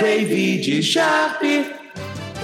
David Sharp.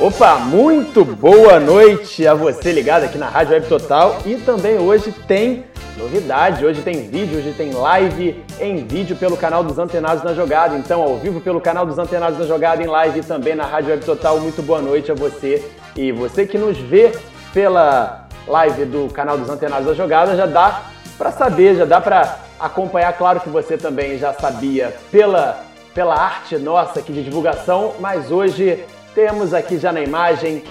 Opa, muito boa noite a você ligado aqui na Rádio Web Total e também hoje tem novidade, hoje tem vídeo, hoje tem live em vídeo pelo canal dos Antenados na Jogada, então ao vivo pelo canal dos Antenados na Jogada em live e também na Rádio Web Total. Muito boa noite a você e você que nos vê pela live do canal dos Antenados na Jogada já dá para saber, já dá para acompanhar, claro que você também já sabia pela pela arte nossa aqui de divulgação, mas hoje temos aqui já na imagem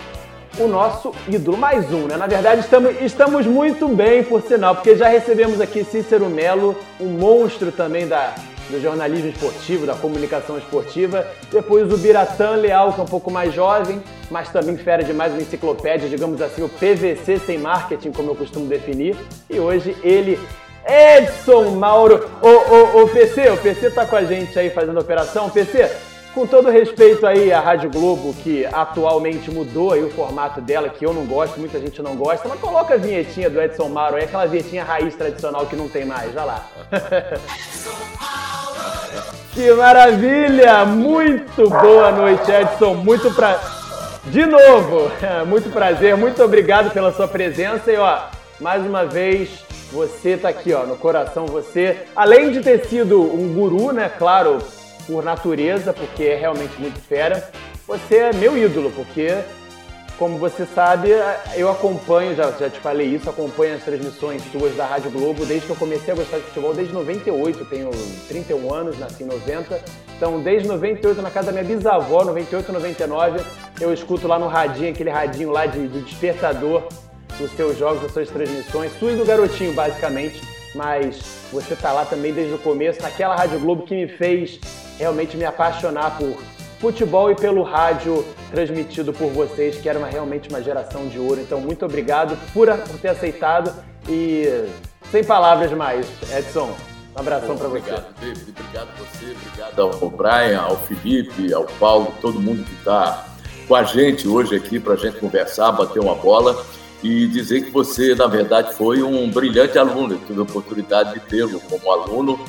o nosso ídolo, mais um, né? Na verdade, estamos, estamos muito bem, por sinal, porque já recebemos aqui Cícero Melo, um monstro também da, do jornalismo esportivo, da comunicação esportiva. Depois o Biratã Leal, que é um pouco mais jovem, mas também fera demais uma enciclopédia, digamos assim, o PVC sem marketing, como eu costumo definir. E hoje ele Edson Mauro. Ô, ô, ô, PC, o PC tá com a gente aí fazendo operação. PC, com todo respeito aí à Rádio Globo, que atualmente mudou aí o formato dela, que eu não gosto, muita gente não gosta, mas coloca a vinhetinha do Edson Mauro aí, aquela vinhetinha raiz tradicional que não tem mais, olha lá. que maravilha! Muito boa noite, Edson. Muito pra... De novo, muito prazer, muito obrigado pela sua presença e ó, mais uma vez, você tá aqui, ó, no coração. Você, além de ter sido um guru, né? Claro, por natureza, porque é realmente muito fera. Você é meu ídolo, porque, como você sabe, eu acompanho, já, já te falei isso, acompanho as transmissões suas da Rádio Globo desde que eu comecei a gostar de futebol, desde 98, tenho 31 anos, nasci em 90. Então, desde 98, na casa da minha bisavó, 98, 99, eu escuto lá no radinho, aquele radinho lá de, de despertador, os seus jogos, as suas transmissões, sua e do garotinho, basicamente. Mas você tá lá também desde o começo, naquela Rádio Globo que me fez realmente me apaixonar por futebol e pelo rádio transmitido por vocês, que era uma, realmente uma geração de ouro. Então, muito obrigado por, por ter aceitado e sem palavras mais, Edson. Um abração para você. Obrigado, David. Obrigado a você, obrigado ao Brian, ao Felipe, ao Paulo, todo mundo que está com a gente hoje aqui para a gente conversar, bater uma bola e dizer que você, na verdade, foi um brilhante aluno. Eu tive a oportunidade de tê-lo como aluno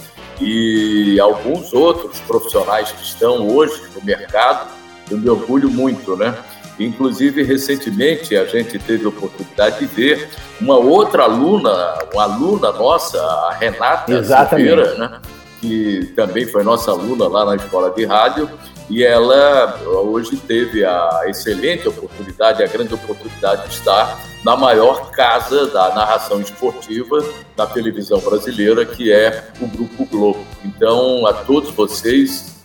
e alguns outros profissionais que estão hoje no mercado, eu me orgulho muito, né? Inclusive, recentemente, a gente teve a oportunidade de ver uma outra aluna, uma aluna nossa, a Renata Exatamente. Silveira, né? que também foi nossa aluna lá na Escola de Rádio, e ela hoje teve a excelente oportunidade, a grande oportunidade de estar na maior casa da narração esportiva da televisão brasileira, que é o Grupo Globo. Então, a todos vocês,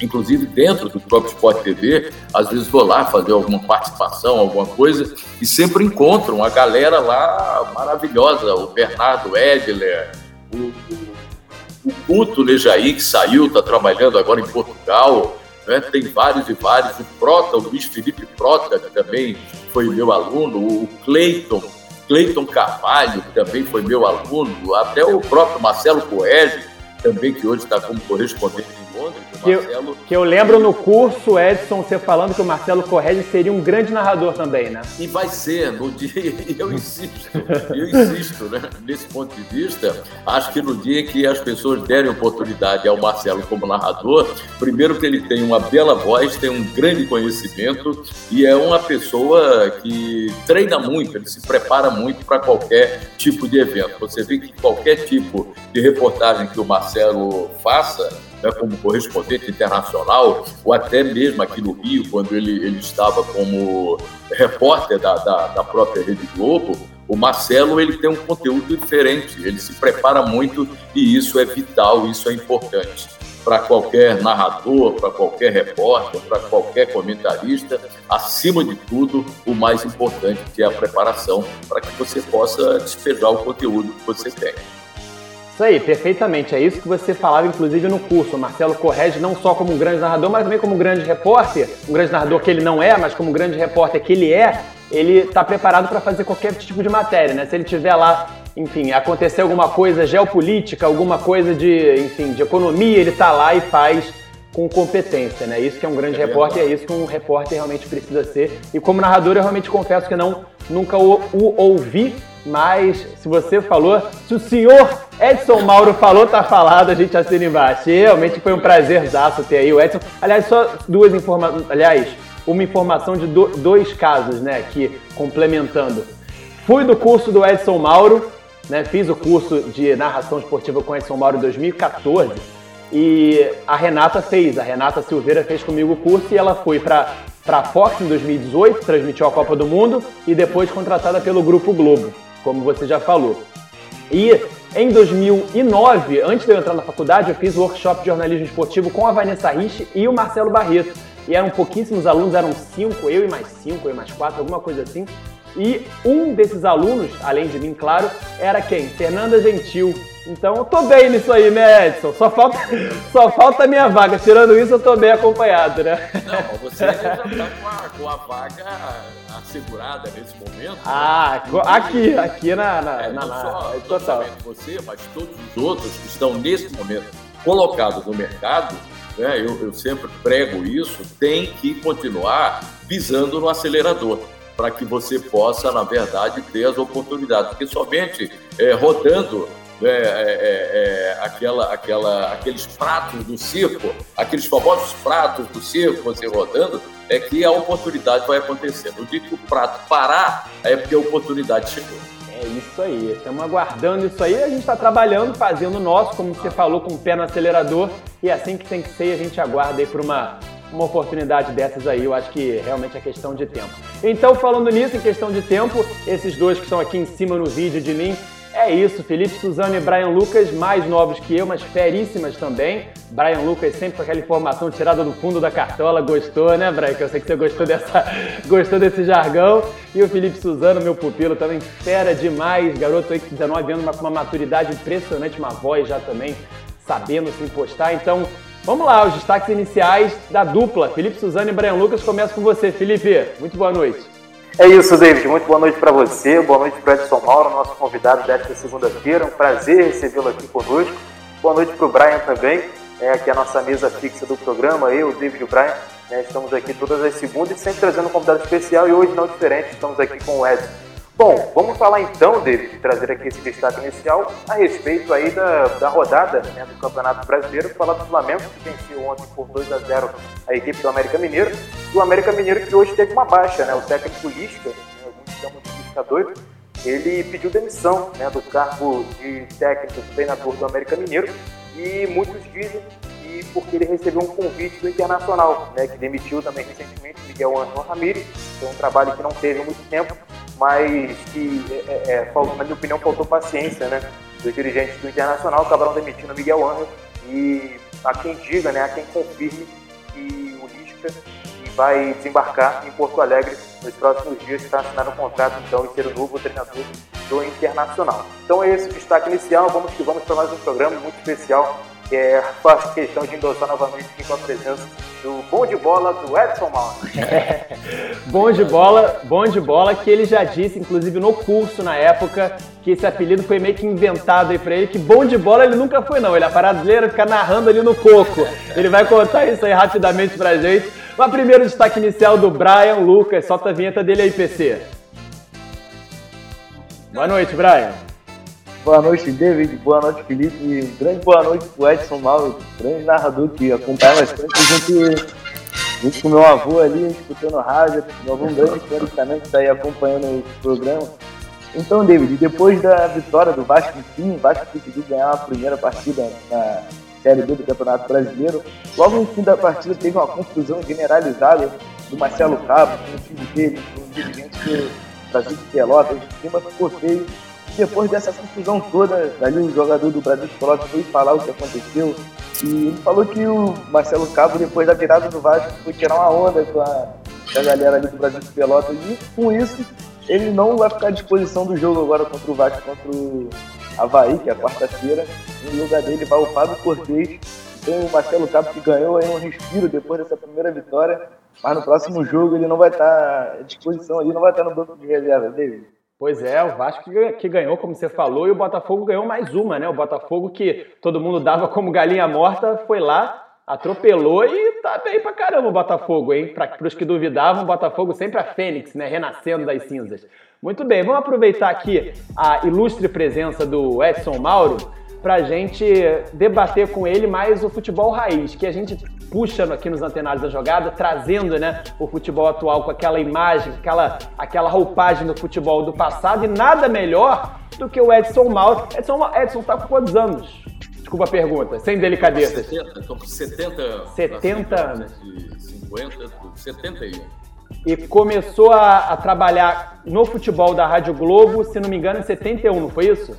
inclusive dentro do próprio Sport TV, às vezes vou lá fazer alguma participação, alguma coisa, e sempre encontro uma galera lá maravilhosa, o Bernardo Edler, o, o Guto Lejaí, que saiu, está trabalhando agora em Portugal, né? tem vários e vários, o Prota, o Luiz Felipe Prota, que também foi meu aluno, o Cleiton, Cleiton Carvalho, que também foi meu aluno, até o próprio Marcelo Coelho, também que hoje está como correspondente em Londres. Que eu, que eu lembro no curso, Edson, você falando que o Marcelo Correge seria um grande narrador também, né? E vai ser, no dia, eu insisto, eu insisto, né? Nesse ponto de vista, acho que no dia que as pessoas derem oportunidade ao Marcelo como narrador, primeiro que ele tem uma bela voz, tem um grande conhecimento e é uma pessoa que treina muito, ele se prepara muito para qualquer tipo de evento. Você vê que qualquer tipo de reportagem que o Marcelo faça, né, como correspondente internacional, ou até mesmo aqui no Rio, quando ele, ele estava como repórter da, da, da própria Rede Globo, o Marcelo ele tem um conteúdo diferente, ele se prepara muito e isso é vital, isso é importante para qualquer narrador, para qualquer repórter, para qualquer comentarista, acima de tudo, o mais importante que é a preparação para que você possa despejar o conteúdo que você tem. Isso aí, perfeitamente. É isso que você falava, inclusive, no curso. O Marcelo Correge, não só como um grande narrador, mas também como um grande repórter. Um grande narrador que ele não é, mas como um grande repórter que ele é, ele está preparado para fazer qualquer tipo de matéria, né? Se ele tiver lá, enfim, acontecer alguma coisa geopolítica, alguma coisa de, enfim, de economia, ele está lá e faz com competência, né? Isso que é um grande é repórter, é isso que um repórter realmente precisa ser. E como narrador, eu realmente confesso que não nunca o, o ouvi, mas se você falou, se o senhor Edson Mauro falou, tá falado, a gente assina embaixo. E realmente foi um prazerzaço ter aí o Edson. Aliás, só duas informações. Aliás, uma informação de do, dois casos, né, aqui complementando. Fui do curso do Edson Mauro, né, fiz o curso de narração esportiva com Edson Mauro em 2014 e a Renata fez, a Renata Silveira fez comigo o curso e ela foi para a Fox em 2018, transmitiu a Copa do Mundo e depois contratada pelo Grupo Globo, como você já falou. E em 2009, antes de eu entrar na faculdade, eu fiz o workshop de jornalismo esportivo com a Vanessa Rich e o Marcelo Barreto e eram pouquíssimos alunos, eram cinco, eu e mais cinco, eu e mais quatro, alguma coisa assim. E um desses alunos, além de mim, claro, era quem? Fernanda Gentil. Então eu tô bem nisso aí, né, Edson? Só falta, só falta a minha vaga. Tirando isso, eu tô bem acompanhado, né? Não, você já tá com a, com a vaga assegurada nesse momento. Ah, né? aqui, aqui na, na, é, na, na só, total. você, mas todos os outros que estão nesse momento colocados no mercado né, eu, eu sempre prego isso, tem que continuar pisando no acelerador para que você possa, na verdade, ter as oportunidades. Porque somente é, rodando é, é, é, é aquela, aquela, aqueles pratos do circo, aqueles famosos pratos do circo, você rodando, é que a oportunidade vai acontecer. No dia que o prato parar, é porque a oportunidade chegou. É isso aí, estamos aguardando isso aí. A gente está trabalhando, fazendo o nosso, como você falou, com o pé no acelerador. E é assim que tem que ser, a gente aguarda aí por uma, uma oportunidade dessas aí. Eu acho que realmente é questão de tempo. Então, falando nisso, em questão de tempo, esses dois que estão aqui em cima no vídeo de mim, é isso, Felipe Suzano e Brian Lucas, mais novos que eu, mas feríssimas também. Brian Lucas sempre com aquela informação tirada do fundo da cartola, gostou, né, Brian? Que eu sei que você gostou, dessa, gostou desse jargão. E o Felipe Suzano, meu pupilo, também fera demais, garoto aí com 19 anos, mas com uma maturidade impressionante, uma voz já também, sabendo se impostar. Então, vamos lá, os destaques iniciais da dupla, Felipe Suzano e Brian Lucas. Começo com você, Felipe. Muito boa noite. É isso, David. Muito boa noite para você, boa noite para Edson Mauro, nosso convidado desta segunda-feira. Um prazer recebê-lo aqui conosco. Boa noite para o Brian também, é aqui a nossa mesa fixa do programa. Eu, David e o Brian, né, estamos aqui todas as segundas, sempre trazendo um convidado especial e hoje não diferente, estamos aqui com o Edson. Bom, vamos falar então, David, trazer aqui esse destaque inicial a respeito aí da, da rodada né, do Campeonato Brasileiro, falar do Flamengo, que venceu ontem por 2 a 0 a equipe do América Mineiro, do América Mineiro que hoje teve uma baixa, né? O técnico Lisca, né, alguns chamam de Lisca doido, ele pediu demissão né, do cargo de técnico treinador do América Mineiro e muitos dizem que porque ele recebeu um convite do Internacional, né, que demitiu também recentemente Miguel Antônio Ramírez, foi um trabalho que não teve muito tempo, mas que, é, é, é na minha opinião, faltou paciência né, dos dirigentes do Internacional, acabaram demitindo Miguel Angel. E há quem diga, né, há quem confirme que o Lisca vai desembarcar em Porto Alegre nos próximos dias para assinar um contrato então e ser o novo treinador do Internacional. Então é esse o destaque inicial, vamos que vamos para mais um programa muito especial é, faço questão de endossar novamente aqui com a presença do bom de bola do Edson Mauro. bom de bola, bom de bola que ele já disse, inclusive no curso na época, que esse apelido foi meio que inventado aí pra ele, que bom de bola ele nunca foi não, ele é brasileiro, fica narrando ali no coco. Ele vai contar isso aí rapidamente pra gente. Mas primeiro destaque inicial do Brian Lucas, solta a vinheta dele aí, PC. Boa noite, Brian. Boa noite, David. Boa noite, Felipe. E grande boa noite pro Edson Mauro, grande narrador que acompanha bastante. A gente, junto com meu avô ali, escutando rádio, meu avô um grande fã também que está aí acompanhando o programa. Então, David, depois da vitória do Vasco, enfim, o Vasco conseguiu ganhar a primeira partida na Série B do Campeonato Brasileiro. Logo no fim da partida teve uma confusão generalizada do Marcelo Cabo, com o time dele, com o dirigente do Brasil de Pelotas, o clima ficou feio depois dessa confusão toda, ali o jogador do Brasil de Pelotas foi falar o que aconteceu. E ele falou que o Marcelo Cabo, depois da virada do Vasco, foi tirar uma onda com a, com a galera ali do Brasil de Pelotas. E com isso, ele não vai ficar à disposição do jogo agora contra o Vasco, contra o Havaí, que é quarta-feira. No lugar dele vai o Fábio Cortez. Tem o Marcelo Cabo que ganhou aí um respiro depois dessa primeira vitória. Mas no próximo jogo ele não vai estar à disposição ali, não vai estar no banco de reserva, David. Pois é, o Vasco que ganhou, como você falou, e o Botafogo ganhou mais uma, né? O Botafogo que todo mundo dava como galinha morta, foi lá, atropelou e tá bem pra caramba o Botafogo, hein? Para os que duvidavam, o Botafogo sempre a Fênix, né? Renascendo das cinzas. Muito bem, vamos aproveitar aqui a ilustre presença do Edson Mauro para a gente debater com ele mais o futebol raiz, que a gente puxa aqui nos antenados da jogada, trazendo né, o futebol atual com aquela imagem, aquela, aquela roupagem do futebol do passado, e nada melhor do que o Edson Mauro. Edson, Edson está com quantos anos? Desculpa a pergunta, sem delicadeza. 70, estou com 70, 70 anos. 50, 71. E começou a, a, trabalhar no futebol da Rádio Globo, se não me engano, em 71, não foi isso?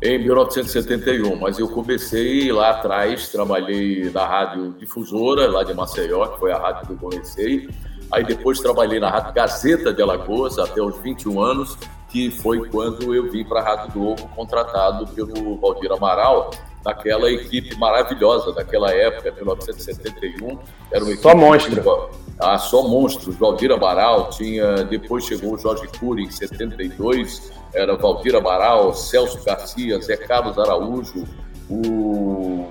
Em 1971, mas eu comecei lá atrás, trabalhei na Rádio Difusora, lá de Maceió, que foi a rádio que eu comecei. Aí depois trabalhei na Rádio Gazeta de Alagoas até os 21 anos, que foi quando eu vim para a Rádio Globo, contratado pelo Valdir Amaral, daquela equipe maravilhosa daquela época, 1971. Era uma só monstro. De, ah, só monstros. Valdir Amaral, tinha, depois chegou o Jorge Cury em 72, era Valdir Amaral, Celso Garcia, Zé Carlos Araújo, o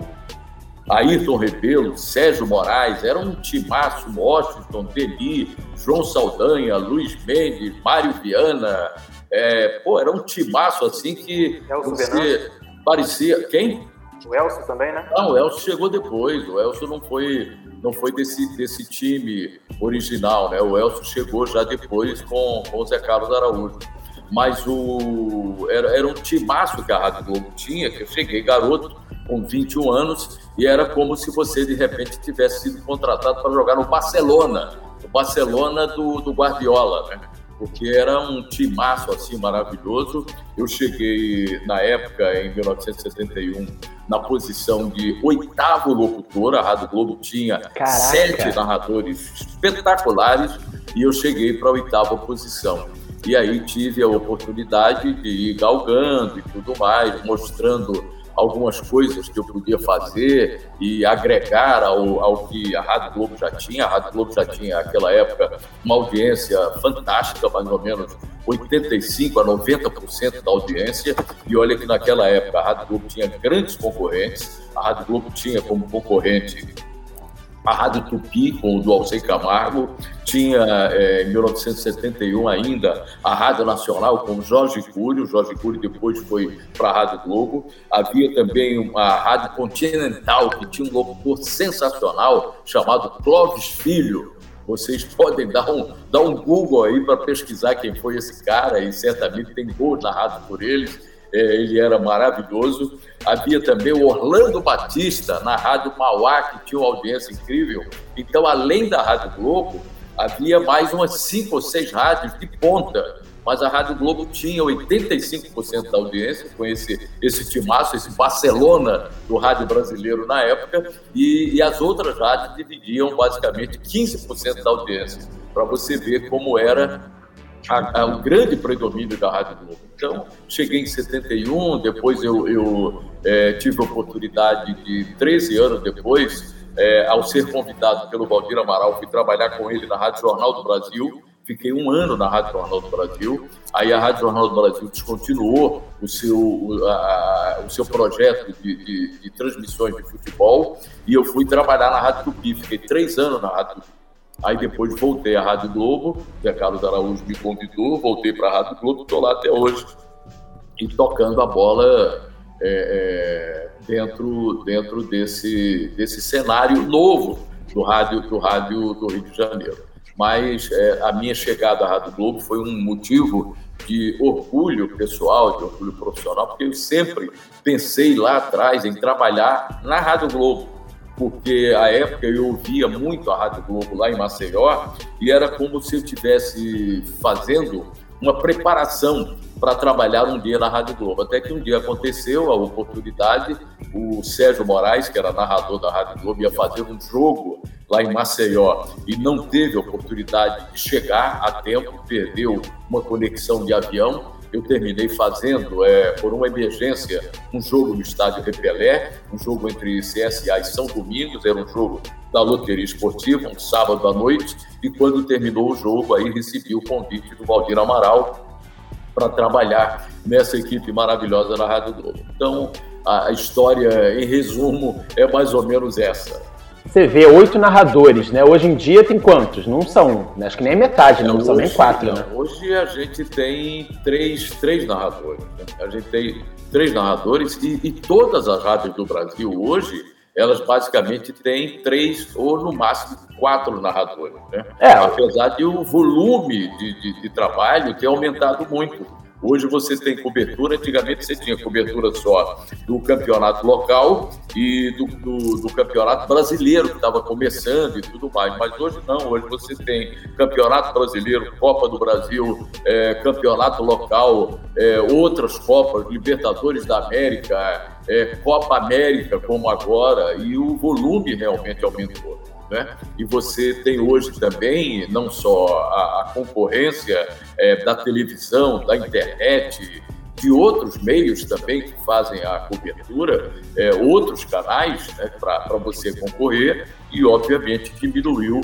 Ayrton Rebelo, Sérgio Moraes, era um timaço, Washington, Deli, João Saldanha, Luiz Mendes, Mário Viana, é, pô, era um timaço assim que Elcio você parecia... Quem? O Elcio também, né? Não, o Elcio chegou depois. O Elcio não foi, não foi desse, desse time original, né? O Elcio chegou já depois com, com o Zé Carlos Araújo. Mas o, era, era um timaço que a Rádio Globo tinha, que eu cheguei garoto, com 21 anos, e era como se você, de repente, tivesse sido contratado para jogar no Barcelona, o Barcelona do, do Guardiola, né? porque era um timaço assim maravilhoso. Eu cheguei na época, em 1971, na posição de oitavo locutor. A Rádio Globo tinha Caraca. sete narradores espetaculares e eu cheguei para a oitava posição. E aí tive a oportunidade de ir galgando e tudo mais, mostrando algumas coisas que eu podia fazer e agregar ao, ao que a Rádio Globo já tinha. A Rádio Globo já tinha, naquela época, uma audiência fantástica, mais ou menos 85% a 90% da audiência. E olha que naquela época a Rádio Globo tinha grandes concorrentes. A Rádio Globo tinha como concorrente a Rádio Tupi, com o do Alcei Camargo, tinha é, em 1971 ainda a Rádio Nacional com Jorge Cury, o Jorge Cury depois foi para a Rádio Globo, havia também uma Rádio Continental que tinha um locutor sensacional chamado Clóvis Filho, vocês podem dar um, dar um Google aí para pesquisar quem foi esse cara, e certamente tem gols narrados por eles ele era maravilhoso. Havia também o Orlando Batista na Rádio Mauá, que tinha uma audiência incrível. Então, além da Rádio Globo, havia mais umas cinco ou seis rádios de ponta. Mas a Rádio Globo tinha 85% da audiência, com esse, esse timaço, esse Barcelona do rádio brasileiro na época, e, e as outras rádios dividiam basicamente 15% da audiência, para você ver como era a, a, o grande predomínio da Rádio Globo. Então, cheguei em 71, depois eu, eu é, tive a oportunidade de, 13 anos depois, é, ao ser convidado pelo Valdir Amaral, fui trabalhar com ele na Rádio Jornal do Brasil, fiquei um ano na Rádio Jornal do Brasil, aí a Rádio Jornal do Brasil descontinuou o seu, a, o seu projeto de, de, de, transmissões de futebol. E eu fui trabalhar na Rádio Tupi, fiquei três anos na Rádio Tupi. Aí depois voltei à Rádio Globo, Zé Carlos Araújo me convidou, voltei para a Rádio Globo, estou lá até hoje. E tocando a bola é, é, dentro, dentro desse, desse cenário novo do rádio, do rádio do Rio de Janeiro. Mas é, a minha chegada à Rádio Globo foi um motivo de orgulho pessoal, de orgulho profissional, porque eu sempre pensei lá atrás em trabalhar na Rádio Globo porque à época eu ouvia muito a Rádio Globo lá em Maceió e era como se eu estivesse fazendo uma preparação para trabalhar um dia na Rádio Globo. Até que um dia aconteceu a oportunidade, o Sérgio Moraes, que era narrador da Rádio Globo, ia fazer um jogo lá em Maceió e não teve a oportunidade de chegar a tempo, perdeu uma conexão de avião eu terminei fazendo, é, por uma emergência, um jogo no estádio Repelé, um jogo entre CSA e São Domingos, era um jogo da loteria esportiva, um sábado à noite, e quando terminou o jogo, aí recebi o convite do Valdir Amaral para trabalhar nessa equipe maravilhosa na Rádio Globo. Então, a história, em resumo, é mais ou menos essa. Você vê oito narradores, né? Hoje em dia tem quantos? Não são, né? acho que nem metade, não, são nem quatro, né? Hoje a gente tem três, três narradores. Né? A gente tem três narradores e, e todas as rádios do Brasil hoje elas basicamente têm três ou no máximo quatro narradores, né? É. Apesar de o volume de, de, de trabalho ter aumentado muito. Hoje você tem cobertura, antigamente você tinha cobertura só do campeonato local e do, do, do campeonato brasileiro, que estava começando e tudo mais. Mas hoje não, hoje você tem campeonato brasileiro, Copa do Brasil, é, campeonato local, é, outras Copas, Libertadores da América, é, Copa América, como agora, e o volume realmente aumentou. Né? E você tem hoje também não só a, a concorrência é, da televisão, da internet, de outros meios também que fazem a cobertura, é, outros canais né, para você concorrer, e obviamente diminuiu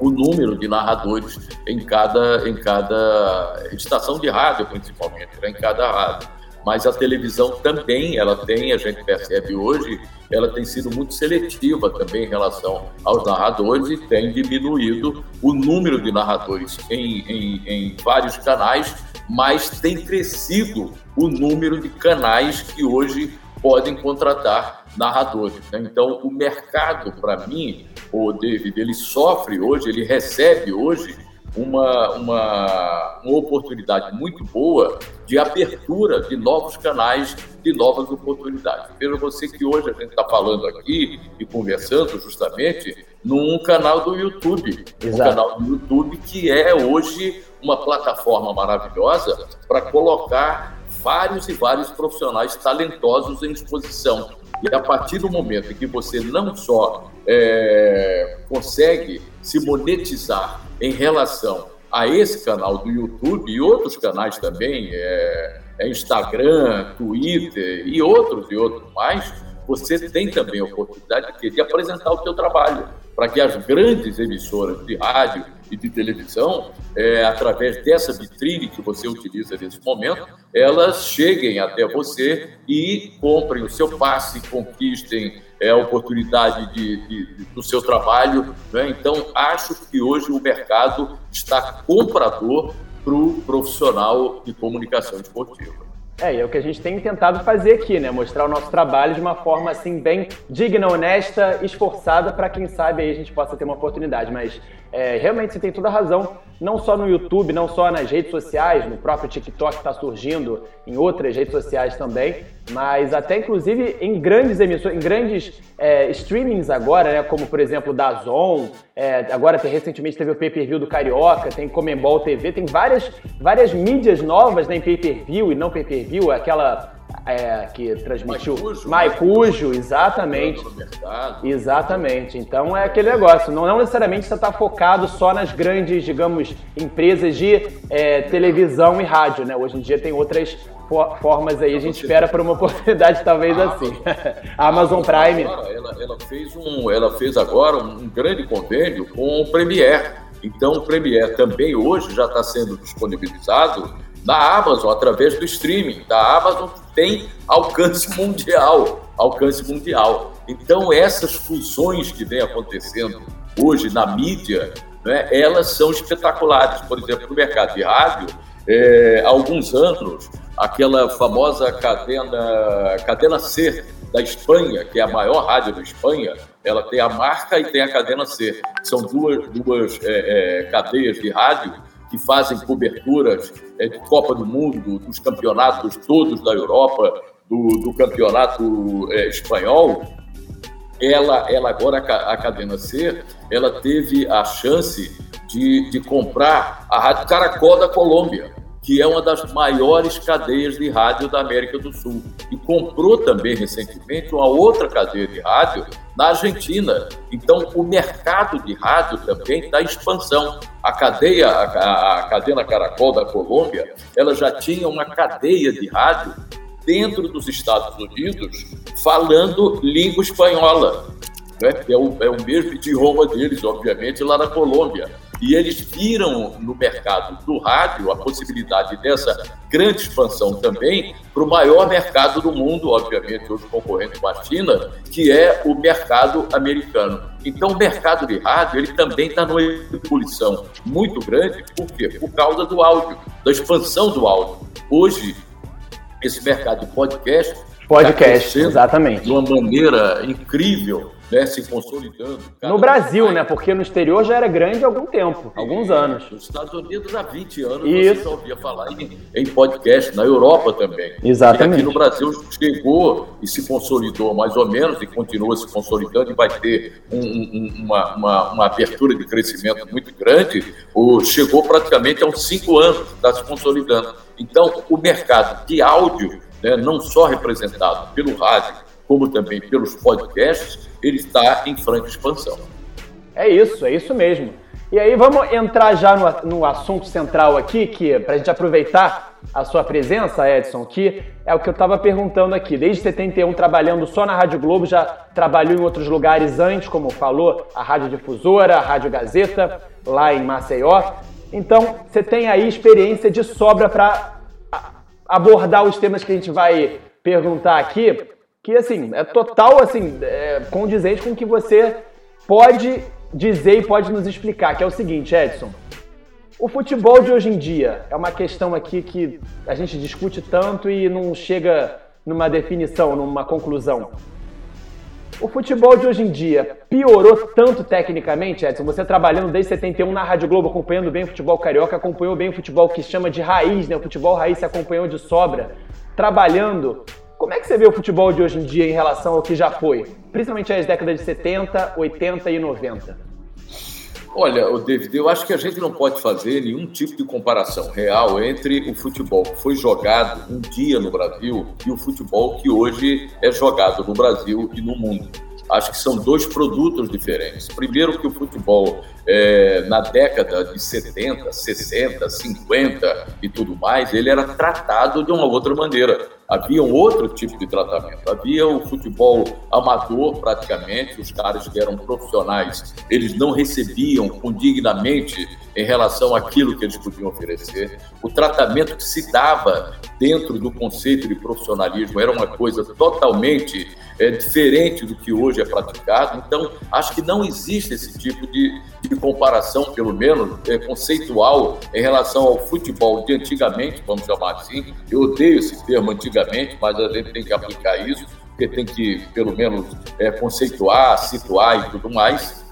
o número de narradores em cada, em cada estação de rádio, principalmente, né, em cada rádio mas a televisão também, ela tem, a gente percebe hoje, ela tem sido muito seletiva também em relação aos narradores e tem diminuído o número de narradores em, em, em vários canais, mas tem crescido o número de canais que hoje podem contratar narradores. Né? Então, o mercado, para mim, o David, ele sofre hoje, ele recebe hoje uma, uma, uma oportunidade muito boa de abertura de novos canais, de novas oportunidades. Veja você que hoje a gente está falando aqui e conversando justamente num canal do YouTube. Exato. Um canal do YouTube que é hoje uma plataforma maravilhosa para colocar vários e vários profissionais talentosos em exposição. E a partir do momento em que você não só é, consegue se monetizar em relação a esse canal do YouTube e outros canais também, é, é Instagram, Twitter e outros e outros mais, você tem também a oportunidade de, de apresentar o seu trabalho para que as grandes emissoras de rádio e de televisão, é, através dessa vitrine que você utiliza nesse momento, elas cheguem até você e comprem o seu passe, conquistem é, oportunidade de, de, de, do seu trabalho. Né? Então, acho que hoje o mercado está comprador para o profissional de comunicação esportiva. É, e é o que a gente tem tentado fazer aqui, né? Mostrar o nosso trabalho de uma forma assim bem digna, honesta, esforçada para quem sabe aí a gente possa ter uma oportunidade. Mas é, realmente você tem toda a razão, não só no YouTube, não só nas redes sociais, no próprio TikTok está surgindo, em outras redes sociais também, mas até inclusive em grandes emissões, em grandes é, streamings agora, né? Como por exemplo da Zon, é, agora tem, recentemente teve o pay-per-view do Carioca, tem Comembol TV, tem várias, várias mídias novas né, em pay-per-view e não pay-per-view aquela é, que transmitiu Maicujo, Maicujo exatamente. Exatamente. Então é aquele negócio. Não, não necessariamente você está focado só nas grandes, digamos, empresas de é, televisão e rádio, né? Hoje em dia tem outras formas aí. A gente espera por uma oportunidade talvez a assim. a Amazon Prime. Agora, ela, ela, fez um, ela fez agora um grande convênio com o Premiere. Então o Premiere também hoje já está sendo disponibilizado da Amazon através do streaming. Da Amazon tem alcance mundial, alcance mundial. Então essas fusões que vem acontecendo hoje na mídia, né, elas são espetaculares. Por exemplo, no mercado de rádio, é, há alguns anos, aquela famosa cadena, cadena C da Espanha, que é a maior rádio da Espanha, ela tem a marca e tem a cadena C. São duas, duas é, é, cadeias de rádio que fazem coberturas é, de Copa do Mundo, dos campeonatos todos da Europa, do, do campeonato é, espanhol, ela, ela agora, a cadena C, ela teve a chance de, de comprar a Rádio Caracol da Colômbia que é uma das maiores cadeias de rádio da América do Sul. E comprou também recentemente uma outra cadeia de rádio na Argentina. Então, o mercado de rádio também está em expansão. A cadeia, a, a cadeia Caracol da Colômbia, ela já tinha uma cadeia de rádio dentro dos Estados Unidos falando língua espanhola, né? é, o, é o mesmo idioma deles, obviamente, lá na Colômbia. E eles viram no mercado do rádio a possibilidade dessa grande expansão também para o maior mercado do mundo, obviamente, hoje concorrente com a China, que é o mercado americano. Então, o mercado de rádio ele também está numa ebulição muito grande, por quê? Por causa do áudio, da expansão do áudio. Hoje, esse mercado de podcast. Podcast, exatamente. De uma maneira incrível né, se consolidando. No Brasil, né? Porque no exterior já era grande há algum tempo, alguns anos. Nos Estados Unidos há 20 anos Isso. você já ouvia falar em, em, podcast, na Europa também. Exatamente. E aqui no Brasil chegou e se consolidou mais ou menos e continua se consolidando e vai ter um, um, uma, uma, uma, abertura de crescimento muito grande. O, chegou praticamente há uns cinco anos, está se consolidando. Então, o mercado de áudio, né, não só representado pelo rádio, como também pelos podcasts, ele está em franca expansão. É isso, é isso mesmo. E aí vamos entrar já no, no assunto central aqui, que para a gente aproveitar a sua presença, Edson, que é o que eu estava perguntando aqui. Desde 71 trabalhando só na Rádio Globo, já trabalhou em outros lugares antes, como falou, a Rádio Difusora, a Rádio Gazeta, lá em Maceió. Então, você tem aí experiência de sobra para abordar os temas que a gente vai perguntar aqui que assim é total assim é, condizente com o que você pode dizer e pode nos explicar, que é o seguinte, Edson. O futebol de hoje em dia é uma questão aqui que a gente discute tanto e não chega numa definição, numa conclusão. O futebol de hoje em dia piorou tanto tecnicamente, Edson? Você trabalhando desde 71 na Rádio Globo, acompanhando bem o futebol carioca, acompanhou bem o futebol que chama de raiz, né? O futebol raiz se acompanhou de sobra, trabalhando como é que você vê o futebol de hoje em dia em relação ao que já foi? Principalmente as décadas de 70, 80 e 90. Olha, David, eu acho que a gente não pode fazer nenhum tipo de comparação real entre o futebol que foi jogado um dia no Brasil e o futebol que hoje é jogado no Brasil e no mundo. Acho que são dois produtos diferentes. Primeiro que o futebol é, na década de 70, 60, 50 e tudo mais, ele era tratado de uma outra maneira. Havia um outro tipo de tratamento. Havia o futebol amador, praticamente, os caras que eram profissionais, eles não recebiam condignamente em relação àquilo que eles podiam oferecer. O tratamento que se dava dentro do conceito de profissionalismo era uma coisa totalmente é, diferente do que hoje é praticado. Então, acho que não existe esse tipo de, de comparação, pelo menos é, conceitual, em relação ao futebol de antigamente, vamos chamar assim. Eu odeio esse termo antigamente, mas a gente tem que aplicar isso, porque tem que, pelo menos, é, conceituar, situar e tudo mais.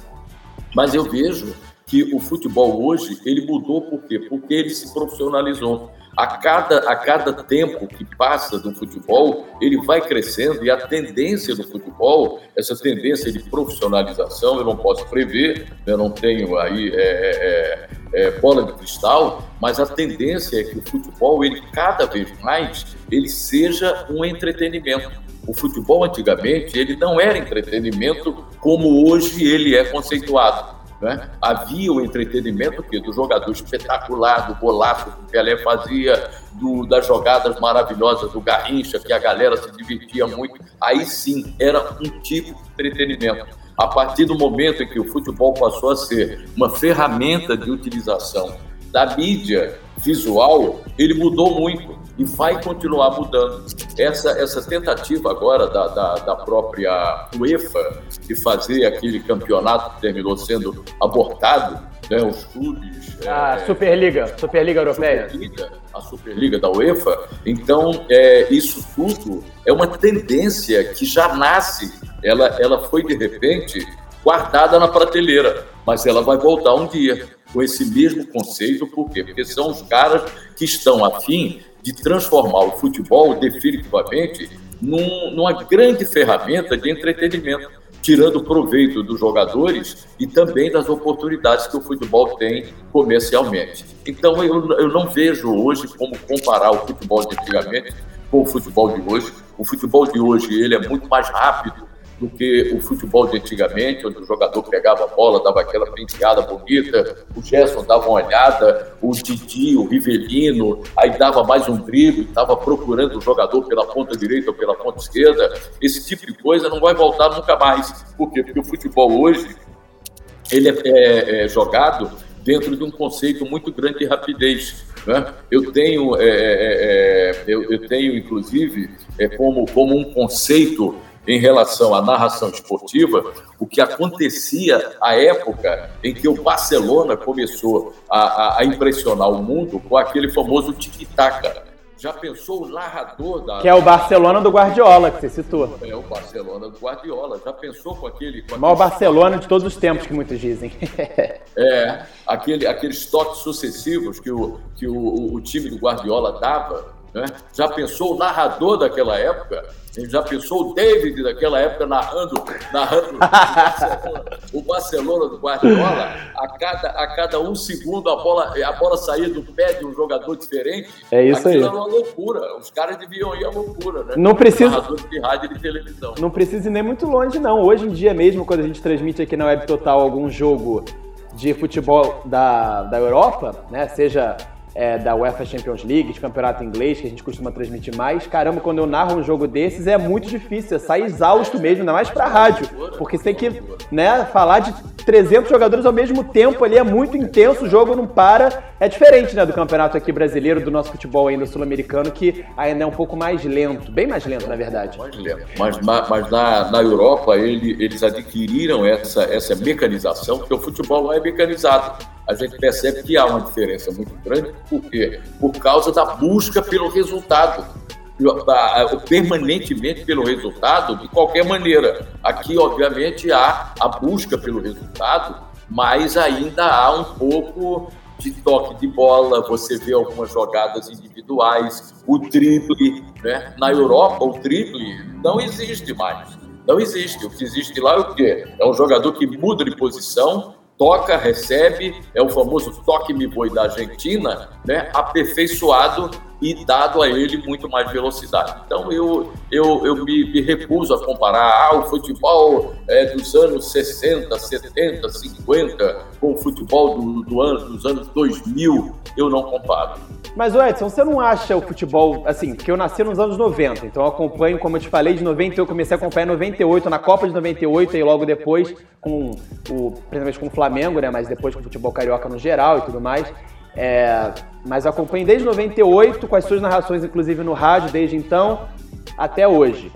Mas eu vejo que o futebol hoje ele mudou por quê? Porque ele se profissionalizou a cada, a cada tempo que passa do futebol, ele vai crescendo e a tendência do futebol, essa tendência de profissionalização, eu não posso prever, eu não tenho aí é, é, é, é, bola de cristal, mas a tendência é que o futebol, ele cada vez mais, ele seja um entretenimento. O futebol antigamente, ele não era entretenimento como hoje ele é conceituado. Né? Havia o entretenimento que, do jogador espetacular, do golaço que o Pelé fazia, do, das jogadas maravilhosas do Garrincha, que a galera se divertia muito. Aí sim, era um tipo de entretenimento. A partir do momento em que o futebol passou a ser uma ferramenta de utilização da mídia visual, ele mudou muito e vai continuar mudando. Essa, essa tentativa agora da, da, da, própria UEFA de fazer aquele campeonato que terminou sendo abortado, né, os clubes. A é, Superliga, Superliga Europeia. Superliga, a Superliga da UEFA. Então, é, isso tudo é uma tendência que já nasce, ela, ela foi de repente guardada na prateleira, mas ela vai voltar um dia com esse mesmo conceito, por quê? Porque são os caras que estão afim de transformar o futebol definitivamente num, numa grande ferramenta de entretenimento, tirando proveito dos jogadores e também das oportunidades que o futebol tem comercialmente. Então eu, eu não vejo hoje como comparar o futebol de antigamente com o futebol de hoje. O futebol de hoje ele é muito mais rápido, do que o futebol de antigamente, onde o jogador pegava a bola, dava aquela penteada bonita, o Gerson dava uma olhada, o Didi, o Rivelino, aí dava mais um drible, estava procurando o jogador pela ponta direita ou pela ponta esquerda. Esse tipo de coisa não vai voltar nunca mais. Por quê? Porque o futebol hoje ele é, é, é jogado dentro de um conceito muito grande de rapidez. Né? Eu tenho, é, é, é eu, eu, tenho inclusive, como, como um conceito em relação à narração esportiva, o que acontecia à época em que o Barcelona começou a, a, a impressionar o mundo com aquele famoso tic-tac. Já pensou o narrador da. Que é o Barcelona do Guardiola, que você citou. É o Barcelona do Guardiola. Já pensou com aquele. Com o maior Barcelona de todos os tempos, que muitos dizem. é, aquele, aqueles toques sucessivos que o, que o, o time do Guardiola dava. Né? Já pensou o narrador daquela época? Já pensou o David daquela época narrando, narrando o, Barcelona, o Barcelona do Guardiola? A cada, a cada um segundo a bola, a bola saía do pé de um jogador diferente. É isso Aquilo aí. era uma loucura. Os caras deviam ir à loucura, né? Não precisa. Narradores de rádio e de televisão. Não precisa ir nem muito longe, não. Hoje em dia mesmo, quando a gente transmite aqui na Web Total algum jogo de futebol da, da Europa, né? Seja é, da UEFA Champions League, de campeonato inglês, que a gente costuma transmitir mais. Caramba, quando eu narro um jogo desses é muito difícil, você sai exausto mesmo, ainda mais pra rádio. Porque você tem que né, falar de 300 jogadores ao mesmo tempo ali, é muito intenso, o jogo não para. É diferente né, do campeonato aqui brasileiro, do nosso futebol ainda sul-americano, que ainda é um pouco mais lento, bem mais lento, na verdade. Mais lento. Mas, mas na, na Europa ele, eles adquiriram essa, essa mecanização, porque o futebol não é mecanizado a gente percebe que há uma diferença muito grande. Por quê? Por causa da busca pelo resultado. Permanentemente pelo resultado, de qualquer maneira. Aqui, obviamente, há a busca pelo resultado, mas ainda há um pouco de toque de bola, você vê algumas jogadas individuais, o drible, né? Na Europa, o drible não existe mais. Não existe. O que existe lá é o quê? É um jogador que muda de posição, toca, recebe, é o famoso toque-me boi da Argentina, né, aperfeiçoado e dado a ele muito mais velocidade. Então eu, eu, eu me, me recuso a comparar ah, o futebol é, dos anos 60, 70, 50 com o futebol do, do ano, dos anos 2000, eu não comparo. Mas, Edson, você não acha o futebol, assim, porque eu nasci nos anos 90, então eu acompanho, como eu te falei, de 90, eu comecei a acompanhar em 98, na Copa de 98 e logo depois com o, principalmente com o Flamengo, né, mas depois com o futebol carioca no geral e tudo mais. É, mas acompanho desde 98, com as suas narrações, inclusive no rádio, desde então até hoje.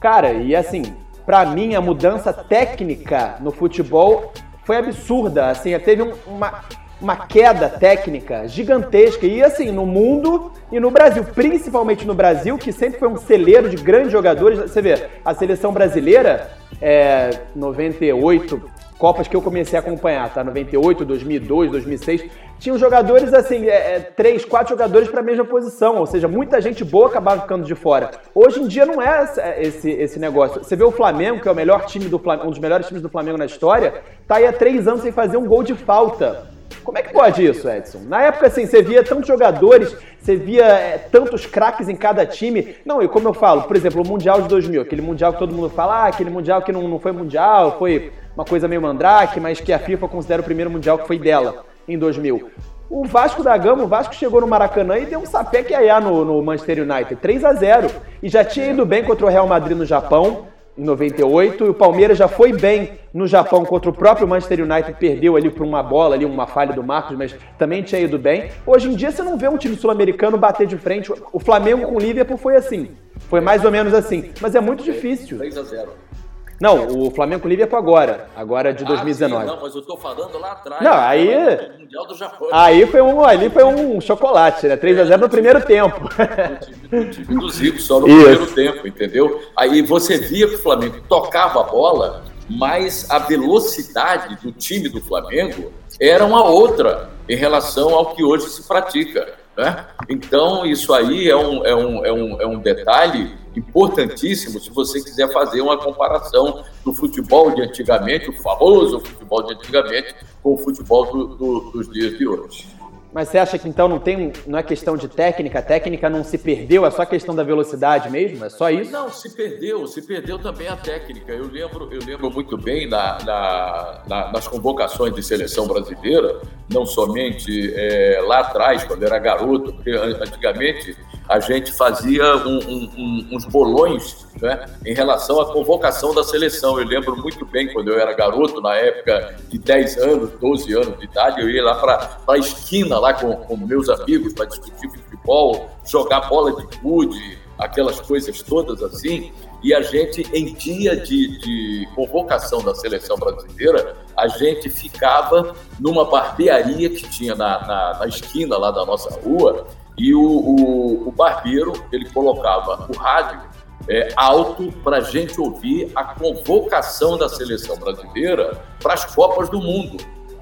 Cara, e assim, para mim a mudança técnica no futebol foi absurda. Assim, teve um, uma, uma queda técnica gigantesca. E assim, no mundo e no Brasil, principalmente no Brasil, que sempre foi um celeiro de grandes jogadores. Você vê, a seleção brasileira, é, 98, Copas que eu comecei a acompanhar, tá? 98, 2002, 2006. Tinham jogadores assim, é, é, três, quatro jogadores para a mesma posição, ou seja, muita gente boa acabava ficando de fora. Hoje em dia não é esse, esse negócio. Você vê o Flamengo, que é o melhor time do Flamengo, um dos melhores times do Flamengo na história, tá aí há três anos sem fazer um gol de falta. Como é que pode isso, Edson? Na época, assim, você via tantos jogadores, você via é, tantos craques em cada time. Não, e como eu falo, por exemplo, o Mundial de 2000, aquele Mundial que todo mundo fala, ah, aquele Mundial que não, não foi Mundial, foi uma coisa meio mandrake, mas que a FIFA considera o primeiro Mundial que foi dela, em 2000. O Vasco da Gama, o Vasco chegou no Maracanã e deu um sapé que ia no, no Manchester United, 3 a 0 E já tinha ido bem contra o Real Madrid no Japão, em 98, e o Palmeiras já foi bem no Japão contra o próprio Manchester United, perdeu ali por uma bola, ali uma falha do Marcos, mas também tinha ido bem. Hoje em dia você não vê um time sul-americano bater de frente. O Flamengo com o Liverpool foi assim. Foi mais ou menos assim. Mas é muito difícil. 3 a 0 não, o Flamengo Liverpool agora, agora de 2019. Ah, sim, não, mas eu tô falando lá atrás. Não, aí. Do Japão. Aí foi um, ali foi um chocolate, né? 3 a 0 no primeiro tempo. O time do Zico, só no Isso. primeiro tempo, entendeu? Aí você via que o Flamengo tocava a bola, mas a velocidade do time do Flamengo era uma outra em relação ao que hoje se pratica. Né? Então, isso aí é um, é, um, é, um, é um detalhe importantíssimo se você quiser fazer uma comparação do futebol de antigamente, o famoso futebol de antigamente, com o futebol do, do, dos dias de hoje. Mas você acha que então não tem, não é questão de técnica, a técnica não se perdeu, é só questão da velocidade mesmo? É só isso? Não, se perdeu, se perdeu também a técnica. Eu lembro, eu lembro muito bem na, na, na, nas convocações de seleção brasileira, não somente é, lá atrás, quando era garoto, porque antigamente a gente fazia um, um, um, uns bolões né, em relação à convocação da seleção. Eu lembro muito bem quando eu era garoto, na época de 10 anos, 12 anos de idade, eu ia lá para a esquina lá com, com meus amigos para discutir futebol, jogar bola de gude, aquelas coisas todas assim. E a gente, em dia de, de, convocação da seleção brasileira, a gente ficava numa barbearia que tinha na, na, na esquina lá da nossa rua E o, o, o barbeiro, ele colocava o rádio é, alto para a gente ouvir a convocação da seleção brasileira para as Copas do Mundo.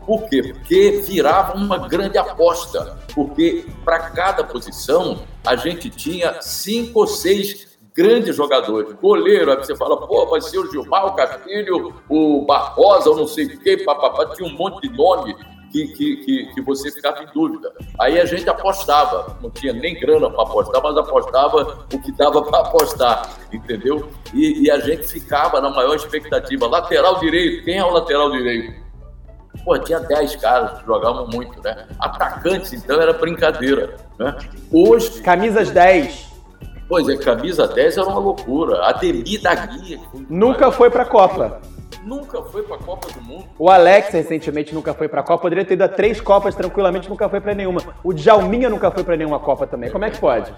Por quê? Porque virava uma grande aposta, porque para cada posição a gente tinha cinco ou seis grandes jogadores. Goleiro, aí você fala, pô, vai ser o Gilmar, o Castilho, o Barbosa, ou não sei o quê, papapá, tinha um monte de nome que, que, que, que, você ficava em dúvida. Aí a gente apostava, não tinha nem grana para apostar, mas apostava o que dava para apostar, entendeu? E, e, a gente ficava na maior expectativa. Lateral direito, quem é o lateral direito? Pô, tinha 10 caras que jogavam muito, né? Atacantes, então, era brincadeira, né? Hoje... Camisas 10. Pois é, camisa 10 era uma loucura. Ademir da Guia. Nunca foi para a Copa. Nunca foi para a Copa do Mundo. O Alex recentemente nunca foi para a Copa. Poderia ter ido a três Copas tranquilamente, nunca foi para nenhuma. O Djalminha nunca foi para nenhuma Copa também. Como é que pode?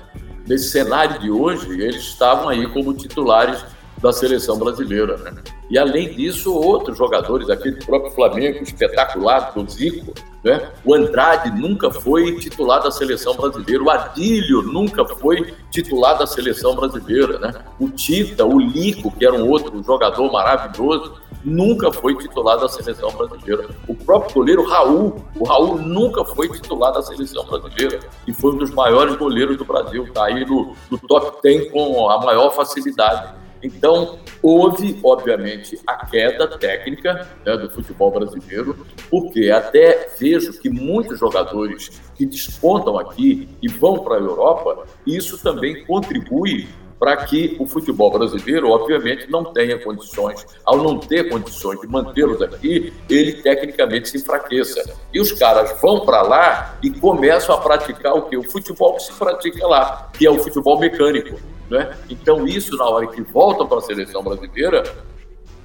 Nesse cenário de hoje, eles estavam aí como titulares da seleção brasileira. Né? E além disso, outros jogadores, aquele próprio Flamengo, espetacular, do Zico, né? o Andrade nunca foi titular da seleção brasileira, o Adílio nunca foi titular da seleção brasileira, né? o Tita, o Lico, que era um outro jogador maravilhoso, nunca foi titular da seleção brasileira. O próprio goleiro Raul, o Raul nunca foi titular da seleção brasileira e foi um dos maiores goleiros do Brasil, está aí no, no top 10 com a maior facilidade. Então, houve, obviamente, a queda técnica né, do futebol brasileiro, porque até vejo que muitos jogadores que despontam aqui e vão para a Europa, isso também contribui para que o futebol brasileiro, obviamente, não tenha condições, ao não ter condições de mantê-los aqui, ele tecnicamente se enfraqueça. E os caras vão para lá e começam a praticar o que? O futebol que se pratica lá, que é o futebol mecânico. Né? Então, isso, na hora que voltam para a seleção brasileira,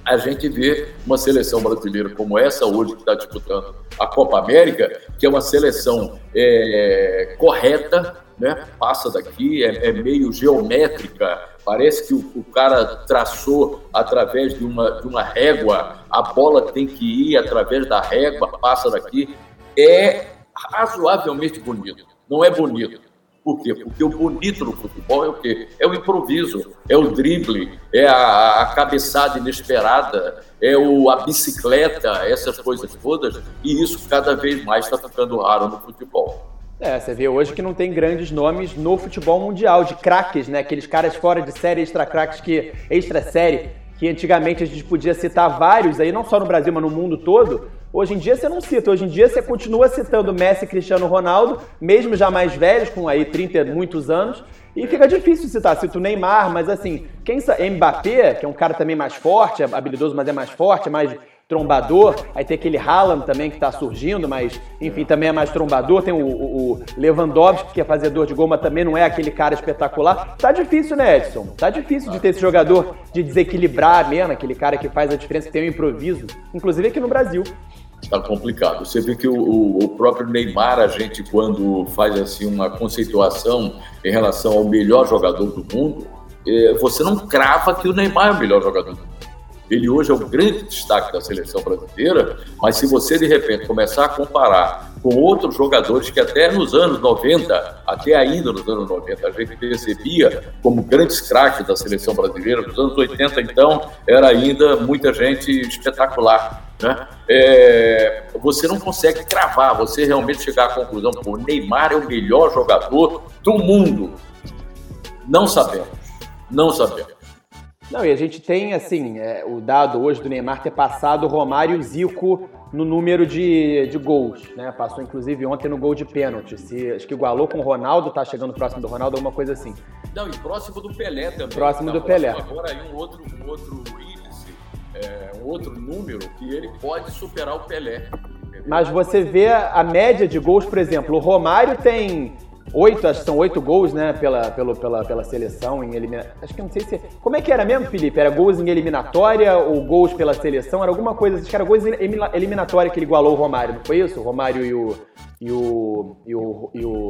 a gente vê uma seleção brasileira como essa hoje que está disputando a Copa América, que é uma seleção é, correta, né? passa daqui, é, é meio geométrica, parece que o, o, cara traçou através de uma, de uma régua, a bola tem que ir através da régua, passa daqui. É razoavelmente bonito. Não é bonito, por quê? Porque o bonito no futebol é o quê? É o improviso, é o drible, é a, a cabeçada inesperada, é o, a bicicleta, essas coisas todas, e isso cada vez mais está ficando raro no futebol. É, você vê hoje que não tem grandes nomes no futebol mundial, de craques, né? Aqueles caras fora de série, extra craques que. extra série, que antigamente a gente podia citar vários aí, não só no Brasil, mas no mundo todo. Hoje em dia você não cita, hoje em dia você continua citando Messi e Cristiano Ronaldo, mesmo já mais velhos, com aí 30 muitos anos, e fica difícil citar, cito Neymar, mas assim, quem Mbappé, que é um cara também mais forte, é habilidoso, mas é mais forte, é mais trombador. Aí tem aquele Haaland também que está surgindo, mas enfim, também é mais trombador. Tem o, o, o, Lewandowski, que é fazedor de gol, mas também não é aquele cara espetacular. Tá difícil, né, Edson? Tá difícil de ter esse jogador de desequilibrar mesmo, aquele cara que faz a diferença, que tem um improviso, inclusive aqui no Brasil. Está complicado. Você vê que o, o, próprio Neymar, a gente, quando faz assim uma conceituação em relação ao melhor jogador do mundo, é, você não crava que o Neymar é o melhor jogador do mundo. Ele hoje é o grande destaque da seleção brasileira, mas se você de repente começar a comparar com outros jogadores que até nos anos 90, até ainda nos anos 90, a gente percebia como grandes craques da seleção brasileira, nos anos 80 então era ainda muita gente espetacular. Né? É, você não consegue cravar, você realmente chegar à conclusão o Neymar é o melhor jogador do mundo. Não sabemos, não sabemos. Não, e a gente tem, assim, é, o dado hoje do Neymar ter passado o Romário e o Zico no número de, de gols, né? Passou, inclusive, ontem no gol de pênalti. Se, acho que igualou com o Ronaldo, tá chegando próximo do Ronaldo, alguma coisa assim. Não, e próximo do Pelé também. Próximo tá do Pelé. Agora aí um outro, um outro índice, é, um outro número que ele pode superar o Pelé. Mas você vê a média de gols, por exemplo, o Romário tem oito, acho que são oito gols, né, pela, pela, pela, pela seleção em eliminatória. Acho que não sei se. Como é que era mesmo, Felipe? Era gols em eliminatória ou gols pela seleção? Era alguma coisa, acho que era gols em eliminatória que ele igualou o Romário, não foi isso? O Romário e o. E o, e o, e o,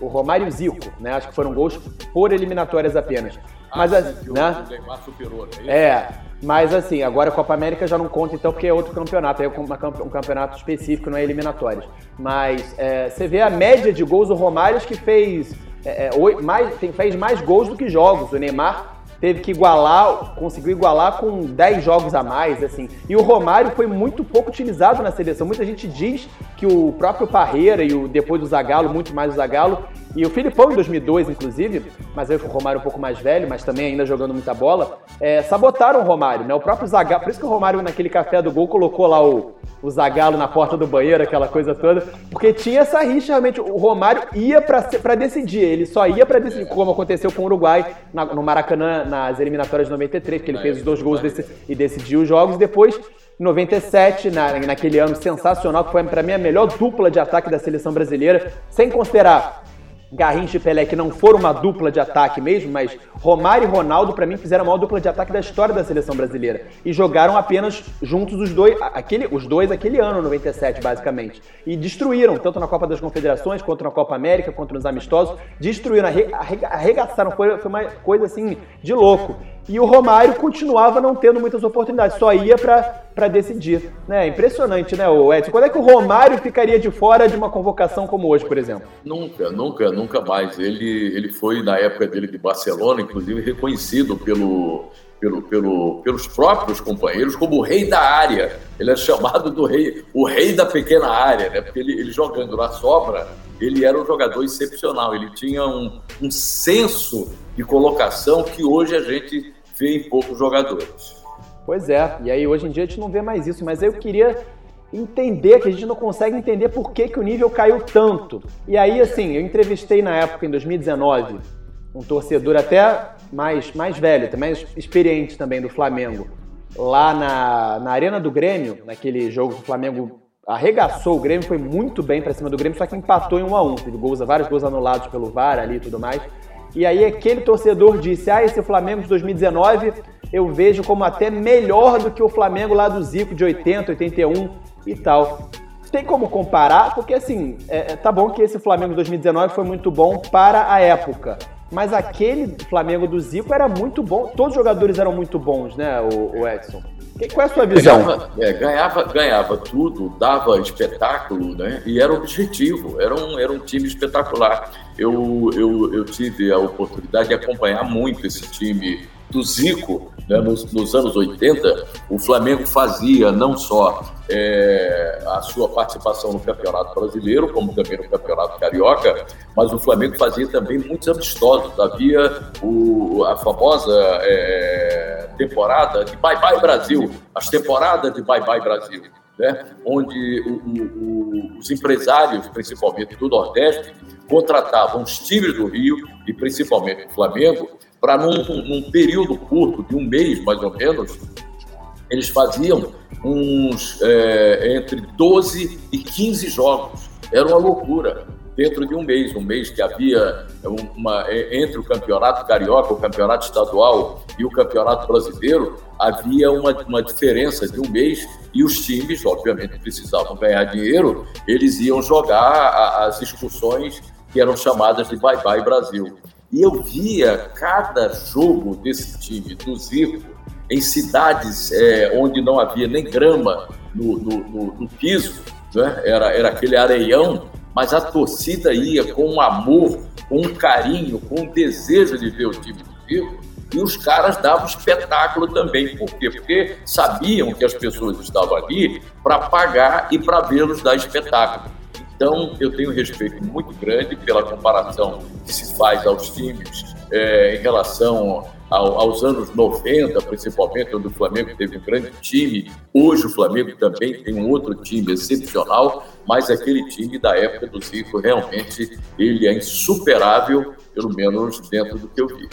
o Romário e o Zico, né? Acho que foram gols por eliminatórias apenas. Ah, Mas, sim, né? o Neymar superou, é, é Mas assim, agora a Copa América já não conta então porque é outro campeonato, é um campeonato específico, não é eliminatórios. Mas é, você vê a média de gols do Romário que fez, é, é mais, tem, fez mais gols do que jogos. O Neymar teve que igualar, conseguiu igualar com 10 jogos a mais, assim. E o Romário foi muito pouco utilizado na seleção. Muita gente diz que o próprio Parreira e o depois do Zagallo, muito mais o Zagallo, e o Filipão em 2002, inclusive, mas aí o Romário um pouco mais velho, mas também ainda jogando muita bola, é, sabotaram o Romário, né? O próprio Zagallo, por isso que o Romário naquele café do gol colocou lá o, o Zagallo na porta do banheiro, aquela coisa toda, porque tinha essa rixa realmente. O Romário ia para decidir, ele só ia para decidir, como aconteceu com o Uruguai na, no Maracanã nas eliminatórias de 93, que ele fez os dois gols desse, e decidiu os jogos, depois 97, na, naquele ano sensacional, que foi para mim a melhor dupla de ataque da seleção brasileira, sem considerar Garrincha e Pelé, que não foram uma dupla de ataque mesmo, mas Romário e Ronaldo, para mim, fizeram a maior dupla de ataque da história da seleção brasileira. E jogaram apenas juntos os dois, aquele, os dois aquele ano, 97, basicamente. E destruíram, tanto na Copa das Confederações, quanto na Copa América, quanto nos amistosos. Destruíram, arregaçaram, foi, foi uma coisa assim de louco. E o Romário continuava não tendo muitas oportunidades, só ia para decidir. Né? Impressionante, né, Edson? Quando é que o Romário ficaria de fora de uma convocação como hoje, por exemplo? Nunca, nunca, nunca mais. Ele, ele foi, na época dele de Barcelona, inclusive reconhecido pelo, pelo, pelo, pelos próprios companheiros como o rei da área. Ele é chamado do rei, o rei da pequena área, né? porque ele, ele jogando na sobra, ele era um jogador excepcional. Ele tinha um, um senso de colocação que hoje a gente vê em poucos jogadores. Pois é, e aí hoje em dia a gente não vê mais isso, mas eu queria entender, que a gente não consegue entender por que, que o nível caiu tanto. E aí, assim, eu entrevistei na época, em 2019, um torcedor até mais, mais velho, mais experiente também do Flamengo, lá na, na Arena do Grêmio, naquele jogo que o Flamengo arregaçou o Grêmio, foi muito bem para cima do Grêmio, só que empatou em 1 a 1 Teve gols, vários gols anulados pelo VAR ali e tudo mais. E aí aquele torcedor disse: Ah, esse Flamengo de 2019 eu vejo como até melhor do que o Flamengo lá do Zico de 80, 81 e tal. Tem como comparar, porque assim, é, é tá bom que esse Flamengo de 2019 foi muito bom para a época. Mas aquele Flamengo do Zico era muito bom. Todos os jogadores eram muito bons, né, o, Edson? Qual é a sua visão? Ganhava, é, ganhava, ganhava, tudo, dava espetáculo, né? E era objetivo, era um, era um time espetacular. Eu, eu, eu tive a oportunidade de acompanhar muito esse time do Zico, né, nos, nos, anos 80, o Flamengo fazia não só é, a sua participação no Campeonato Brasileiro, como também no Campeonato Carioca, mas o Flamengo fazia também muitos amistosos. Havia o, a famosa é, temporada de Bye Bye Brasil, as temporadas de Bye Bye Brasil. Né, onde o, o, os empresários, principalmente do Nordeste, contratavam os times do Rio e principalmente o Flamengo para num, num período curto, de um mês mais ou menos, eles faziam uns é, entre 12 e 15 jogos. Era uma loucura dentro de um mês, um mês que havia uma é, entre o campeonato carioca, o campeonato estadual e o campeonato brasileiro, havia uma, uma diferença de um mês e os times, obviamente, precisavam ganhar dinheiro, eles iam jogar as excursões que eram chamadas de Bye Bye Brasil. E eu via cada jogo desse time, do Zico, em cidades é, onde não havia nem grama no, no, no, no piso, né? era, era aquele areião, mas a torcida ia com um amor, com um carinho, com um desejo de ver o time do Zico, e os caras davam espetáculo também. Por quê? Porque sabiam que as pessoas estavam ali para pagar e para vê-los dar espetáculo. Então, eu tenho um respeito muito grande pela comparação que se faz aos times é, em relação ao, aos anos 90, principalmente, onde o Flamengo teve um grande time. Hoje, o Flamengo também tem um outro time excepcional, mas aquele time da época do Zico, realmente, ele é insuperável, pelo menos dentro do que eu vi.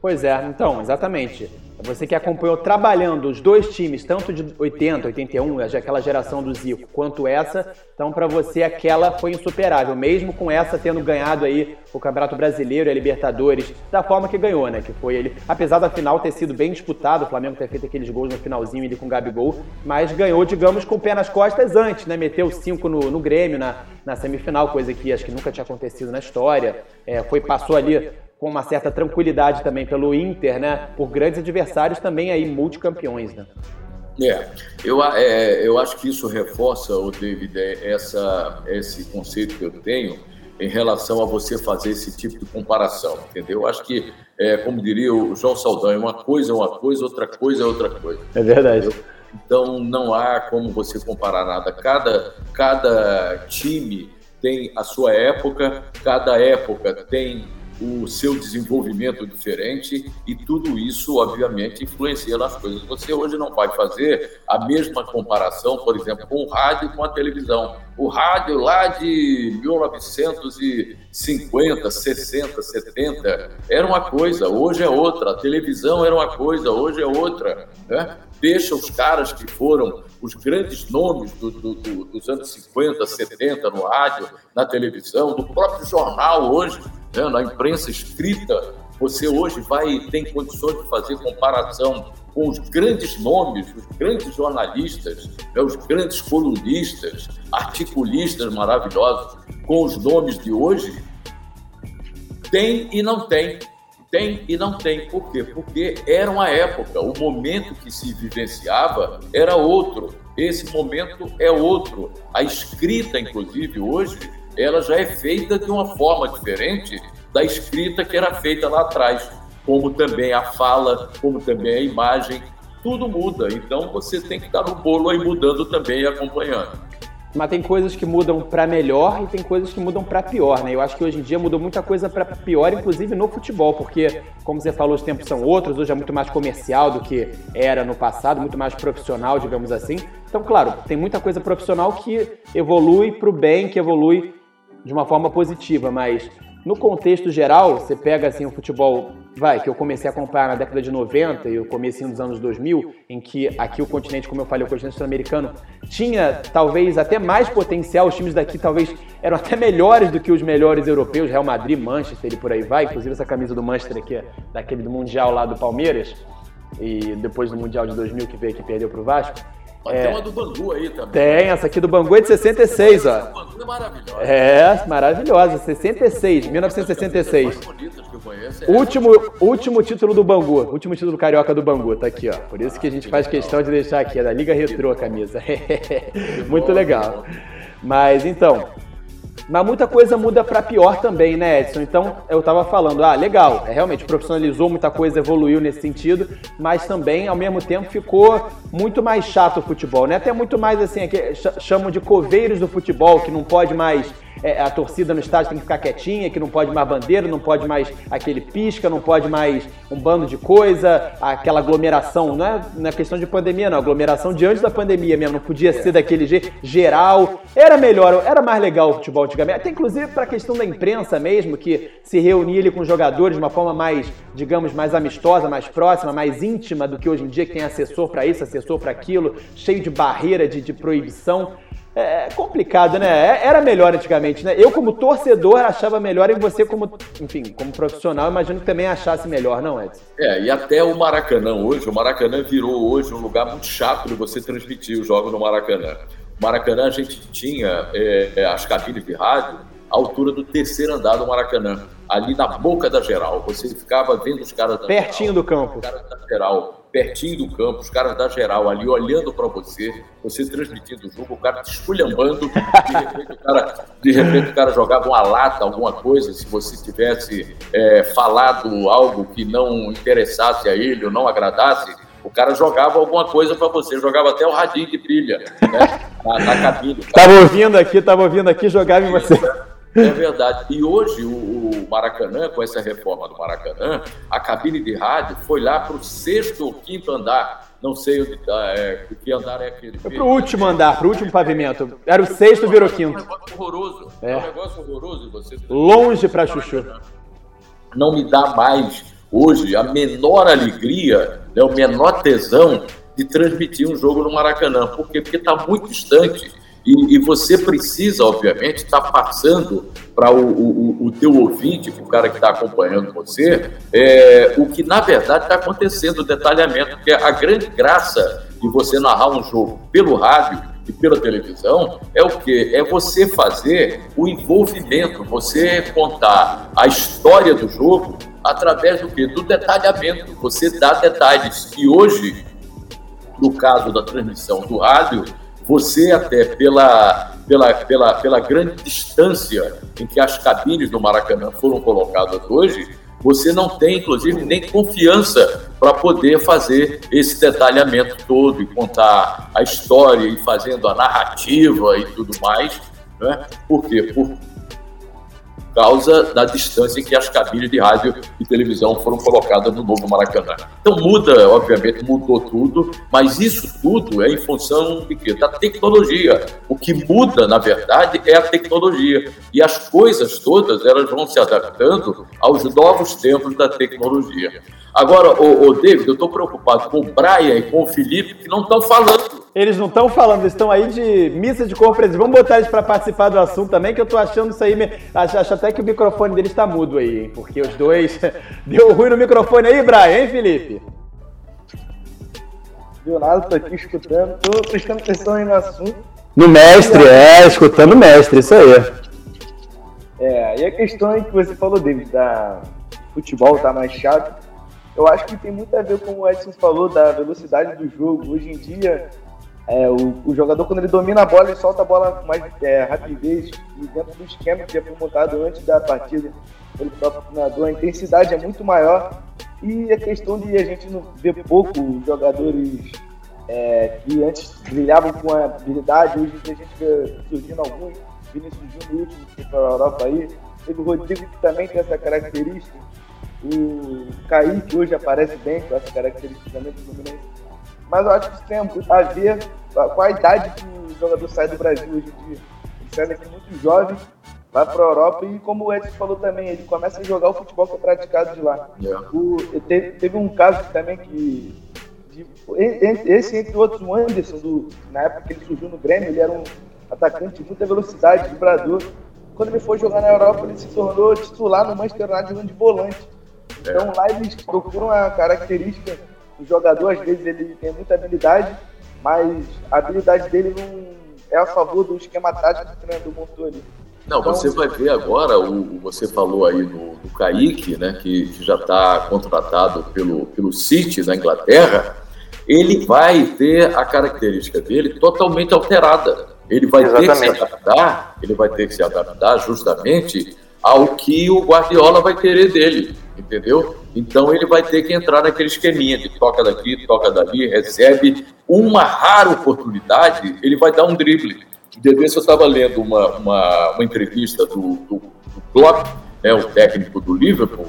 Pois é, então, exatamente. Você que acompanhou trabalhando os dois times, tanto de 80, 81, aquela geração do Zico, quanto essa, então para você aquela foi insuperável, mesmo com essa tendo ganhado aí o Campeonato Brasileiro e a Libertadores da forma que ganhou, né? Que foi ele, apesar da final ter sido bem disputado, o Flamengo ter feito aqueles gols no finalzinho ele com o Gabigol, mas ganhou, digamos, com o pé nas costas antes, né? Meteu cinco no, no Grêmio na, na semifinal, coisa que acho que nunca tinha acontecido na história. É, foi passou ali com uma certa tranquilidade também pelo Inter, né? Por grandes adversários também aí multicampeões, né? É, eu, é, eu acho que isso reforça, o David, é, essa, esse conceito que eu tenho em relação a você fazer esse tipo de comparação, entendeu? Eu acho que, é, como diria o João Saldanha, uma coisa é uma coisa, outra coisa é outra coisa. É verdade. Entendeu? Então, não há como você comparar nada. Cada, cada time tem a sua época, cada época tem o seu desenvolvimento diferente e tudo isso, obviamente, influencia nas coisas. Você hoje não pode fazer a mesma comparação, por exemplo, com o rádio e com a televisão. O rádio lá de 1950, 60, 70 era uma coisa, hoje é outra. A televisão era uma coisa, hoje é outra. Né? Deixa os caras que foram os grandes nomes do, do, do, dos anos 50, 70 no rádio, na televisão, do próprio jornal hoje né, na imprensa escrita, você hoje vai tem condições de fazer comparação com os grandes nomes, os grandes jornalistas, né, os grandes colunistas, articulistas maravilhosos, com os nomes de hoje? Tem e não tem. Tem e não tem. Por quê? Porque era uma época, o momento que se vivenciava era outro. Esse momento é outro. A escrita, inclusive, hoje, ela já é feita de uma forma diferente da escrita que era feita lá atrás, como também a fala, como também a imagem, tudo muda. Então você tem que estar no bolo aí mudando também e acompanhando. Mas tem coisas que mudam para melhor e tem coisas que mudam para pior, né? Eu acho que hoje em dia mudou muita coisa para pior, inclusive no futebol, porque, como você falou, os tempos são outros, hoje é muito mais comercial do que era no passado, muito mais profissional, digamos assim. Então, claro, tem muita coisa profissional que evolui para o bem, que evolui de uma forma positiva, mas no contexto geral, você pega assim o futebol, vai, que eu comecei a acompanhar na década de 90 e o começo dos anos 2000, em que aqui o continente, como eu falei, o continente sul-americano tinha talvez até mais potencial, os times daqui talvez eram até melhores do que os melhores europeus, Real Madrid, Manchester e por aí vai, inclusive essa camisa do Manchester aqui, daquele do Mundial lá do Palmeiras, e depois do Mundial de 2000 que veio aqui perdeu pro Vasco. É, tem uma do Bangu aí também. Tem, essa aqui do Bangu é de 66, ó. Essa Bangu é maravilhosa. É, maravilhosa, 66, 1966. É último, último título do Bangu, último título carioca do Bangu, tá aqui, ó. Por isso que a gente faz questão de deixar aqui, é da Liga Retrô a camisa. Muito legal. Mas então, mas muita coisa muda para pior também, né, Edson? Então, eu tava falando, ah, legal, é, realmente profissionalizou, muita coisa evoluiu nesse sentido, mas também, ao mesmo tempo, ficou muito mais chato o futebol, né? Até muito mais, assim, aqui, chamam de coveiros do futebol, que não pode mais é, a torcida no estádio tem que ficar quietinha, que não pode mais bandeira, não pode mais aquele pisca, não pode mais um bando de coisa, aquela aglomeração, não é na é questão de pandemia, não, aglomeração de antes da pandemia mesmo, não podia ser daquele jeito geral. Era melhor, era mais legal o futebol antigamente, até inclusive para a questão da imprensa mesmo, que se reunia ali com os jogadores de uma forma mais, digamos, mais amistosa, mais próxima, mais íntima do que hoje em dia, que tem assessor para isso, assessor para aquilo, cheio de barreira, de, de proibição. É, é complicado, né? É, era melhor antigamente, né? Eu, como torcedor, achava melhor e você, como, enfim, como profissional, imagino que também achasse melhor, não, Edson? É, e até o Maracanã hoje, o Maracanã virou hoje um lugar muito chato de você transmitir os jogos no Maracanã. Maracanã a gente tinha é, é as cabines de rádio à altura do terceiro andar do Maracanã, ali na boca da geral. Você ficava vendo os caras da Pertinho geral, do campo. Os caras da geral pertinho do campo, os caras da geral ali olhando para você, você transmitindo o jogo, o cara te esculhambando, de repente o cara, de repente, o cara jogava uma lata, alguma coisa, se você tivesse é, falado algo que não interessasse a ele ou não agradasse, o cara jogava alguma coisa para você, jogava até o radinho de pilha, né? Na, na cabine. Tava ouvindo aqui, tava ouvindo aqui, jogava em você. É verdade. E hoje o, o, Maracanã, com essa reforma do Maracanã, a cabine de rádio foi lá para o sexto ou quinto andar. Não sei onde tá, é, que andar é aquele. Foi pro último andar, pro último pavimento. Era o sexto, virou quinto. É um negócio horroroso. É, é um negócio horroroso você. Longe para chuchu. Não me dá mais hoje a menor alegria, né, o menor tesão de transmitir um jogo no Maracanã. Por quê? Porque está muito distante e, e você precisa, obviamente, estar tá passando para o, o, o, teu ouvinte, o cara que está acompanhando você, é, o que na verdade está acontecendo, o detalhamento, porque a grande graça de você narrar um jogo pelo rádio e pela televisão é o que? É você fazer o envolvimento, você contar a história do jogo através do quê? Do detalhamento. Você dá detalhes. E hoje, no caso da transmissão do rádio, você até pela, pela, pela, pela grande distância em que as cabines do Maracanã foram colocadas hoje, você não tem, inclusive, nem confiança para poder fazer esse detalhamento todo e contar a história e fazendo a narrativa e tudo mais. Né? Por quê? Por, causa da distância em que as cabines de rádio e televisão foram colocadas no novo Maracanã. Então muda, obviamente, mudou tudo, mas isso tudo é em função de quê? Da tecnologia. O que muda, na verdade, é a tecnologia. E as coisas todas, elas vão se adaptando aos novos tempos da tecnologia. Agora, o, David, eu estou preocupado com o Brian e com o Felipe, que não estão falando. Eles não estão falando, eles estão aí de missa de cor presidente. Vamos botar eles para participar do assunto também, que eu estou achando isso aí. Acho, acho, até que o microfone deles está mudo aí, hein? Porque os dois. Deu ruim no microfone aí, Brian, hein, Felipe? Deu nada, tô aqui escutando, tô prestando atenção aí no assunto. No mestre, é, escutando o mestre, isso aí. É, e a questão aí que você falou, David, da futebol tá mais chato eu acho que tem muito a ver com o Edson falou da velocidade do jogo. Hoje em dia, é, o, o, jogador, quando ele domina a bola, ele solta a bola com mais é, rapidez e dentro do esquema que foi montado antes da partida pelo próprio treinador, a intensidade é muito maior. E a questão de a gente não ver pouco jogadores é, que antes brilhavam com a habilidade, hoje a gente vê surgindo alguns. Vinícius Júnior, último que foi para a Europa aí. Teve o Rodrigo, que também tem essa característica o Kaique hoje aparece bem com essa característica também do Fluminense. Mas eu acho que isso tem a ver com a idade que o jogador sai do Brasil hoje em dia. Ele sai daqui muito jovem, vai para a Europa e, como o Edson falou também, ele começa a jogar o futebol que é praticado de lá. Yeah. O, teve, teve, um caso também que. De, esse, entre outros, o Anderson, do, na época que ele surgiu no Grêmio, ele era um atacante de muita velocidade, vibrador. Quando ele foi jogar na Europa, ele se tornou titular no Manchester United jogando de volante. Então lá eles procuram a característica do jogador, às vezes ele tem muita habilidade, mas a habilidade dele não é a favor do esquema tático que o treinador montou ali. Não, então, você vai ver agora, o, você falou aí do, do Kaique, né, que, que já está contratado pelo, pelo City na Inglaterra, ele vai ter a característica dele totalmente alterada. Ele vai Exatamente. ter que se adaptar, ele vai ter que se adaptar justamente ao que o Guardiola vai querer dele entendeu? Então ele vai ter que entrar naquele esqueminha de toca daqui, toca dali, recebe uma rara oportunidade, ele vai dar um drible. De vez eu estava lendo uma, uma, uma, entrevista do, do, do Klopp, né, o técnico do Liverpool,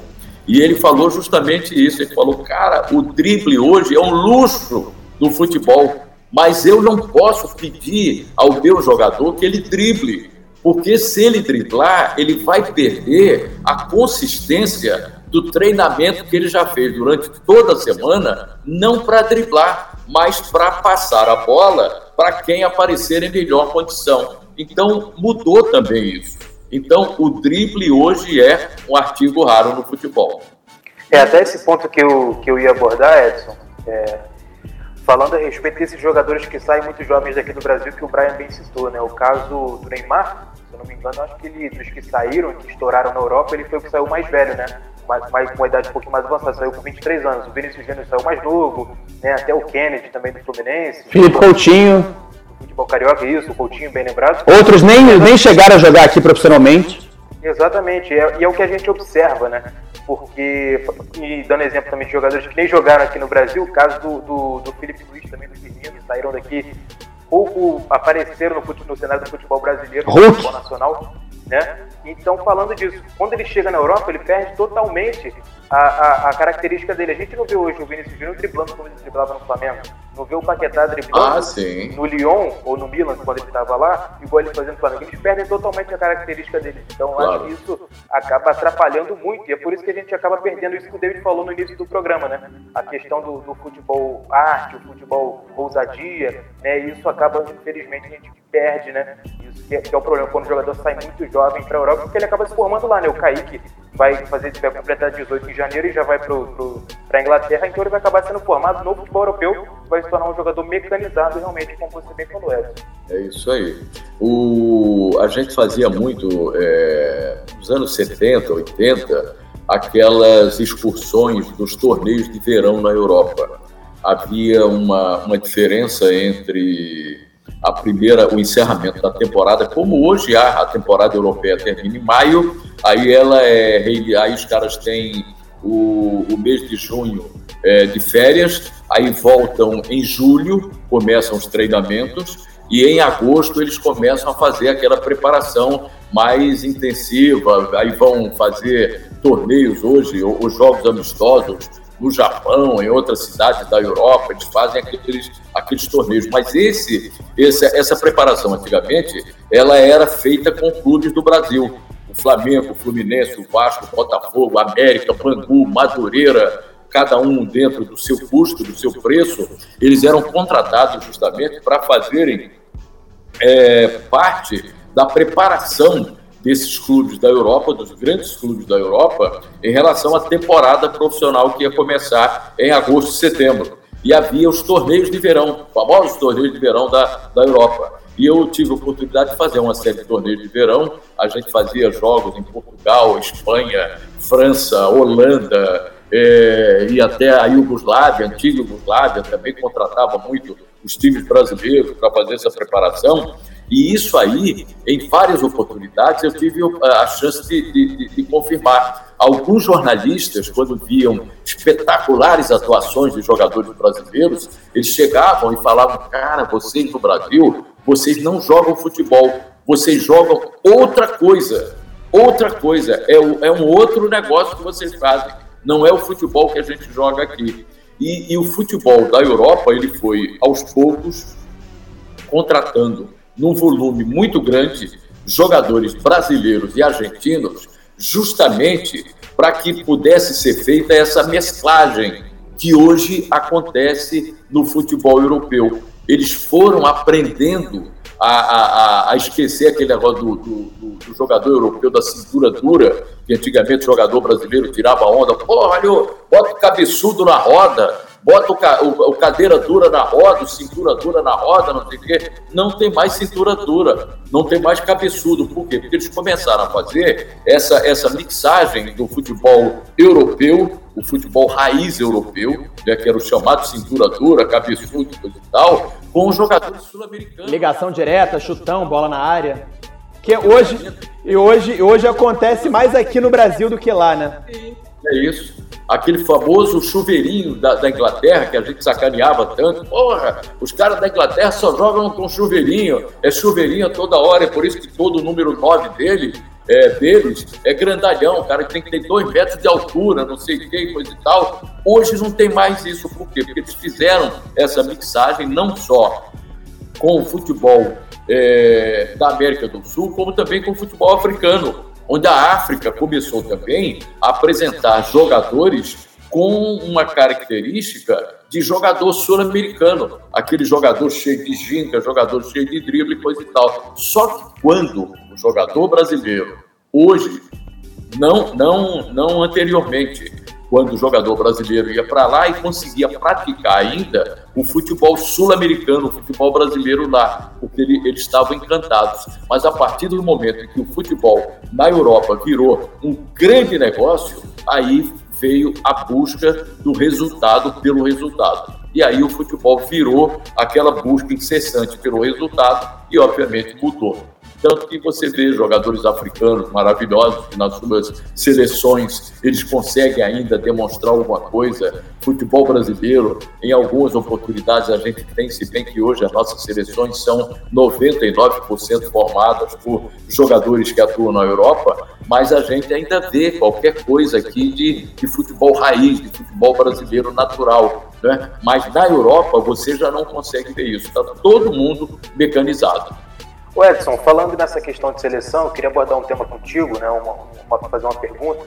e ele falou justamente isso. Ele falou, cara, o drible hoje é um luxo do futebol, mas eu não posso pedir ao meu jogador que ele drible, porque se ele driblar, ele vai perder a consistência do treinamento que ele já fez durante toda a semana, não para driblar, mas para passar a bola para quem aparecer em melhor condição. Então, mudou também isso. Então, o drible hoje é um artigo raro no futebol. É até esse ponto que eu, que eu ia abordar, Edson. É, falando a respeito desses jogadores que saem muito jovens daqui do Brasil, que o Brian bem citou, né? O caso do Neymar, se eu não me engano, acho que ele, dos que saíram, que estouraram na Europa, ele foi o que saiu mais velho, né? Mais, mais, com uma idade um pouquinho mais avançada, saiu com 23 anos. O Vinícius Júnior saiu mais novo, né? até o Kennedy também do Fluminense. Felipe Coutinho. Futebol carioca, isso, o Coutinho bem lembrado. Outros nem, nem chegaram a jogar aqui profissionalmente. Exatamente, e é, e é o que a gente observa, né? Porque, e dando exemplo também de jogadores que nem jogaram aqui no Brasil, o caso do, do, do Felipe Luiz também, do Firmino, saíram daqui, pouco apareceram no, no cenário do futebol brasileiro, no futebol nacional, né? Então, falando disso, quando ele chega na Europa, ele perde totalmente a, a, a característica dele. A gente não vê hoje o Vinícius Júnior driblando como ele driblava no Flamengo. Não vê o Paquetá driblando ah, no Lyon ou no Milan, quando ele estava lá, igual ele fazendo no Flamengo. Eles perdem totalmente a característica dele. Então, claro. acho que isso acaba atrapalhando muito. E é por isso que a gente acaba perdendo isso que o David falou no início do programa, né? A questão do, do futebol arte, o futebol ousadia, né? Isso acaba, infelizmente, a gente perde, né? Isso que é, que é o problema quando o jogador sai muito jovem para a Europa, porque ele acaba se formando lá, né? O Kaique vai fazer, vai completar 18 em janeiro e já vai para a Inglaterra, então ele vai acabar sendo formado no futebol europeu, vai se tornar um jogador mecanizado realmente, como você bem falou, Edson. É isso aí. O, a gente fazia muito, é, nos anos 70, 80, aquelas excursões dos torneios de verão na Europa. Havia uma, uma diferença entre a primeira, o encerramento da temporada, como hoje a temporada europeia termina em maio, aí ela é, aí os caras têm o, o mês de junho é, de férias, aí voltam em julho, começam os treinamentos, e em agosto eles começam a fazer aquela preparação mais intensiva, aí vão fazer torneios hoje, os jogos amistosos no Japão, em outras cidades da Europa, eles fazem aqueles, aqueles torneios. Mas esse, esse, essa preparação antigamente, ela era feita com clubes do Brasil. O Flamengo, o Fluminense, o Vasco, o Botafogo, América, Bangu, Madureira, cada um dentro do seu custo, do seu preço, eles eram contratados justamente para fazerem é, parte da preparação desses clubes da Europa, dos grandes clubes da Europa, em relação à temporada profissional que ia começar em agosto e setembro. E havia os torneios de verão, famosos torneios de verão da, da Europa. E eu tive a oportunidade de fazer uma série de torneios de verão. A gente fazia jogos em Portugal, Espanha, França, Holanda, é, e até a Iugoslávia, antiga Iugoslávia, também contratava muito os times brasileiros para fazer essa preparação. E isso aí, em várias oportunidades, eu tive a chance de, de, de, confirmar. Alguns jornalistas, quando viam espetaculares atuações de jogadores brasileiros, eles chegavam e falavam: Cara, vocês no Brasil, vocês não jogam futebol, vocês jogam outra coisa. Outra coisa, é, é um outro negócio que vocês fazem. Não é o futebol que a gente joga aqui. E, e o futebol da Europa, ele foi, aos poucos, contratando num volume muito grande jogadores brasileiros e argentinos, justamente para que pudesse ser feita essa mesclagem que hoje acontece no futebol europeu. Eles foram aprendendo a, a, a esquecer aquele negócio do, do, do, jogador europeu da cintura dura, que antigamente o jogador brasileiro tirava onda. Porra, olha, bota o cabeçudo na roda, bota o, o, o, cadeira dura na roda, cintura dura na roda, não sei o quê. Não tem mais cintura dura, não tem mais cabeçudo. Por quê? Porque eles começaram a fazer essa, essa mixagem do futebol europeu, o futebol raiz europeu, né, que era o chamado cintura dura, cabeçudo e tal, com os jogadores sul-americanos. Ligação direta, chutão, bola na área. Que hoje, e hoje, hoje acontece mais aqui no Brasil do que lá, né? É isso aquele famoso chuveirinho da, da, Inglaterra, que a gente sacaneava tanto. Porra, os caras da Inglaterra só jogam com chuveirinho, é chuveirinho toda hora, é por isso que todo o número 9 dele, é, deles é grandalhão, cara tem que ter dois metros de altura, não sei o que, coisa e tal. Hoje não tem mais isso, por quê? Porque eles fizeram essa mixagem não só com o futebol é, da América do Sul, como também com o futebol africano onde a África começou também a apresentar jogadores com uma característica de jogador sul-americano, aquele jogador cheio de ginga, jogador cheio de drible e coisa e tal. Só que quando jogador brasileiro, hoje, não, não, não anteriormente, quando o jogador brasileiro ia para lá e conseguia praticar ainda o futebol sul-americano, o futebol brasileiro lá, porque ele, eles estavam encantados. Mas a partir do momento em que o futebol na Europa virou um grande negócio, aí veio a busca do resultado pelo resultado. E aí o futebol virou aquela busca incessante pelo resultado e, obviamente, mudou. Tanto que você vê jogadores africanos maravilhosos que nas suas seleções eles conseguem ainda demonstrar alguma coisa. Futebol brasileiro, em algumas oportunidades a gente tem, se bem que hoje as nossas seleções são 99% formadas por jogadores que atuam na Europa, mas a gente ainda vê qualquer coisa aqui de, de futebol raiz, de futebol brasileiro natural. Né? Mas na Europa você já não consegue ver isso. Está todo mundo mecanizado. O Edson, falando nessa questão de seleção, eu queria abordar um tema contigo, né, uma, uma, fazer uma pergunta,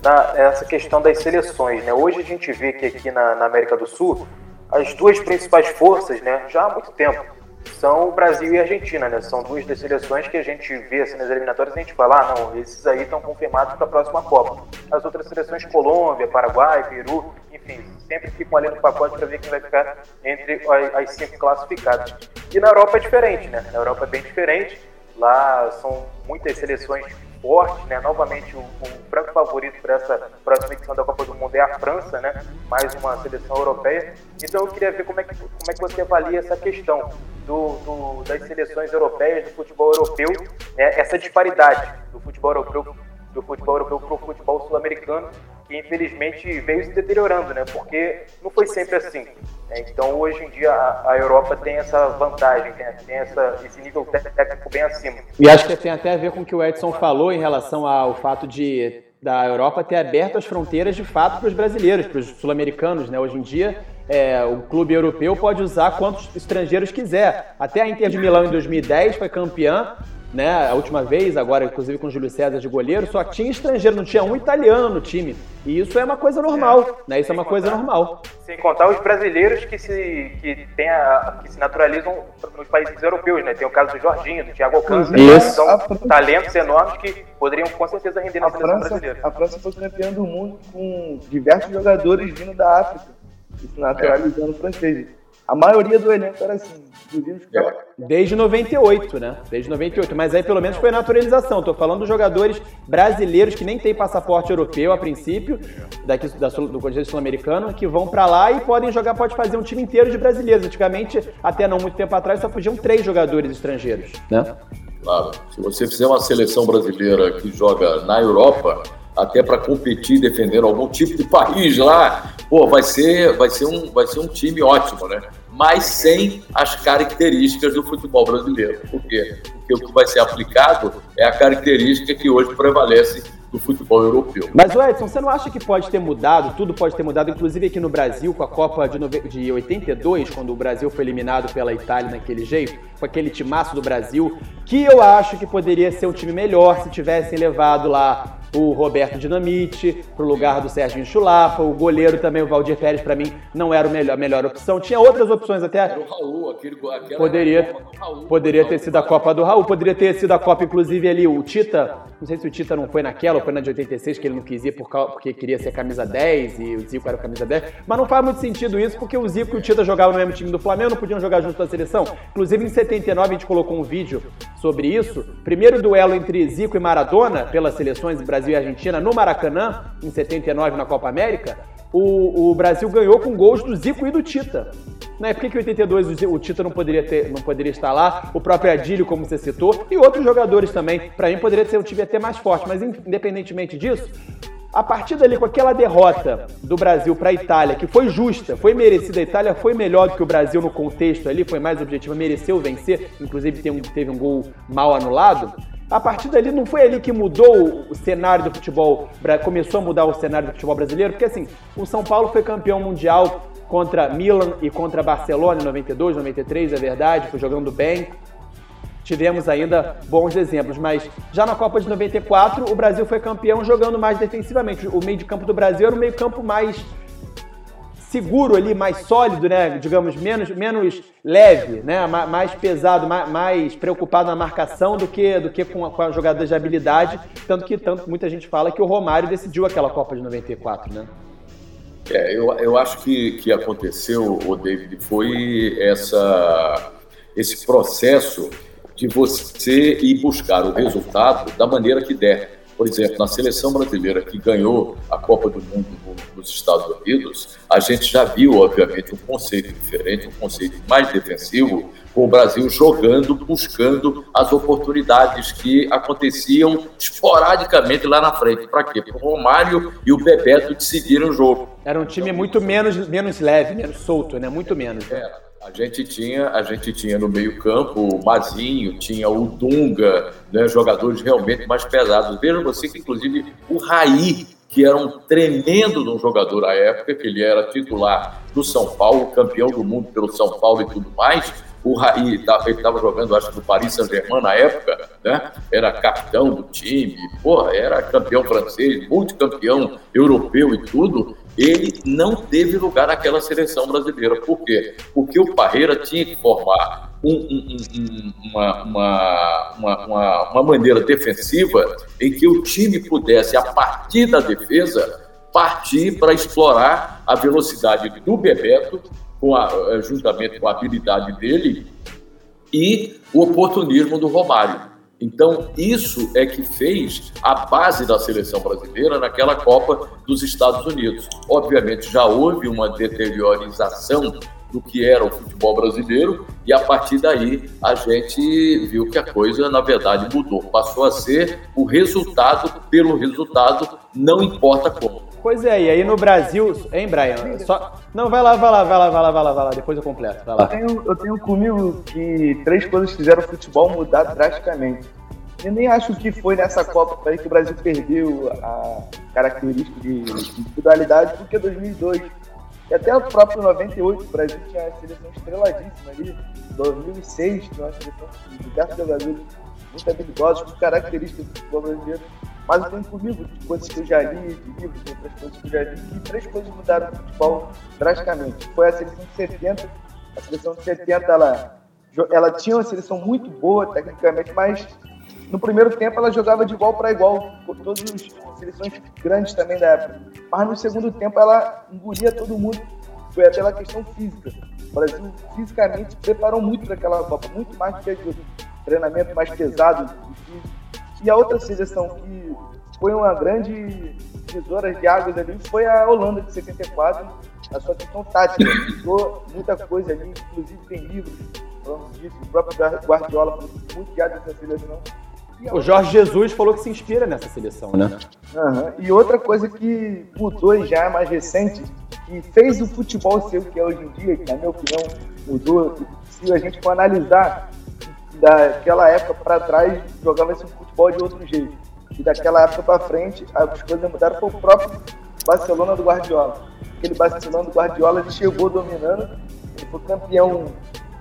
na, essa questão das seleções. Né? Hoje a gente vê que aqui na, na América do Sul, as duas principais forças, né, já há muito tempo, são o Brasil e a Argentina, né? São duas das seleções que a gente vê assim, nas eliminatórias e a gente fala, ah, não, esses aí estão confirmados para a próxima Copa. As outras seleções, Colômbia, Paraguai, Peru, enfim, sempre ficam ali no pacote para ver quem vai ficar entre as cinco classificadas. E na Europa é diferente, né? Na Europa é bem diferente. Lá são muitas seleções forte, né? Novamente o, o franco favorito para essa próxima edição da Copa do Mundo é a França, né? Mais uma seleção europeia. Então eu queria ver como é que, como é que você avalia essa questão do, do das seleções europeias, do futebol europeu, né? essa disparidade do futebol europeu do futebol europeu para o futebol sul-americano, que infelizmente veio se deteriorando, né? Porque não foi sempre assim. Né? Então hoje em dia a, Europa tem essa vantagem, tem, tem essa, esse nível técnico bem acima. E acho que tem até a ver com o que o Edson falou em relação ao fato de da Europa ter aberto as fronteiras de fato para os brasileiros, para os sul-americanos, né? Hoje em dia é, o clube europeu pode usar quantos estrangeiros quiser. Até a Inter de Milão em 2010 foi campeã né? A última vez, agora, inclusive com o Júlio César de goleiro, só tinha estrangeiro, não tinha um italiano no time. E isso é uma coisa normal, é. né? Isso é uma coisa normal. Sem contar os brasileiros que se, que tem a, que se naturalizam nos países europeus, né? Tem o caso do Jorginho, do Thiago Alcântara. Isso. São França... talentos enormes que poderiam com certeza render na a seleção França, brasileira. A França foi campeã do mundo com diversos jogadores vindo da África, se naturalizando é. franceses. A maioria do elenco era assim, é. Desde 98, né? Desde 98. Mas aí pelo menos foi naturalização. Tô falando dos jogadores brasileiros que nem têm passaporte europeu a princípio, daqui da, do continente sul-americano, que vão para lá e podem jogar, pode fazer um time inteiro de brasileiros. Antigamente, até não muito tempo atrás, só podiam três jogadores estrangeiros, né? Claro. Se você fizer uma seleção brasileira que joga na Europa, até para competir, defendendo algum tipo de país lá, pô, vai ser, vai ser, um, vai ser um time ótimo, né? Mas sem as características do futebol brasileiro. Por quê? Porque o que vai ser aplicado é a característica que hoje prevalece do futebol europeu. Mas, Edson, você não acha que pode ter mudado? Tudo pode ter mudado, inclusive aqui no Brasil, com a Copa de, nove... de 82, quando o Brasil foi eliminado pela Itália naquele jeito, com aquele timaço do Brasil, que eu acho que poderia ser um time melhor se tivessem levado lá o Roberto Dinamite pro lugar do Sérgio Chulapa, o goleiro também, o Valdir Pérez, para mim, não era melhor, a melhor opção. Tinha outras opções até. Era o Raul, aquele, poderia, Raul, poderia ter sido a Copa do Raul, poderia ter sido a Copa, inclusive, ali, o Tita, não sei se o Tita não foi naquela, ou foi na de 86, que ele não quis ir porque queria ser camisa 10 e o Zico era camisa 10, mas não faz muito sentido isso, porque o Zico e o Tita jogavam no mesmo time do Flamengo, não podiam jogar junto da seleção. Inclusive, em 79, a gente colocou um vídeo sobre isso. Primeiro duelo entre Zico e Maradona, pelas seleções Brasil e Argentina, no Maracanã, em 79, na Copa América, o, o Brasil ganhou com gols do Zico e do Tita. Né? Por que, que em 82 o Tita não poderia, ter, não poderia estar lá? O próprio Adílio, como você citou, e outros jogadores também. Para mim, poderia ser um time até mais forte. Mas, independentemente disso, a partir dali, com aquela derrota do Brasil para a Itália, que foi justa, foi merecida, a Itália foi melhor do que o Brasil no contexto ali, foi mais objetiva, mereceu vencer, inclusive teve um gol mal anulado. A partir dali, não foi ali que mudou o cenário do futebol, começou a mudar o cenário do futebol brasileiro, porque assim, o São Paulo foi campeão mundial contra Milan e contra Barcelona em 92, 93, é verdade, foi jogando bem tivemos ainda bons exemplos, mas já na Copa de 94 o Brasil foi campeão jogando mais defensivamente. O meio de campo do Brasil era o meio campo mais seguro ali, mais sólido, né? Digamos, menos, menos leve, né? Mais pesado, mais, mais preocupado na marcação do que, do que com, a, com a jogada de habilidade. Tanto que tanto, muita gente fala que o Romário decidiu aquela Copa de 94, né? É, eu, eu acho que que aconteceu, o David, foi essa, esse processo de você ir buscar o resultado da maneira que der. Por exemplo, na seleção brasileira que ganhou a Copa do Mundo nos Estados Unidos, a gente já viu, obviamente, um conceito diferente, um conceito mais defensivo, com o Brasil jogando, buscando as oportunidades que aconteciam esporadicamente lá na frente. Para quê? Para o Romário e o Bebeto decidiram o jogo. Era um time muito menos, menos leve, menos solto, né? Muito menos. Né? Era. A gente tinha, a gente tinha no meio-campo o Mazinho, tinha o Dunga, né, jogadores realmente mais pesados. Veja você que, inclusive, o Raí, que era um tremendo de um jogador à época, que ele era titular do São Paulo, campeão do mundo pelo São Paulo e tudo mais. O Raí estava jogando, acho, no Paris Saint-Germain na época, né? Era capitão do time, porra, era campeão francês, multicampeão europeu e tudo ele não teve lugar naquela seleção brasileira. Por quê? Porque o Parreira tinha que formar um, um, um, uma, uma, uma, uma, maneira defensiva em que o time pudesse, a partir da defesa, partir para explorar a velocidade do Bebeto, com a, juntamente com a habilidade dele, e o oportunismo do Romário. Então, isso é que fez a base da seleção brasileira naquela Copa dos Estados Unidos. Obviamente, já houve uma deteriorização do que era o futebol brasileiro e a partir daí a gente viu que a coisa na verdade mudou, passou a ser o resultado pelo resultado, não importa como. Pois é, e aí no Brasil, hein, Brian? Só... Não, vai lá, vai lá, vai lá, vai lá, vai lá, vai lá, depois eu completo. Vai lá. Eu, tenho, eu tenho comigo que três coisas fizeram o futebol mudar drasticamente. Eu nem acho que foi nessa Copa aí que o Brasil perdeu a característica de individualidade, porque 2002 e até o próprio 98, o Brasil tinha uma seleção estreladíssima ali. 2006, tinha uma seleção de diversos jogadores muito habilidosos, com características do futebol brasileiro. Mas eu tenho comigo de coisas que eu já li, de livros, de outras coisas que eu já li, e três coisas mudaram o futebol drasticamente. Foi a seleção de 70. A seleção de 70, ela, ela tinha uma seleção muito boa tecnicamente, mas no primeiro tempo ela jogava de igual para igual, com todas as seleções grandes também da época. Mas no segundo tempo ela engolia todo mundo. Foi pela questão física. O Brasil fisicamente preparou muito para aquela Copa, muito mais do que aquilo. Treinamento mais pesado. E a outra seleção que foi uma grande tesoura de águas ali foi a Holanda de 74, a sua questão tática. Mudou muita coisa ali, inclusive tem livros falando disso. O próprio Guardiola falou muito guiado dessa seleção. O Jorge Jesus falou que se inspira nessa seleção, né? Uhum. E outra coisa que mudou e já é mais recente, que fez o futebol ser o que é hoje em dia, que na minha opinião mudou, se a gente for analisar daquela época para trás, jogava esse futebol de outro jeito. E daquela época para frente, as coisas mudaram foi o próprio Barcelona do Guardiola. Aquele Barcelona do Guardiola chegou dominando, ele foi campeão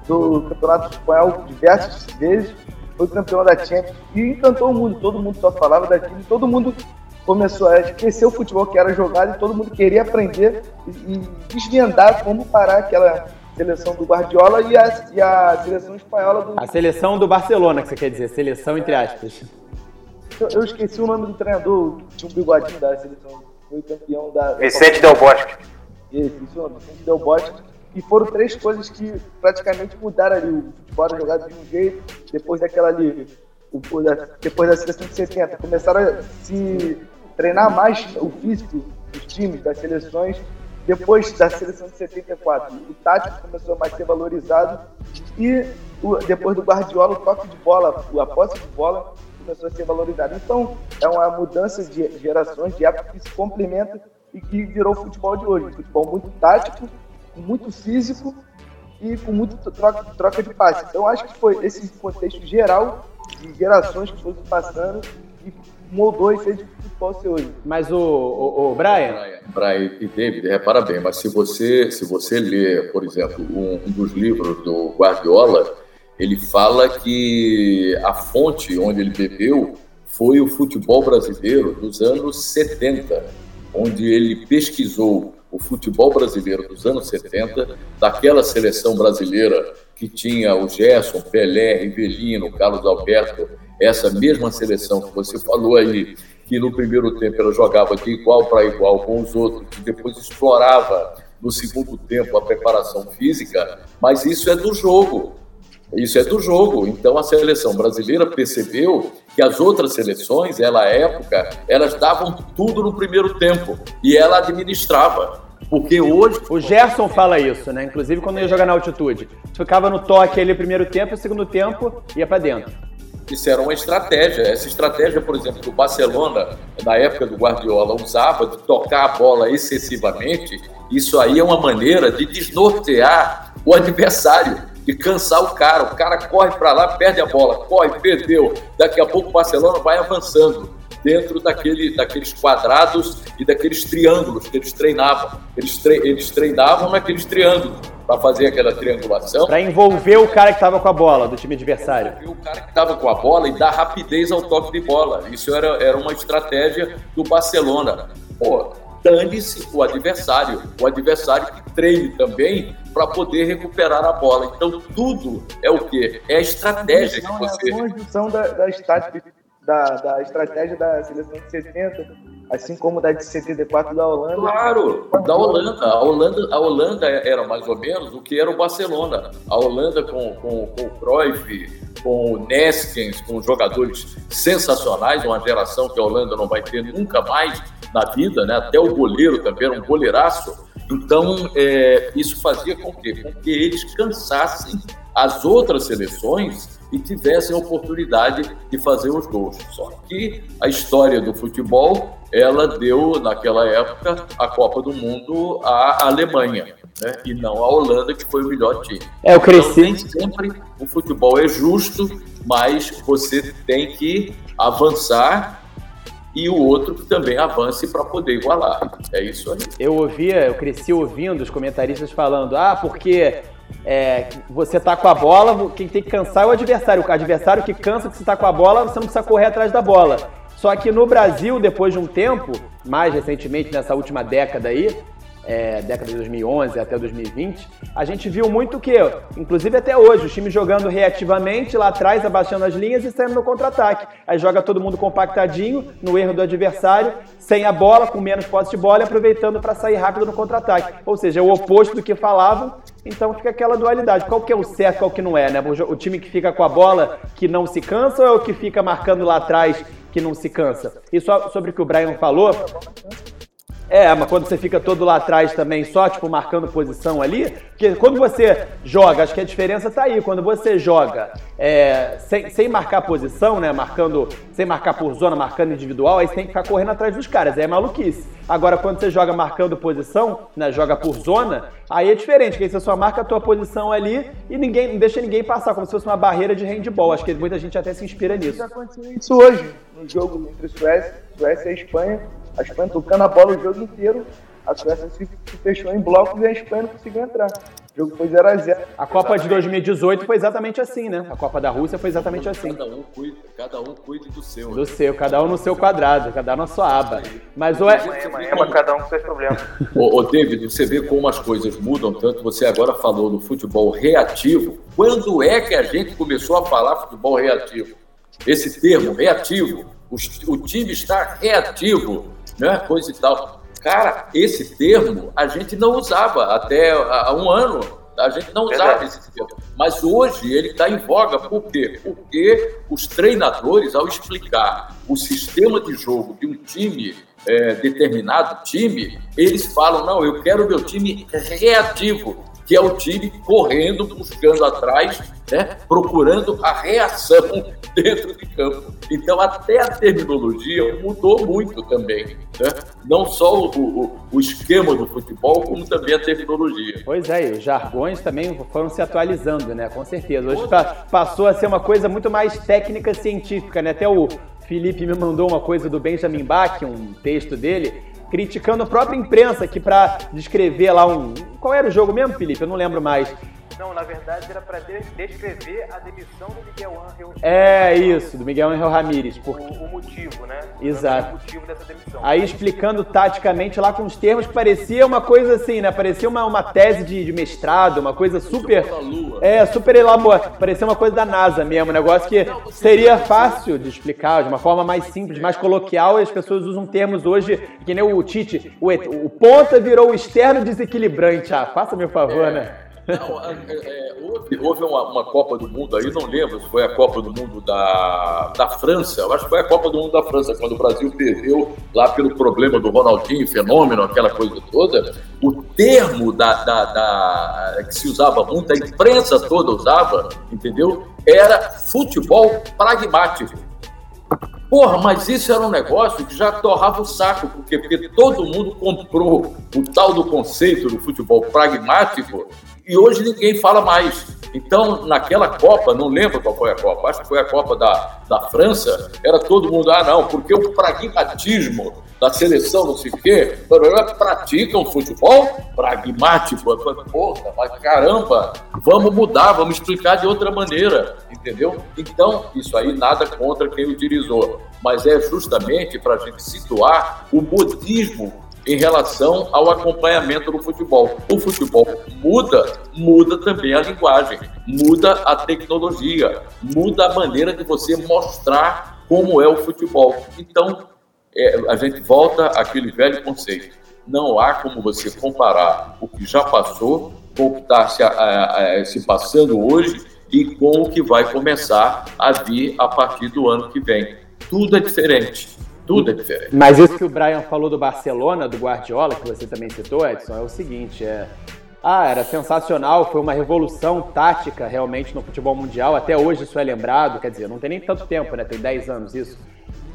do Campeonato Espanhol diversas vezes, foi campeão da Champions e encantou o mundo. Todo mundo só falava daquilo, todo mundo começou a esquecer o futebol que era jogado e todo mundo queria aprender e desvendar como parar aquela seleção do Guardiola e a, e a seleção espanhola do. A seleção do Barcelona, que você quer dizer, seleção entre aspas. Eu, esqueci o nome do treinador, tinha um bigodinho da seleção, foi campeão da. Vicente Del Bosque. Isso, isso, Vicente Del Bosque e foram três coisas que praticamente mudaram ali. O futebol era jogado de um jeito, depois daquela ali, depois da seleção de 70, começaram a se treinar mais o físico dos times, das seleções. Depois da seleção de 74, o tático começou a mais ser valorizado e depois do Guardiola, o toque de bola, a posse de bola começou a ser valorizado. Então, é uma mudança de gerações, de época que se complementa e que virou o futebol de hoje. Um futebol muito tático, muito físico e com muita troca, troca de passe. Então acho que foi esse contexto geral de gerações que foram passando e moldou e fez o futebol ser hoje. Mas o, o, o Brian... Brian e David, repara bem, mas se você, se você ler, por exemplo, um, um dos livros do Guardiola, ele fala que a fonte onde ele bebeu foi o futebol brasileiro dos anos 70, onde ele pesquisou o futebol brasileiro dos anos 70, daquela seleção brasileira que tinha o Gerson, Pelé, Rivelino, Carlos Alberto, essa mesma seleção que você falou aí, que no primeiro tempo ela jogava de igual para igual com os outros, e depois explorava no segundo tempo a preparação física, mas isso é do jogo. Isso é do jogo. Então a seleção brasileira percebeu que as outras seleções, ela época, elas davam tudo no primeiro tempo e ela administrava. Porque hoje. O Gerson fala isso, né? Inclusive quando ia jogar na altitude. Ficava no toque ali primeiro tempo e segundo tempo ia para dentro. Isso era uma estratégia. Essa estratégia, por exemplo, que o Barcelona, na época do Guardiola, usava de tocar a bola excessivamente, isso aí é uma maneira de desnortear o adversário de cansar o cara. O cara corre para lá, perde a bola, corre, perdeu. Daqui a pouco o Barcelona vai avançando dentro daquele, daqueles quadrados e daqueles triângulos que eles treinavam. Eles, tre eles treinavam naqueles triângulos para fazer aquela triangulação. Para envolver o cara que estava com a bola do time adversário. Envolver o cara que estava com a bola e dar rapidez ao toque de bola. Isso era, era uma estratégia do Barcelona. Pô, dane-se o adversário. O adversário que treine também para poder recuperar a bola. Então, tudo é o quê? É a estratégia que você... É a conjunção da, da, estática, da, da estratégia da seleção de 70 assim como da de 74 da Holanda. Claro, da Holanda. A Holanda, a Holanda era mais ou menos o que era o Barcelona. A Holanda com, com, com o Cruyff, com o Neskens, com jogadores sensacionais, uma geração que a Holanda não vai ter nunca mais na vida, né? Até o goleiro também era um goleiraço. Então, é, isso fazia com com que eles cansassem as outras seleções e tivessem a oportunidade de fazer os gols. Só que a história do futebol, ela deu, naquela época, a Copa do Mundo à Alemanha, né? e não à Holanda, que foi o melhor time. É, eu cresci. Então, nem sempre o futebol é justo, mas você tem que avançar e o outro que também avance para poder igualar. É isso aí. Eu ouvia, eu cresci ouvindo os comentaristas falando: ah, porque é, você tá com a bola, quem tem que cansar é o adversário. O adversário que cansa que você tá com a bola, você não precisa correr atrás da bola. Só que no Brasil, depois de um tempo, mais recentemente nessa última década aí, é, década de 2011 até 2020, a gente viu muito que, inclusive até hoje, os times jogando reativamente lá atrás, abaixando as linhas e saindo no contra-ataque. Aí joga todo mundo compactadinho, no erro do adversário, sem a bola, com menos posse de bola e aproveitando para sair rápido no contra-ataque. Ou seja, é o oposto do que falavam, então fica aquela dualidade. Qual que é o certo, qual que não é, né? O time que fica com a bola que não se cansa ou é o que fica marcando lá atrás que não se cansa? E só sobre o que o Brian falou, é, mas quando você fica todo lá atrás também, só tipo marcando posição ali, porque quando você joga, acho que a diferença tá aí, quando você joga é, sem, sem marcar posição, né, marcando, sem marcar por zona, marcando individual, aí você tem que ficar correndo atrás dos caras, aí é maluquice. Agora, quando você joga marcando posição, né, joga por zona, aí é diferente, porque aí você só marca a tua posição ali e ninguém, não deixa ninguém passar, como se fosse uma barreira de handball. Acho que muita gente até se inspira nisso. Já aconteceu isso hoje, no jogo entre Suécia, Suécia e Espanha a Espanha tocando a bola o jogo inteiro, a Suécia se, fechou em blocos e a Espanha não conseguiu entrar. O jogo foi 0x0. A Copa de 2018 foi exatamente assim, né? A Copa da Rússia foi exatamente assim. Cada um cuida, cada um cuida do seu. Do né? seu, cada um no seu quadrado, cada um na sua aba. Mas o. É, mas cada um com seus problemas. Ô, ô, David, você vê como as coisas mudam tanto. Você agora falou no futebol reativo. Quando é que a gente começou a falar futebol reativo? Esse termo, reativo. O, o time está reativo né? Coisa e tal. Cara, esse termo a gente não usava até há um ano. A gente não usava esse termo. Mas hoje ele está em voga. Por quê? Porque os treinadores, ao explicar o sistema de jogo de um time, é, determinado time, eles falam: não, eu quero o meu time reativo que é o time correndo, buscando atrás, né, procurando a reação dentro de campo. Então, até a terminologia mudou muito também. Né? Não só o, o, o, esquema do futebol, como também a terminologia. Pois é, e os jargões também foram se atualizando, né? Com certeza. Hoje passou a ser uma coisa muito mais técnica científica, né? Até o Felipe me mandou uma coisa do Benjamin Bach, um texto dele, criticando a própria imprensa que para descrever lá um. Qual era o jogo mesmo, Felipe? Eu não lembro mais. Não, na verdade era para descrever a demissão do Miguel Angel. É isso, do Miguel Angel Ramírez. Por... O, o, motivo, né? Exato. O motivo dessa demissão. Aí explicando taticamente lá com os termos que parecia uma coisa assim, né? Parecia uma, uma tese de, de mestrado, uma coisa super. É, super elaborada. Parecia uma coisa da NASA mesmo, um negócio que seria fácil de explicar de uma forma mais simples, mais coloquial, e as pessoas usam termos hoje, que nem o Tite, o, o ponta virou o externo desequilibrante. Ah, faça meu favor, é. né? Não, é, é, houve, houve uma, uma, Copa do Mundo aí, não lembro se foi a Copa do Mundo da, da França, eu acho que foi a Copa do Mundo da França, quando o Brasil perdeu lá pelo problema do Ronaldinho, fenômeno, aquela coisa toda. O termo da, da, da que se usava muito, a imprensa toda usava, entendeu? Era futebol pragmático. Porra, mas isso era um negócio que já torrava o saco, porque, porque todo mundo comprou o tal do conceito do futebol pragmático e hoje ninguém fala mais. Então, naquela Copa, não lembro qual foi a Copa, acho que foi a Copa da, da França, era todo mundo, ah, não, porque o pragmatismo da seleção, não sei o quê, praticam futebol pragmático. Porra, mas caramba, vamos mudar, vamos explicar de outra maneira, entendeu? Então, isso aí nada contra quem utilizou, mas é justamente para a gente situar o modismo em relação ao acompanhamento do futebol. O futebol muda, muda também a linguagem, muda a tecnologia, muda a maneira de você mostrar como é o futebol. Então, é, a gente volta àquele velho conceito. Não há como você comparar o que já passou com o que está se, se passando hoje e com o que vai começar a vir a partir do ano que vem. Tudo é diferente. Tudo é diferente. Mas isso que o Brian falou do Barcelona, do Guardiola, que você também citou, Edson, é o seguinte: é, ah, era sensacional, foi uma revolução tática realmente no futebol mundial. Até hoje isso é lembrado, quer dizer, não tem nem tanto tempo, né? Tem 10 anos isso.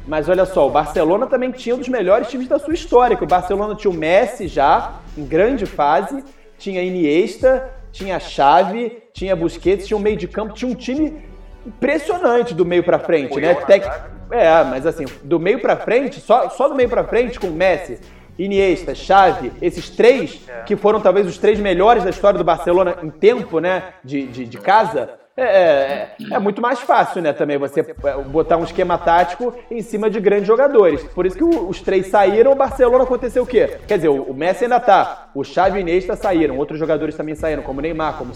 Mas olha só, o Barcelona também tinha um dos melhores times da sua história. Que o Barcelona tinha o Messi já, em grande fase, tinha Iniesta, tinha Xavi, tinha Busquets, tinha um meio de campo, tinha um time impressionante do meio para frente, né? Tec... É, mas assim, do meio para frente, só, só do meio para frente com Messi, Iniesta, Xavi, esses três, é. que foram talvez os três melhores da história do Barcelona em tempo, né, de, de, de casa, é, é, é, muito mais fácil, né, também você botar um esquema tático em cima de grandes jogadores. Por isso que os três saíram, o Barcelona aconteceu o quê? Quer dizer, o Messi ainda tá, o Xavi e o Iniesta saíram, outros jogadores também saíram, como o Neymar, como o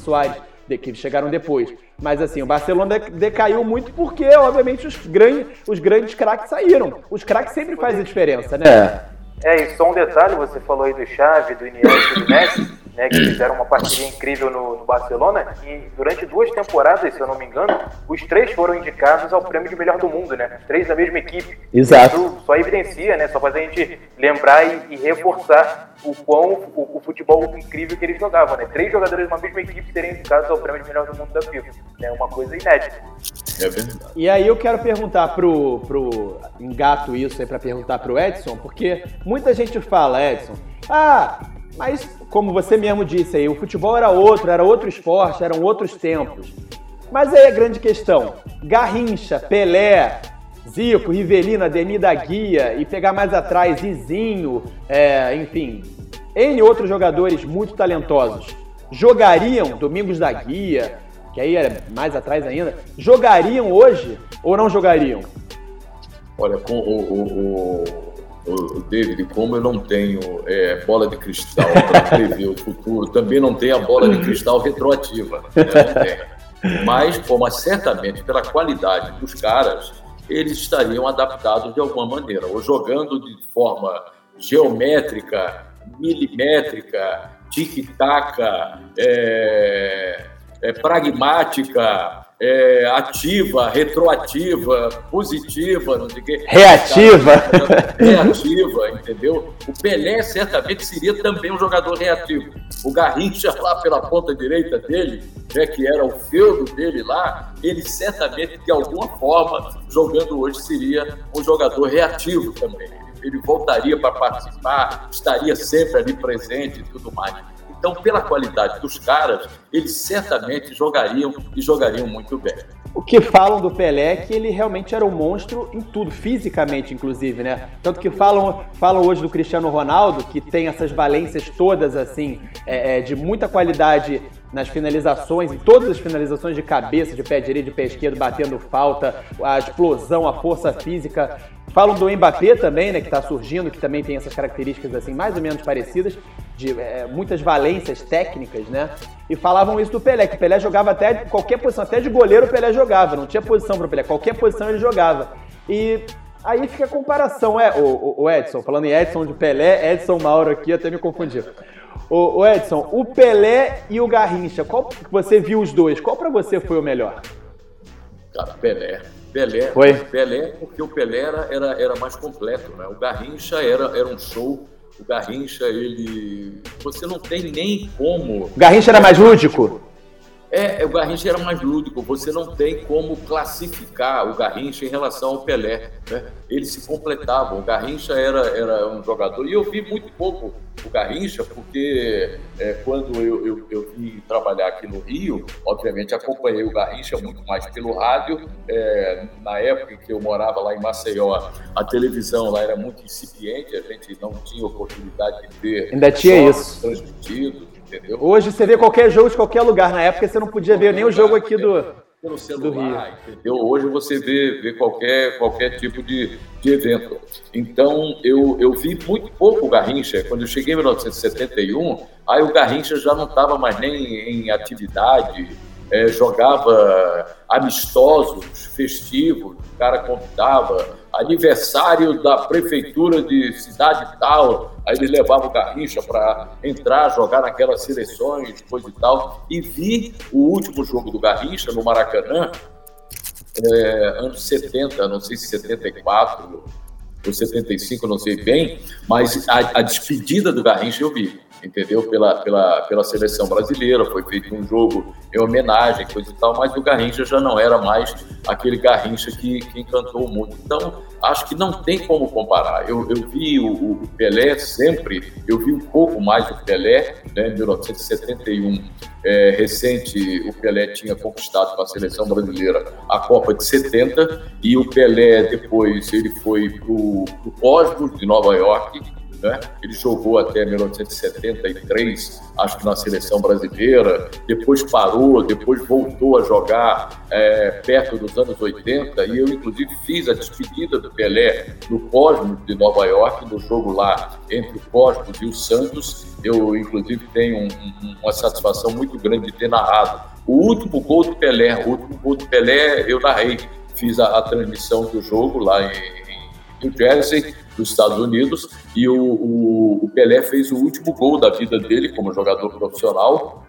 Soares, que chegaram depois. Mas assim, o Barcelona decaiu muito porque, obviamente, os grandes, os grandes craques saíram. Os craques sempre fazem a diferença, né? É. É, e só um detalhe, você falou aí do Xavi, do Iniesta e do Messi, né, que fizeram uma parceria incrível no, no, Barcelona, e durante duas temporadas, se eu não me engano, os três foram indicados ao prêmio de melhor do mundo, né? Os três da mesma equipe. Exato. Isso só evidencia, né? Só faz a gente lembrar e, e reforçar o quão o, o, futebol incrível que eles jogavam, né? Três jogadores de uma mesma equipe serem indicados ao prêmio de melhor do mundo da FIFA. É uma coisa inédita. É verdade. E aí eu quero perguntar pro, pro engato isso aí para perguntar pro Edson, porque muita gente fala, Edson, ah, mas, como você mesmo disse aí, o futebol era outro, era outro esporte, eram outros tempos. Mas aí a grande questão: Garrincha, Pelé, Zico, Rivelino, Ademir da Guia e pegar mais atrás Zizinho, é, enfim, N outros jogadores muito talentosos jogariam Domingos da Guia, que aí é mais atrás ainda, jogariam hoje ou não jogariam? Olha, com o, o, o o David, como eu não tenho é, bola de cristal para prever o futuro, também não tenho a bola de cristal retroativa. Né? Mas, como certamente pela qualidade dos caras, eles estariam adaptados de alguma maneira, ou jogando de forma geométrica, milimétrica, tic-tac, é, é, pragmática, é, ativa, retroativa, positiva, não sei o quê. Reativa. Reativa, entendeu? O Pelé certamente seria também um jogador reativo. O Garrincha lá pela ponta direita dele, né, que era o feudo dele lá, ele certamente, de alguma forma, jogando hoje, seria um jogador reativo também. Ele voltaria para participar, estaria sempre ali presente e tudo mais. Então, pela qualidade dos caras, eles certamente jogariam e jogariam muito bem. O que falam do Pelé é que ele realmente era um monstro em tudo, fisicamente, inclusive, né? Tanto que falam, falam hoje do Cristiano Ronaldo, que tem essas valências todas, assim, é, é, de muita qualidade nas finalizações, em todas as finalizações de cabeça, de pé direito, de pé esquerdo, batendo falta, a explosão, a força física. Falam do Mbappé também, né, que está surgindo, que também tem essas características assim mais ou menos parecidas, de é, muitas valências técnicas, né? E falavam isso do Pelé, que o Pelé jogava até qualquer posição, até de goleiro o Pelé jogava, não tinha posição para o Pelé, qualquer posição ele jogava. E aí fica a comparação, é, o, o Edson, falando em Edson de Pelé, Edson Mauro aqui, até me confundir. O, Edson, o Pelé e o Garrincha, qual você viu os dois? Qual para você foi o melhor? Cara, Pelé. Pelé, foi? Pelé, porque o Pelé era, era, era mais completo, né? O Garrincha era, era um show. O Garrincha, ele. Você não tem nem como. O Garrincha era mais lúdico? É, o Garrincha era mais lúdico, você não tem como classificar o Garrincha em relação ao Pelé. Né? Eles se completavam. O Garrincha era, era um jogador, e eu vi muito pouco o Garrincha, porque é, quando eu, eu, eu, vim trabalhar aqui no Rio, obviamente acompanhei o Garrincha muito mais pelo rádio. É, na época em que eu morava lá em Maceió, a televisão lá era muito incipiente, a gente não tinha oportunidade de ver. Ainda tinha isso. Transmitido entendeu? Hoje você vê qualquer jogo de qualquer lugar. Na época você não podia ver nem o jogo aqui do, pelo celular, entendeu? Hoje você vê, vê qualquer, qualquer tipo de, de evento. Então, eu, eu vi muito pouco o Garrincha. Quando eu cheguei em 1971, aí o Garrincha já não estava mais nem em atividade, é, jogava amistosos, festivos, o cara convidava aniversário da prefeitura de cidade tal, aí ele levava o Garrincha para entrar, jogar naquelas seleções, coisa e tal, e vi o último jogo do Garrincha no Maracanã, é, anos 70, não sei se 74 ou 75, não sei bem, mas a, a despedida do Garrincha eu vi entendeu? Pela, pela, pela seleção brasileira, foi feito um jogo em homenagem, coisa e tal, mas o Garrincha já não era mais aquele Garrincha que, que encantou o mundo. Então, acho que não tem como comparar. Eu, eu vi o, o Pelé sempre, eu vi um pouco mais o Pelé, né, em 1971, é, recente, o Pelé tinha conquistado com a seleção brasileira a Copa de 70 e o Pelé depois ele foi para o Cosmos de Nova York né? Ele jogou até 1973, acho que na seleção brasileira, depois parou, depois voltou a jogar é, perto dos anos 80, e eu, inclusive, fiz a despedida do Pelé no Cosmos de Nova York, no jogo lá entre o Cosmos e o Santos. Eu, inclusive, tenho um, um, uma satisfação muito grande de ter narrado. O último gol do Pelé, o último gol do Pelé, eu narrei, fiz a, a transmissão do jogo lá em New Jersey, dos Estados Unidos, e o, o, o, Pelé fez o último gol da vida dele como jogador profissional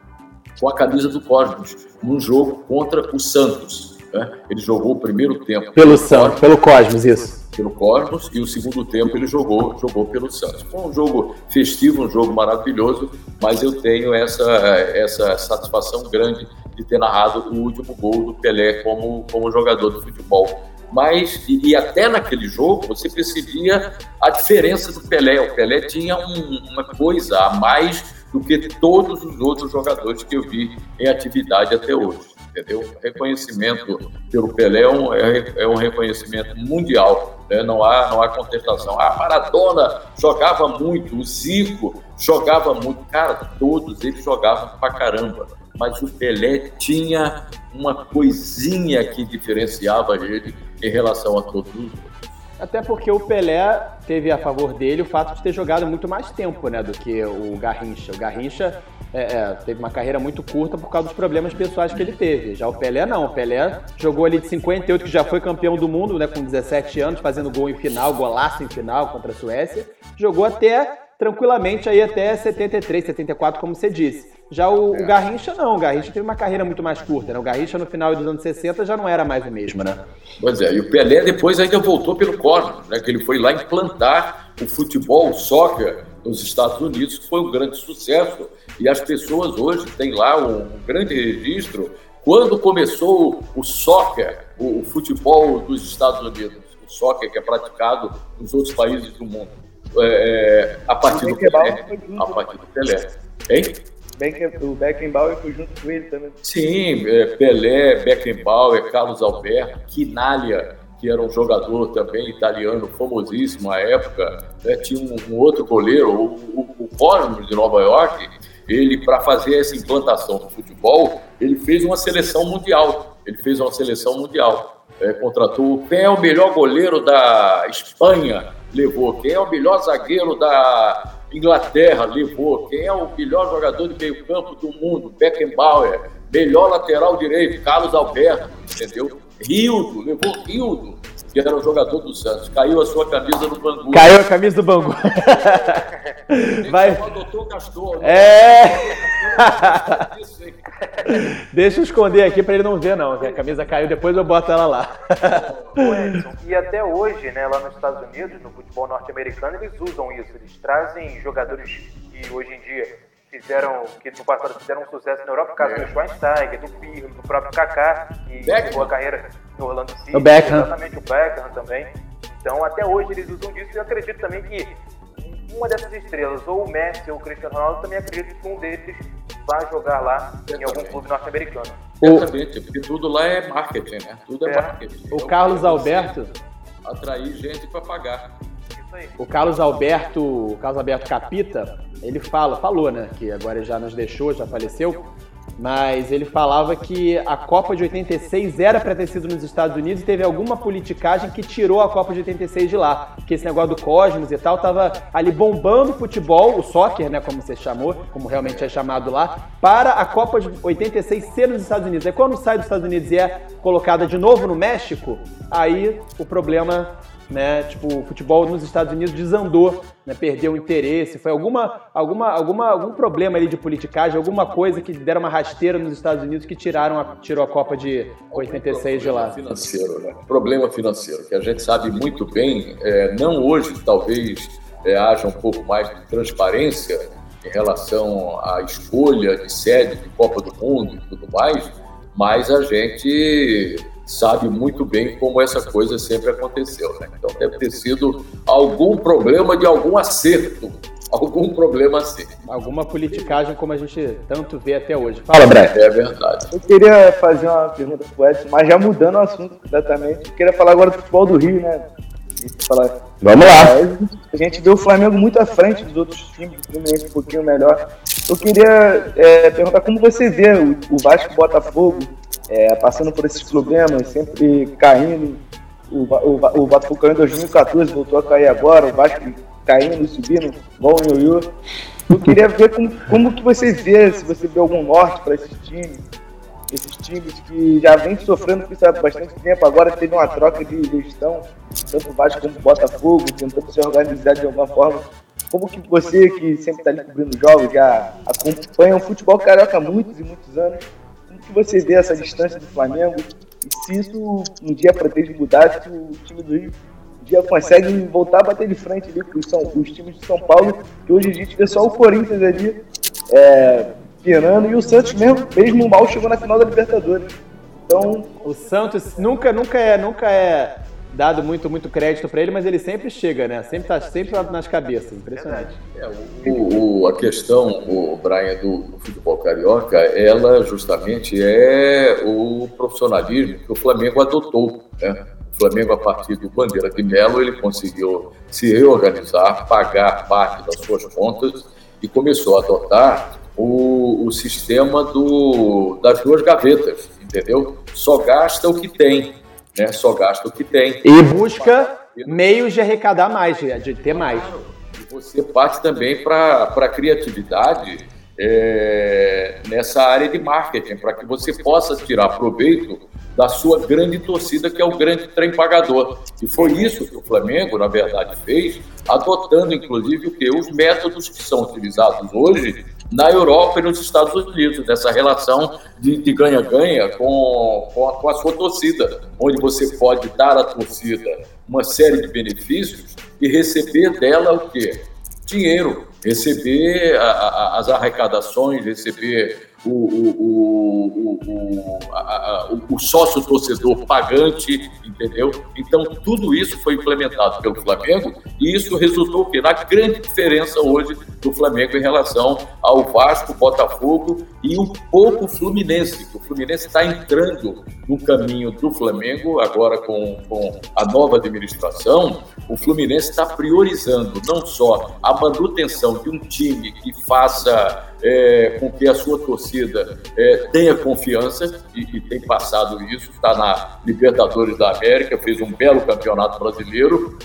com a camisa do Cosmos, num jogo contra o Santos. Né? Ele jogou o primeiro tempo pelo Santos, pelo Cosmos, isso. Pelo Cosmos, e o segundo tempo ele jogou, jogou pelo Santos. Foi um jogo festivo, um jogo maravilhoso, mas eu tenho essa, essa satisfação grande de ter narrado o último gol do Pelé como, como jogador de futebol mas e, e, até naquele jogo você percebia a diferença do Pelé. O Pelé tinha um, uma coisa a mais do que todos os outros jogadores que eu vi em atividade até hoje. Entendeu? Reconhecimento pelo Pelé é um, é, é um reconhecimento mundial, né? não, há, não há contestação. A Maradona jogava muito, o Zico jogava muito, cara, todos eles jogavam pra caramba mas o Pelé tinha uma coisinha que diferenciava ele em relação a todos os outros. Até porque o Pelé teve a favor dele o fato de ter jogado muito mais tempo né, do que o Garrincha. O Garrincha é, é, teve uma carreira muito curta por causa dos problemas pessoais que ele teve. Já o Pelé não. O Pelé jogou ali de 58, que já foi campeão do mundo né, com 17 anos, fazendo gol em final, golaço em final contra a Suécia. Jogou até tranquilamente aí até 73, 74, como você disse. Já o, é. o, Garrincha não, o Garrincha teve uma carreira muito mais curta, né? O Garrincha no final dos anos 60 já não era mais o mesmo, né? Pois é, e o Pelé depois ainda voltou pelo Cosmos, né? Que ele foi lá implantar o futebol, o soccer nos Estados Unidos, que foi um grande sucesso. E as pessoas hoje têm lá um, um grande registro. Quando começou o soccer, o, o futebol dos Estados Unidos, o soccer que é praticado nos outros países do mundo, é, é a partir do Pelé. A partir do Pelé. Hein? o Beckenbauer foi junto com ele também. Sim, é, Pelé, Beckenbauer, Carlos Alberto, Quinalha, que era um jogador também italiano famosíssimo à época. Né? Tinha um, um, outro goleiro, o, o, o Cosmos de Nova York, ele, para fazer essa implantação do futebol, ele fez uma seleção mundial. Ele fez uma seleção mundial. É, contratou quem é o melhor goleiro da Espanha, levou. Quem é o melhor zagueiro da Inglaterra levou. Quem é o melhor jogador de meio campo do mundo? Beckenbauer. Melhor lateral direito, Carlos Alberto, entendeu? Rildo, levou Rildo, que era o jogador do Santos. Caiu a sua camisa no Bangu. Caiu a camisa do Bangu. Vai. O doutor Castor. Né? É. Deixa eu esconder aqui para ele não ver, não. A camisa caiu, depois eu boto ela lá. E até hoje, né, lá nos Estados Unidos, no futebol norte-americano, eles usam isso. Eles trazem jogadores que hoje em dia fizeram, que no passado fizeram um sucesso na Europa, caso é. do Schweinsteiger, do Pirlo, do próprio Kaká, que teve a carreira no Orlando City. O Beckham. Exatamente, o Beckham também. Então, até hoje eles usam disso e eu acredito também que uma dessas estrelas, ou o Messi ou o Cristiano Ronaldo, também acredito que um deles vai jogar lá em algum clube norte-americano. Exatamente, porque tudo lá é marketing, né? Tudo é, é. marketing. O então, Carlos Alberto. Atrair gente para pagar. O Carlos Alberto, o Carlos Alberto Capita, ele fala, falou, né, que agora já nos deixou, já faleceu, mas ele falava que a Copa de 86 era para ter sido nos Estados Unidos e teve alguma politicagem que tirou a Copa de 86 de lá. Que esse negócio do Cosmos e tal tava ali bombando o futebol, o soccer, né, como você chamou, como realmente é chamado lá, para a Copa de 86 ser nos Estados Unidos. Aí quando sai dos Estados Unidos e é colocada de novo no México, aí o problema né? Tipo, o futebol nos Estados Unidos desandou, né? Perdeu o interesse, foi alguma, alguma, alguma, algum problema ali de politicagem, alguma coisa que deram uma rasteira nos Estados Unidos que tiraram a, tirou a Copa de 86 de lá. Financeiro, né? Problema financeiro, que a gente sabe muito bem, é, não hoje talvez é, haja um pouco mais de transparência em relação à escolha de sede de Copa do Mundo e tudo mais, mas a gente sabe muito bem como essa coisa sempre aconteceu. Né? Então deve ter sido algum problema de algum acerto. Algum problema assim. Alguma politicagem como a gente tanto vê até hoje. Fala, Bré. É verdade. Eu queria fazer uma pergunta pro Edson, mas já mudando o assunto completamente. Eu queria falar agora do futebol do Rio, né? Falar... Vamos lá. A gente vê o Flamengo muito à frente dos outros times, o Fluminense um pouquinho melhor. Eu queria é, perguntar como você vê o, o Vasco Botafogo é, passando por esses problemas, sempre caindo. O, o, o Botafogo caiu em 2014, voltou a cair agora, o Vasco caindo subindo, o Ioiô. Eu queria ver como, como que você vê, se você vê algum norte para esses times, esses times que já vêm sofrendo com isso há bastante tempo, agora teve uma troca de gestão, tanto o Vasco como o Botafogo, tentando se organizar de alguma forma. Como que você, que sempre está ali cobrindo jogos, já acompanha o futebol carioca há muitos e muitos anos, que você vê essa distância do Flamengo e se isso um dia pretende mudar, se o time do Rio um dia consegue voltar a bater de frente ali com os, os times de São Paulo, que hoje a gente vê só o Corinthians ali é, pirando e o Santos mesmo, mesmo mal, chegou na final da Libertadores. Então, o Santos nunca, nunca é, nunca é dado muito, muito crédito para ele, mas ele sempre chega, né? Sempre tá sempre nas cabeças. Impressionante. É, o, o, a questão, o Brian, do, do, futebol carioca, ela justamente é o profissionalismo que o Flamengo adotou, né? O Flamengo, a partir do Bandeira de Melo, ele conseguiu se reorganizar, pagar parte das suas contas e começou a adotar o, o sistema do, das duas gavetas, entendeu? Só gasta o que tem né? Só gasta o que tem. E busca meios de arrecadar mais, de ter mais. E você parte também para a criatividade é, nessa área de marketing, para que você possa tirar proveito da sua grande torcida, que é o grande trem pagador. E foi isso que o Flamengo, na verdade, fez, adotando, inclusive, o que? Os métodos que são utilizados hoje na Europa e nos Estados Unidos, dessa relação de ganha-ganha com, com, com, a sua torcida, onde você pode dar à torcida uma série de benefícios e receber dela o quê? Dinheiro, receber a, a, as arrecadações, receber o, o, o, o, o sócio torcedor pagante, entendeu? Então, tudo isso foi implementado pelo Flamengo e isso resultou na grande diferença hoje do Flamengo em relação ao Vasco, Botafogo e um pouco Fluminense. O Fluminense está entrando no caminho do Flamengo, agora com, com a nova administração. O Fluminense está priorizando não só a manutenção de um time que faça é, com que a sua torcida é, tenha confiança, e, e, tem passado isso, está na Libertadores da América, fez um belo campeonato brasileiro,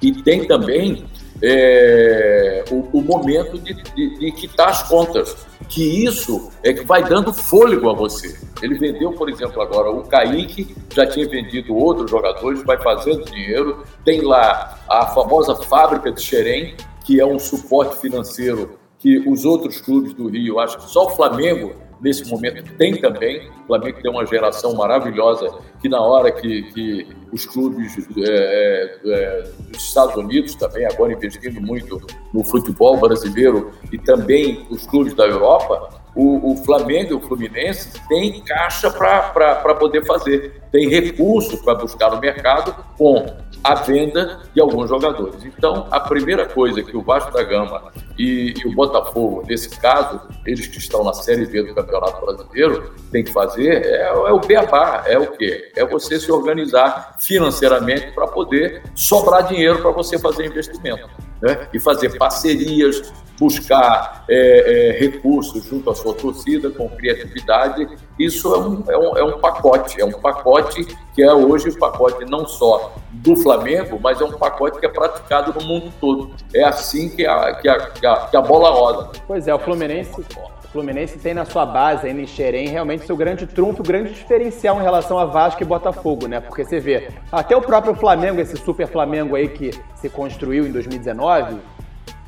e tem também é, o, o, momento de, de, de, quitar as contas, que isso é que vai dando fôlego a você. Ele vendeu, por exemplo, agora o Kaique, já tinha vendido outros jogadores, vai fazendo dinheiro, tem lá a famosa fábrica de Xerém, que é um suporte financeiro que os outros clubes do Rio, acho que só o Flamengo nesse momento tem também. O Flamengo tem uma geração maravilhosa que na hora que, que os clubes é, é, é, dos Estados Unidos também, agora investindo muito no futebol brasileiro e também os clubes da Europa, o, o Flamengo e o Fluminense têm caixa para poder fazer, tem recursos para buscar no mercado com a venda de alguns jogadores. Então, a primeira coisa que o Vasco da Gama e, e, o Botafogo, nesse caso, eles que estão na Série B do Campeonato Brasileiro, tem que fazer é, é o beabá, é o quê? É você se organizar financeiramente para poder sobrar dinheiro para você fazer investimento. Né? E fazer parcerias, buscar é, é, recursos junto à sua torcida, com criatividade. Isso é um, é, um, é um pacote, é um pacote que é hoje o pacote não só do Flamengo, mas é um pacote que é praticado no mundo todo. É assim que a, que a, que a, que a bola roda. Pois é, o Fluminense o Fluminense tem na sua base, aí em Xerém, realmente seu grande trunfo, grande diferencial em relação a Vasco e Botafogo, né? Porque você vê, até o próprio Flamengo, esse super Flamengo aí que se construiu em 2019,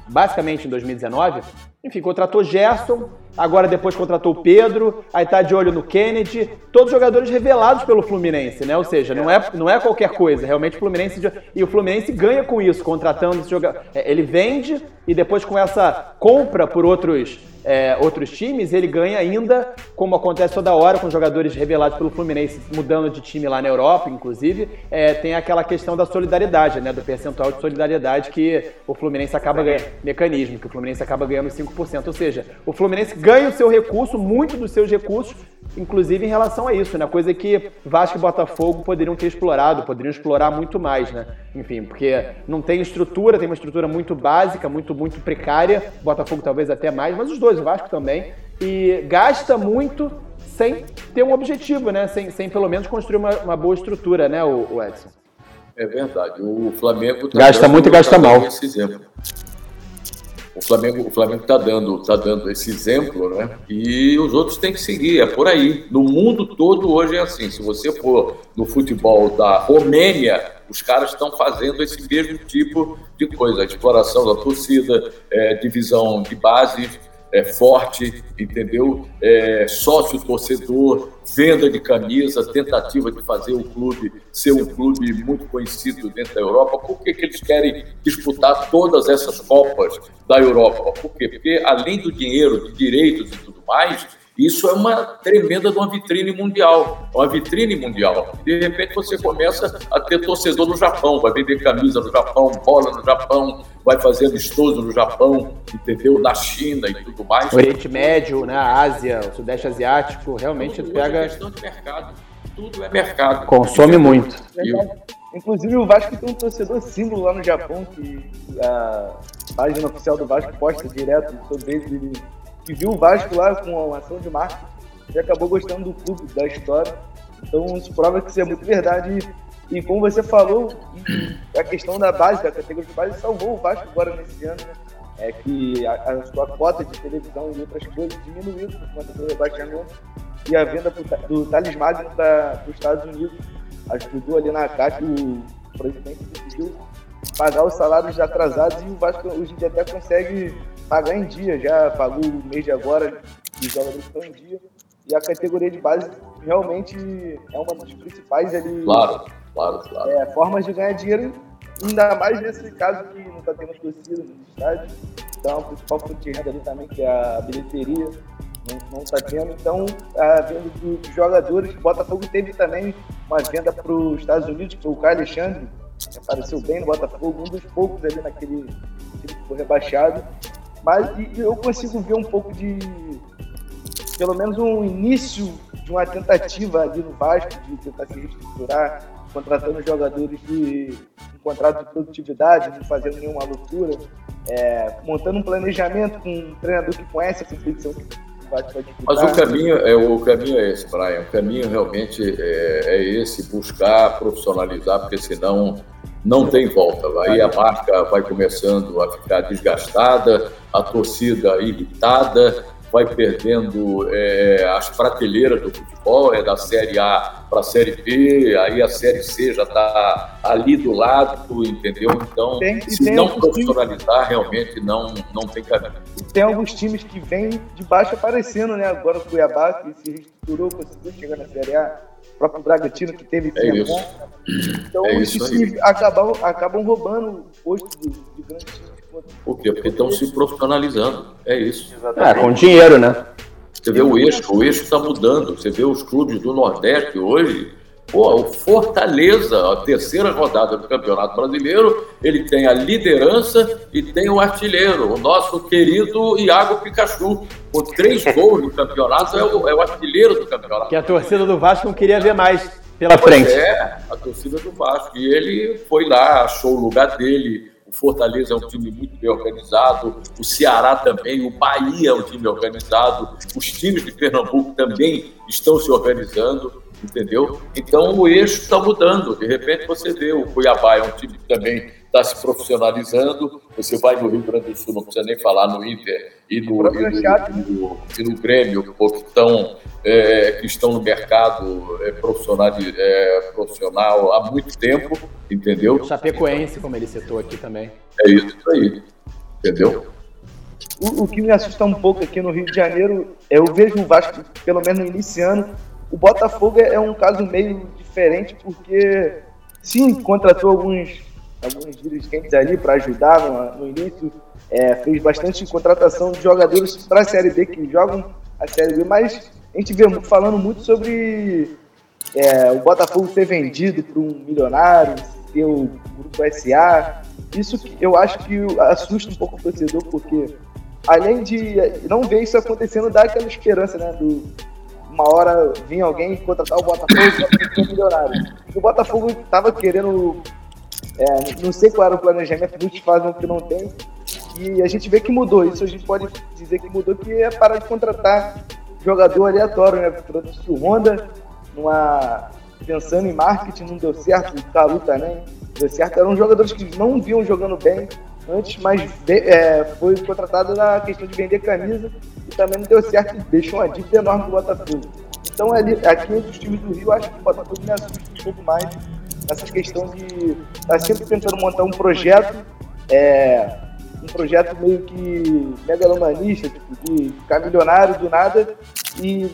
basicamente em 2019, enfim, contratou Gerson, agora depois contratou Pedro, aí tá de olho no Kennedy, todos jogadores revelados pelo Fluminense, né? Ou seja, não é, não é qualquer coisa, realmente o Fluminense e o Fluminense ganha com isso, contratando esse jogador. É, ele vende e depois com essa compra por outros é, outros times, ele ganha ainda, como acontece toda hora com jogadores revelados pelo Fluminense, mudando de time lá na Europa, inclusive, é, tem aquela questão da solidariedade, né, do percentual de solidariedade que o Fluminense acaba ganhando, mecanismo, que o Fluminense acaba ganhando 5%. Ou seja, o Fluminense ganha o seu recurso, muito dos seus recursos, inclusive em relação a isso, né, coisa que Vasco e Botafogo poderiam ter explorado, poderiam explorar muito mais, né, enfim, porque não tem estrutura, tem uma estrutura muito básica, muito, muito precária, Botafogo talvez até mais, mas os dois o Vasco também, e gasta muito sem ter um objetivo, né? Sem, sem pelo menos construir uma, uma boa estrutura, né, o, o Edson? É verdade. O Flamengo gasta muito e gasta mal. Esse exemplo. O Flamengo o Flamengo está dando tá dando esse exemplo, né? E os outros têm que seguir. É por aí. No mundo todo hoje é assim. Se você for no futebol da Romênia, os caras estão fazendo esse mesmo tipo de coisa: exploração da torcida, é, divisão de bases é, forte, entendeu? É, sócio torcedor, venda de camisa, tentativa de fazer o clube ser um clube muito conhecido dentro da Europa. Por que, que eles querem disputar todas essas Copas da Europa? Por quê? Porque além do dinheiro, de direitos e tudo mais, isso é uma tremenda de uma vitrine mundial, uma vitrine mundial. De repente você começa a ter torcedor no Japão, vai vender camisa no Japão, bola no Japão, vai fazer amistoso no Japão, entendeu? Na China e tudo mais. O Oriente Médio, né? a Ásia, o Sudeste Asiático, realmente tudo pega. É questão de mercado. Tudo é mercado. Consome muito. Inclusive o Vasco tem um torcedor símbolo lá no Japão que a página oficial do Vasco posta direto sobre ele que viu o Vasco lá com uma ação de marketing e acabou gostando do clube, da história. Então isso prova que isso é muito verdade. E como você falou, a questão da base, da categoria de base, salvou o Vasco agora nesse ano, né? É que a, a sua cota de televisão e outras coisas diminuiu por conta do rebaixamento e a venda do Thales Magno para os Estados Unidos ajudou ali na caixa, o presidente decidiu pagar os salários atrasados e o Vasco hoje em dia até consegue pagar em dia, já pagou o mês de agora, os jogadores estão em dia. E a categoria de base realmente é uma das principais ali. Claro, claro, claro. É, formas de ganhar dinheiro, ainda mais nesse caso que não está tendo torcida no estádio. Então, a principal fonte de renda ali também, que é a bilheteria, não está tendo. Então, a venda dos jogadores, o Botafogo teve também uma venda para os Estados Unidos, que foi o Caio Alexandre, que apareceu bem no Botafogo, um dos poucos ali naquele time que foi rebaixado. Mas eu consigo ver um pouco de. pelo menos um início de uma tentativa ali no Vasco de tentar se reestruturar, contratando jogadores de contrato de produtividade, não fazendo nenhuma loucura, é, montando um planejamento com um treinador que conhece a competição que mas o caminho é o caminho é esse, Brian. O caminho realmente é, é esse, buscar profissionalizar, porque senão não tem volta. Aí a marca vai começando a ficar desgastada, a torcida irritada, vai perdendo é, as prateleiras do futebol, é da Série A para a Série B, aí a Série C já está ali do lado, entendeu? Então, tem, se não profissionalizar, times... realmente não, não tem caminho. Tem alguns times que vêm de baixo aparecendo, né? Agora o Cuiabá, que se reestruturou, conseguiu chegar na Série A, o próprio Bragantino, que teve é isso. Então, é isso acabam, acabam roubando o posto de, de grandes times por quê? Porque estão se profissionalizando. É isso. É, com dinheiro, né? Você vê o eixo, o eixo está mudando. Você vê os clubes do Nordeste hoje. Pô, o Fortaleza, a terceira rodada do Campeonato Brasileiro, ele tem a liderança e tem o artilheiro, o nosso querido Iago Pikachu. Com três gols no campeonato, é o, é o artilheiro do campeonato. Que a torcida do Vasco não queria ver mais pela pois frente. É, a torcida do Vasco. E ele foi lá, achou o lugar dele, o Fortaleza é um time muito bem organizado, o Ceará também, o Bahia é um time organizado, os times de Pernambuco também estão se organizando, entendeu? Então o eixo está mudando. De repente você vê o Cuiabá é um time que também está se profissionalizando. Você vai no Rio Grande do Sul, não precisa nem falar no Inter e no, e no, e no, e no Grêmio, que estão, é, que estão no mercado é, profissional, é, profissional há muito tempo, entendeu? Chapecoense, como ele citou aqui também. É isso aí, entendeu? O, o, que me assusta um pouco aqui no Rio de Janeiro, eu vejo o Vasco, pelo menos no iniciando, o Botafogo é um caso meio diferente, porque sim, contratou alguns alguns dirigentes ali para ajudar no, no início. É, fez bastante contratação de jogadores para a Série B que jogam a Série B, mas a gente vê falando muito sobre é, o Botafogo ser vendido para um milionário, ter o Grupo SA. Isso eu acho que assusta um pouco o torcedor, porque além de não ver isso acontecendo, dá aquela esperança, né? Do, uma hora vir alguém contratar o Botafogo para milionário. O Botafogo estava querendo é, não sei qual era o planejamento, muitos fazem o que não tem. E a gente vê que mudou. Isso a gente pode dizer que mudou, que é parar de contratar jogador aleatório, né? Trouxe o Honda, numa, pensando em marketing, não deu certo. O Caru também deu certo. Eram jogadores que não vinham jogando bem antes, mas é, foi contratado na questão de vender camisa e também não deu certo. Deixou uma dívida enorme do Botafogo. Então, ali, aqui entre os times do Rio, acho que o Botafogo me assusta um pouco mais essa questão de estar tá sempre tentando montar um projeto, é, um projeto meio que megalomanista, tipo, de ficar milionário do nada e,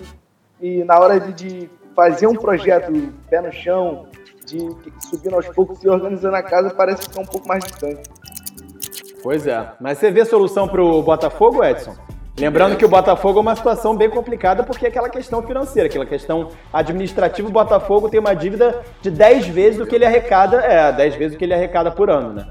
e na hora de, de fazer um projeto pé no chão, de subir aos poucos e organizando a casa, parece ficar um pouco mais distante. Pois é. Mas você vê solução para o Botafogo, Edson? Lembrando que o Botafogo é uma situação bem complicada porque é aquela questão financeira, aquela questão administrativa, o Botafogo tem uma dívida de 10 vezes do que ele arrecada, é, 10 vezes do que ele arrecada por ano, né?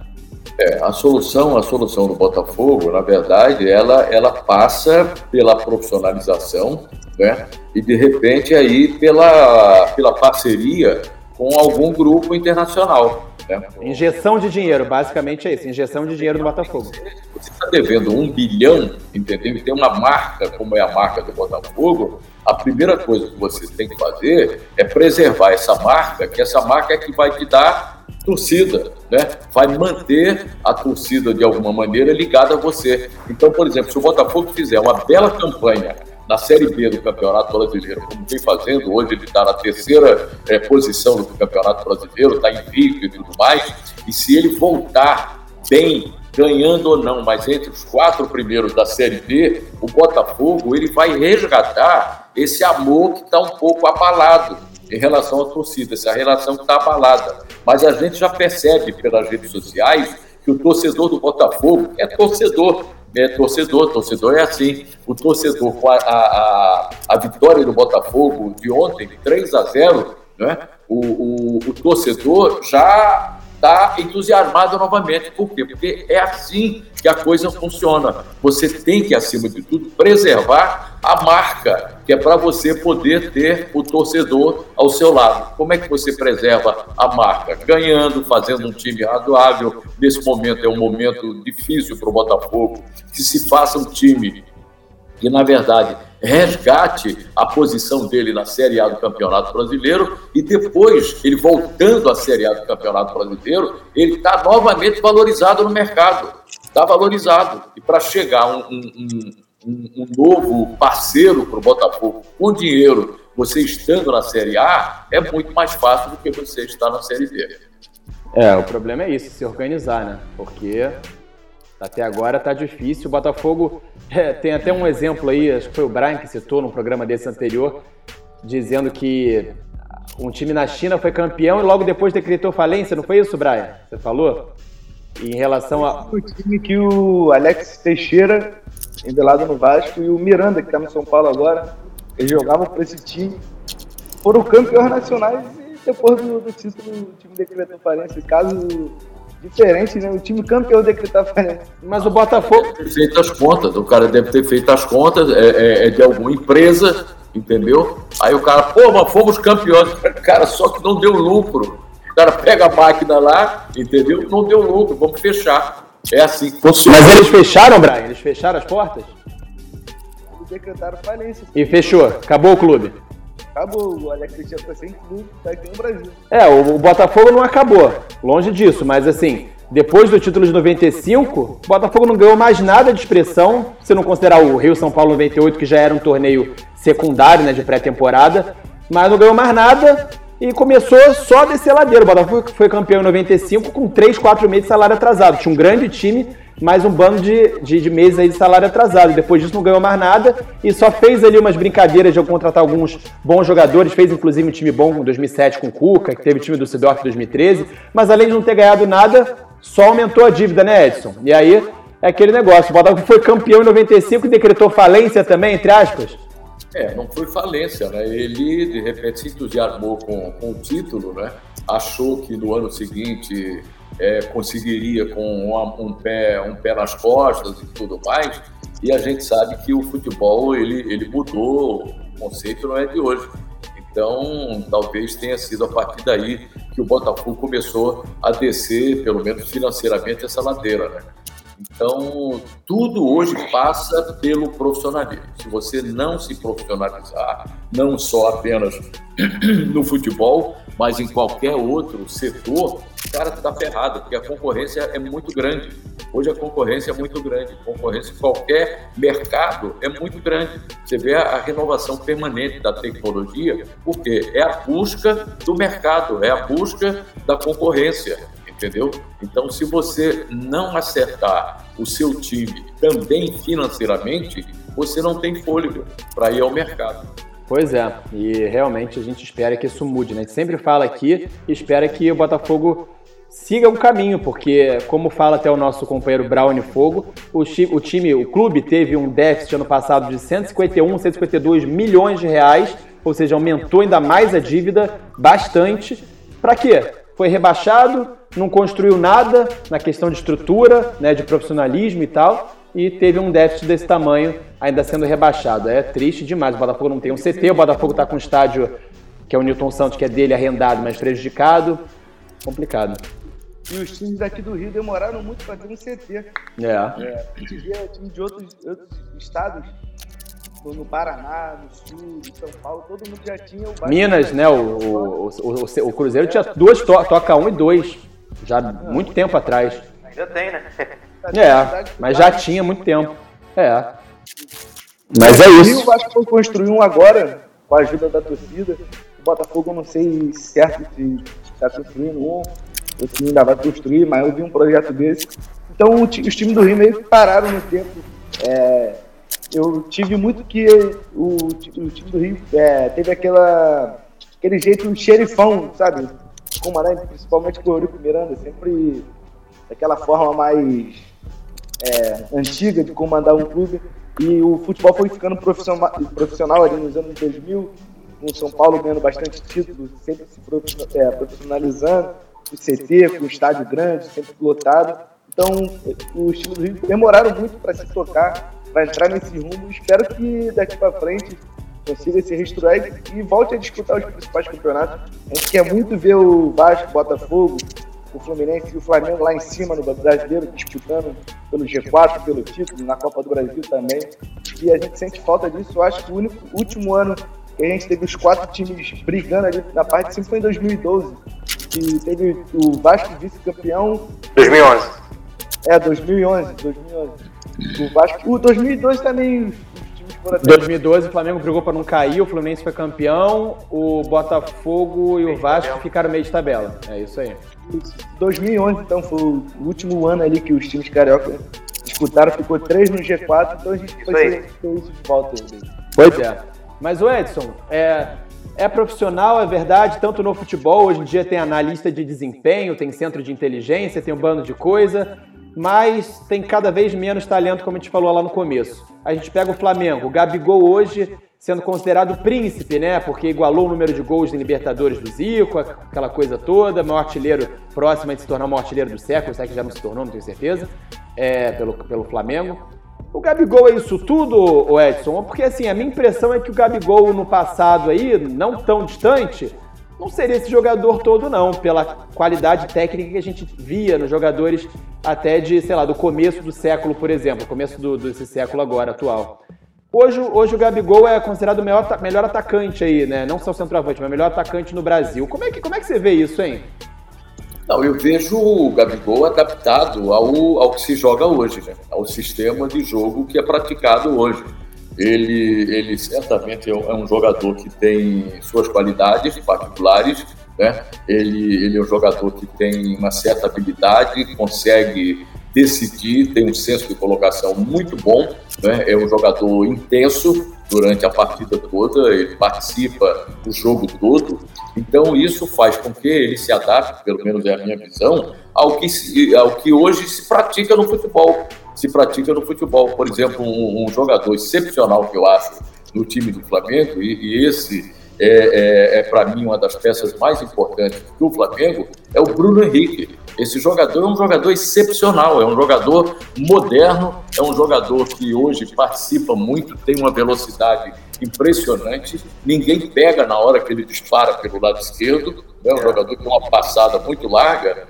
É, a solução, a solução do Botafogo, na verdade, ela, ela passa pela profissionalização, né? E de repente aí pela, pela parceria com algum grupo internacional. Né? Injeção de dinheiro, basicamente é isso, injeção de dinheiro do Botafogo. Você está devendo um bilhão, entendeu? E tem uma marca, como é a marca do Botafogo, a primeira coisa que você tem que fazer é preservar essa marca, que essa marca é que vai te dar torcida, né? Vai manter a torcida de alguma maneira ligada a você. Então, por exemplo, se o Botafogo fizer uma bela campanha na Série B do Campeonato Brasileiro, como vem fazendo. Hoje ele está na terceira é, posição do Campeonato Brasileiro, está invicto e tudo mais. E se ele voltar bem, ganhando ou não, mas entre os quatro primeiros da Série B, o Botafogo ele vai resgatar esse amor que está um pouco abalado em relação à torcida, essa relação que está abalada. Mas a gente já percebe pelas redes sociais que o torcedor do Botafogo é torcedor, é torcedor, torcedor é assim. O torcedor, com a, a, a vitória do Botafogo de ontem, 3 a 0, né? o, o, o torcedor já está entusiasmado novamente. Por quê? Porque é assim que a coisa funciona. Você tem que, acima de tudo, preservar a marca, que é para você poder ter o torcedor ao seu lado. Como é que você preserva a marca? Ganhando, fazendo um time razoável. Nesse momento é um momento difícil para o Botafogo. Que se faça um time que, na verdade, resgate a posição dele na Série A do Campeonato Brasileiro e depois, ele voltando à Série A do Campeonato Brasileiro, ele está novamente valorizado no mercado. Está valorizado. E para chegar um, um, um, um novo parceiro para o Botafogo com dinheiro, você estando na Série A, é muito mais fácil do que você estar na Série B. É, o problema é isso, se organizar, né? Porque até agora tá difícil. O Botafogo é, tem até um exemplo aí, acho que foi o Brian que citou no programa desse anterior, dizendo que um time na China foi campeão e logo depois decretou falência, não foi isso, Brian? Você falou? Em relação a. O time que o Alex Teixeira, envelado no Vasco, e o Miranda, que está no São Paulo agora, eles jogavam para esse time, foram campeões nacionais e depois do, do título o time decretou falência. Caso diferente, né? O time campeão decretar falência. Mas o Botafogo. Deve ter feito as contas, o cara deve ter feito as contas, é, é, é, de alguma empresa, entendeu? Aí o cara, pô, mas fomos campeões. Cara, só que não deu lucro. O cara pega a máquina lá, entendeu? Não deu lucro, vamos fechar. É assim que funciona. Mas eles fecharam, Brian? Eles fecharam as portas? Decretaram falência. E fechou? Acabou o clube? Acabou. O Alex já tá sem clube, tá aqui no Brasil. É, o, o Botafogo não acabou. Longe disso, mas assim, depois do título de 95, o Botafogo não ganhou mais nada de expressão, se não considerar o Rio São Paulo 98, que já era um torneio secundário, né, de pré-temporada, mas não ganhou mais nada e começou só a descer ladeira. O Botafogo foi campeão em 95 com 3, 4 meses de salário atrasado. Tinha um grande time, mais um bando de, de, de, meses aí de salário atrasado. Depois disso não ganhou mais nada e só fez ali umas brincadeiras de contratar alguns bons jogadores. Fez inclusive um time bom em 2007 com o Cuca, que teve o time do Sidorf em 2013. Mas além de não ter ganhado nada, só aumentou a dívida, né, Edson? E aí é aquele negócio. O Botafogo foi campeão em 95 e decretou falência também, entre aspas. É, não foi falência, né? Ele, de repente, se entusiasmou com, com o título, né? Achou que no ano seguinte é, conseguiria com uma, um, pé, um pé nas costas e tudo mais. E a gente sabe que o futebol, ele, ele mudou, o conceito não é de hoje. Então, talvez tenha sido a partir daí que o Botafogo começou a descer, pelo menos financeiramente, essa ladeira, né? Então, tudo hoje passa pelo profissionalismo. Se você não se profissionalizar, não só apenas no futebol, mas em qualquer outro setor, cara está ferrado, porque a concorrência é muito grande. Hoje a concorrência é muito grande. Concorrência em qualquer mercado é muito grande. Você vê a, renovação permanente da tecnologia, porque é a busca do mercado, é a busca da concorrência entendeu? Então, se você não acertar o seu time também financeiramente, você não tem fôlego para ir ao mercado. Pois é, e realmente a gente espera que isso mude, né? A gente sempre fala aqui e espera que o Botafogo siga um caminho, porque, como fala até o nosso companheiro Brown Fogo, o, o time, o clube teve um déficit ano passado de 151, 152 milhões de reais, ou seja, aumentou ainda mais a dívida bastante. Para quê? Foi rebaixado, não construiu nada na questão de estrutura, né, de profissionalismo e tal, e teve um déficit desse tamanho ainda sendo rebaixado. É triste demais. O Botafogo não tem um CT, o Botafogo está com um estádio que é o Newton Santos, que é dele arrendado, mas prejudicado. Complicado. E os times daqui do Rio demoraram muito para ter um CT. É. é. A gente via time de outros, outros estados no Paraná, no Sul, em São Paulo, todo mundo já tinha o Minas, né? O, o, o, o, Cruzeiro tinha duas to toca um e dois. Já muito tempo atrás. Ainda tem, né? É, mas já tinha muito tempo. É. Mas é isso. O Vasco foi construir um agora, com a ajuda da torcida. O Botafogo, não sei certo se está construindo um, ou se ainda vai construir, mas eu vi um projeto desse. Então, os times do Rio meio que pararam no tempo. É, eu tive muito que o, o time do Rio é, teve aquela, aquele jeito xerifão, sabe? comandante, principalmente com o Eurico Miranda, sempre daquela forma mais é, antiga de comandar um clube. E o futebol foi ficando profissional, profissional ali nos anos 2000, com o São Paulo ganhando bastante títulos, sempre se é, profissionalizando, o CT, com o estádio grande, sempre lotado. Então, os times do Rio demoraram muito para se tocar, para entrar nesse rumo. Espero que daqui para frente consiga se reestruturar e volte a disputar os principais campeonatos. A gente quer muito ver o Vasco, Botafogo, o Fluminense e o Flamengo lá em cima no Brasileiro, disputando pelo G4, pelo título, na Copa do Brasil também. E a gente sente falta disso. Eu acho que o único, último ano que a gente teve os quatro times brigando ali na parte de cima foi em 2012. E teve o Vasco vice-campeão. 2011. É, 2011, 2011. O Vasco. O 2012 também 2012 o Flamengo brigou para não cair, o Fluminense foi campeão, o Botafogo e o Vasco ficaram meio de tabela. É isso aí. 2011 então foi o último ano ali que os times carioca disputaram, ficou três no G4, então a gente foi ter isso de volta. Pois é. Mas o Edson, é, é profissional, é verdade, tanto no futebol, hoje em dia tem analista de desempenho, tem centro de inteligência, tem um bando de coisa mas tem cada vez menos talento, como a gente falou lá no começo. A gente pega o Flamengo, o Gabigol hoje sendo considerado príncipe, né? Porque igualou o número de gols em Libertadores do Zico, aquela coisa toda, maior artilheiro próximo de se tornar o maior artilheiro do século, será que já não se tornou, não tenho certeza, é, pelo, pelo Flamengo. O Gabigol é isso tudo, Edson? Porque assim, a minha impressão é que o Gabigol no passado aí, não tão distante, não seria esse jogador todo, não, pela qualidade técnica que a gente via nos jogadores até de, sei lá, do começo do século, por exemplo, começo do, desse século agora, atual. Hoje, hoje o Gabigol é considerado o melhor, melhor atacante aí, né? Não só centroavante, mas o melhor atacante no Brasil. Como é que, como é que você vê isso, hein? Não, eu vejo o Gabigol adaptado ao, ao que se joga hoje, né? ao sistema de jogo que é praticado hoje. Ele, ele certamente é um jogador que tem suas qualidades particulares, né? ele, ele é um jogador que tem uma certa habilidade, consegue decidir, tem um senso de colocação muito bom, né? é um jogador intenso durante a partida toda, ele participa do jogo todo, então isso faz com que ele se adapte, pelo menos é a minha visão, ao que, ao que hoje se pratica no futebol. Se pratica no futebol, por exemplo, um, um jogador excepcional que eu acho no time do Flamengo, e, e esse é, é, é para mim uma das peças mais importantes do Flamengo, é o Bruno Henrique. Esse jogador é um jogador excepcional, é um jogador moderno, é um jogador que hoje participa muito, tem uma velocidade impressionante, ninguém pega na hora que ele dispara pelo lado esquerdo, é um jogador com uma passada muito larga,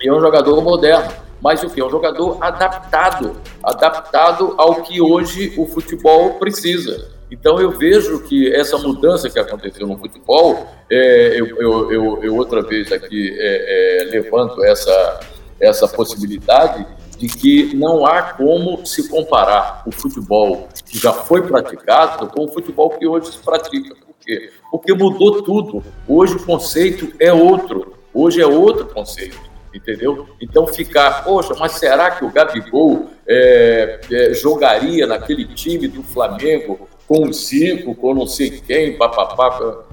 e é um jogador moderno. Mas o que? É um jogador adaptado, adaptado ao que hoje o futebol precisa. Então eu vejo que essa mudança que aconteceu no futebol, é, eu, eu, eu, eu, outra vez aqui é, é, levanto essa, essa possibilidade de que não há como se comparar o futebol que já foi praticado com o futebol que hoje se pratica. Por quê? Porque mudou tudo. Hoje o conceito é outro. Hoje é outro conceito entendeu? Então ficar, poxa, mas será que o Gabigol é, é, jogaria naquele time do Flamengo com o Zico, com não sei quem, papapá.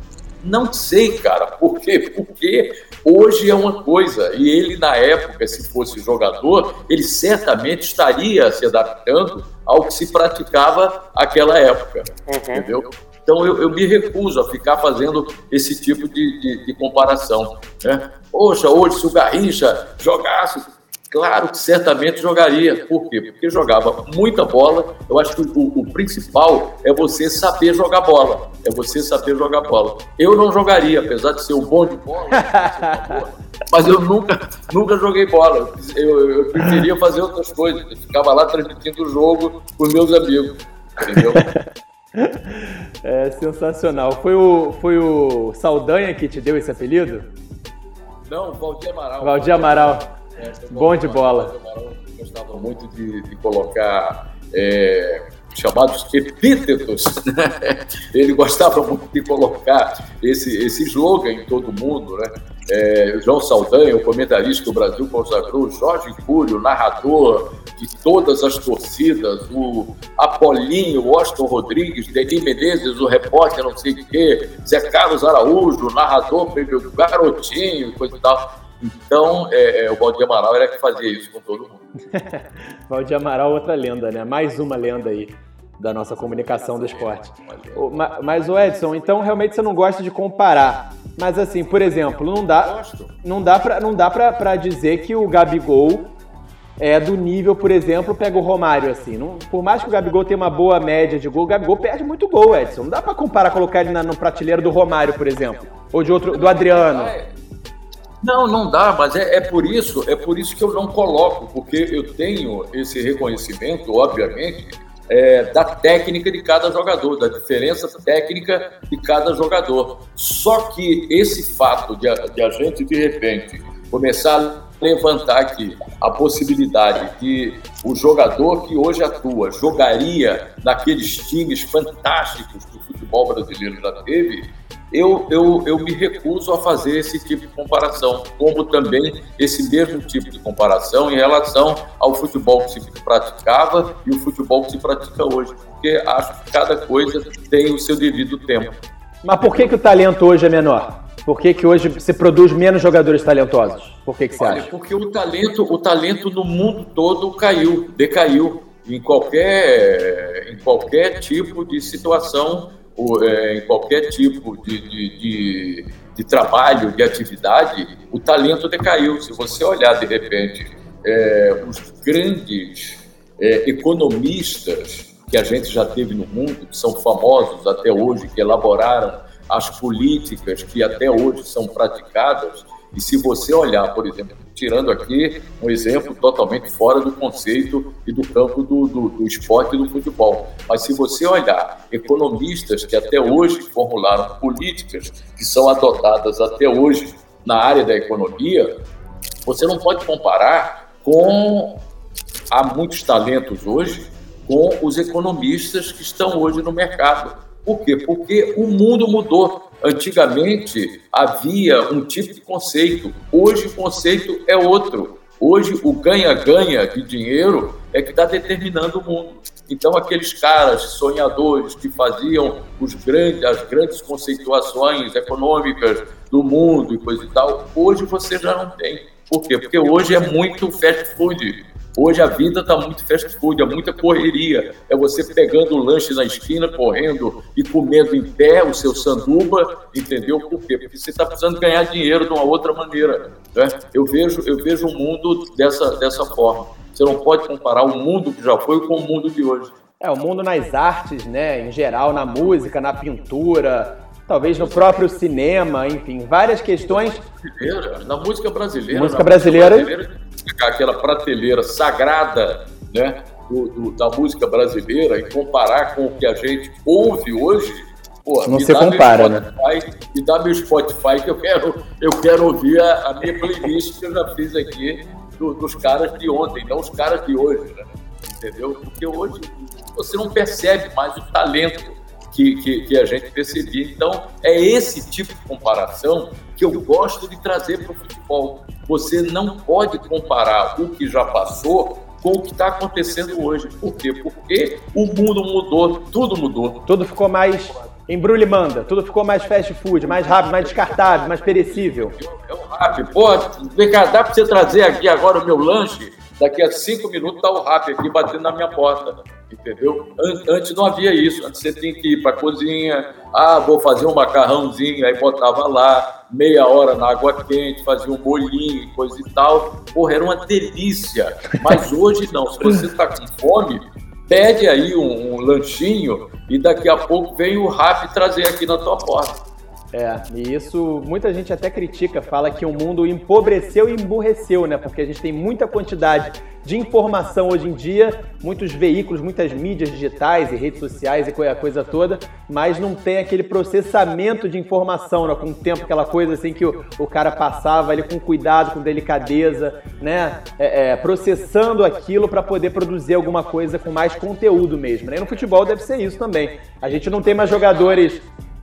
Não sei, cara. Por quê? Porque hoje é uma coisa, e ele, na época, se fosse jogador, ele certamente estaria se adaptando ao que se praticava naquela época. Uhum. Entendeu? Então eu, eu, me recuso a ficar fazendo esse tipo de, de, de comparação. Né? Poxa, hoje se o Garrincha jogasse Claro que certamente jogaria. Por quê? Porque jogava muita bola. Eu acho que o, o, principal é você saber jogar bola. É você saber jogar bola. Eu não jogaria, apesar de ser um bom de bola, mas eu nunca, nunca joguei bola. Eu, eu preferia fazer outras coisas. Eu ficava lá transmitindo o jogo com meus amigos. Entendeu? É sensacional. Foi o, foi o Saldanha que te deu esse apelido? Não, Valdir Amaral. Valdir Amaral. É, Bom de bola. Gostava muito de, de colocar é, chamados epítetos. Né? Ele gostava muito de colocar esse, esse slogan em todo mundo. Né? É, João Saldanha, o comentarista que o Brasil consagrou, Jorge Cúrio, narrador de todas as torcidas, o Apolinho, o Austin Rodrigues, Denis Menezes, o repórter não sei o quê, Zé Carlos Araújo, narrador, garotinho, coisa e tal. Então, é, é, o Valdir Amaral era que fazia isso com todo mundo. Valdir Amaral, outra lenda, né? Mais uma lenda aí da nossa comunicação do esporte. Mas, o Edson, então realmente você não gosta de comparar. Mas assim, por exemplo, não dá, não dá para não dá para dizer que o Gabigol é do nível, por exemplo, pega o Romário assim. Não, por mais que o Gabigol tenha uma boa média de gol, o Gabigol perde muito gol, Edson. Não dá para comparar colocar ele na, no prateleiro do Romário, por exemplo, ou de outro do Adriano. Não, não dá, mas é, é, por isso, é por isso que eu não coloco, porque eu tenho esse reconhecimento, obviamente, é, da técnica de cada jogador, da diferença técnica de cada jogador. Só que esse fato de a, de a gente, de repente, começar a levantar aqui a possibilidade de o jogador que hoje atua jogaria naqueles times fantásticos que o futebol brasileiro já teve, eu, eu, eu me recuso a fazer esse tipo de comparação, como também esse mesmo tipo de comparação em relação ao futebol que se praticava e o futebol que se pratica hoje, porque acho que cada coisa tem o seu devido tempo. Mas por que, que o talento hoje é menor? Por que, que hoje se produz menos jogadores talentosos? Por que, que você Olha, acha? Porque o talento, o talento no mundo todo caiu, decaiu. Em qualquer, em qualquer tipo de situação é, em qualquer tipo de, de, de, de, trabalho, de atividade, o talento decaiu. Se você olhar, de repente, é, os grandes é, economistas que a gente já teve no mundo, que são famosos até hoje, que elaboraram as políticas que até hoje são praticadas. E se você olhar, por exemplo, tirando aqui um exemplo totalmente fora do conceito e do campo do, do, do esporte e do futebol, mas se você olhar economistas que até hoje formularam políticas que são adotadas até hoje na área da economia, você não pode comparar com há muitos talentos hoje com os economistas que estão hoje no mercado. Por quê? Porque o mundo mudou. Antigamente havia um tipo de conceito, hoje o conceito é outro. Hoje o ganha-ganha de dinheiro é que está determinando o mundo. Então aqueles caras sonhadores que faziam os grandes, as grandes conceituações econômicas do mundo e coisa e tal, hoje você já não tem. Por quê? Porque hoje é muito fast food. Hoje a vida está muito fast food, é muita correria. É você pegando o lanche na esquina, correndo e comendo em pé o seu sanduba, entendeu? Por quê? Porque você está precisando ganhar dinheiro de uma outra maneira. Né? Eu vejo eu vejo o mundo dessa, dessa forma. Você não pode comparar o mundo que já foi com o mundo de hoje. É, o mundo nas artes, né, em geral, na música, na pintura, talvez no próprio cinema, enfim, várias questões. Na música brasileira. Música brasileira. Aquela prateleira sagrada né, do, do, da música brasileira e comparar com o que a gente ouve hoje, pô, não se compara, né? E dá meu Spotify que eu quero, eu quero ouvir a, a minha playlist que eu já fiz aqui do, dos caras de ontem, não os caras de hoje, né? entendeu? Porque hoje você não percebe mais o talento que, que, que, a gente percebia. Então, é esse tipo de comparação que eu gosto de trazer para o futebol. Você não pode comparar o que já passou com o que está acontecendo hoje. Por quê? Porque o mundo mudou, tudo mudou. Tudo ficou mais embrulhe manda, tudo ficou mais fast food, mais rápido, mais descartável, mais perecível. É o rápido. Pô, vem cá, dá para você trazer aqui agora o meu lanche? Daqui a cinco minutos tá o rap aqui batendo na minha porta, entendeu? Antes não havia isso. Antes você tinha que ir para a cozinha, ah, vou fazer um macarrãozinho, aí botava lá, meia hora na água quente, fazia um bolinho coisa e tal. Porra, era uma delícia. Mas hoje não. Se você está com fome, pede aí um, um lanchinho e daqui a pouco vem o rap trazer aqui na tua porta. É, e isso muita gente até critica, fala que o mundo empobreceu e emburreceu, né? Porque a gente tem muita quantidade de informação hoje em dia, muitos veículos, muitas mídias digitais e redes sociais e a coisa toda, mas não tem aquele processamento de informação, né? Com o tempo, aquela coisa assim que o, o cara passava ali com cuidado, com delicadeza, né? É, é, processando aquilo para poder produzir alguma coisa com mais conteúdo mesmo. Né? E no futebol deve ser isso também. A gente não tem mais jogadores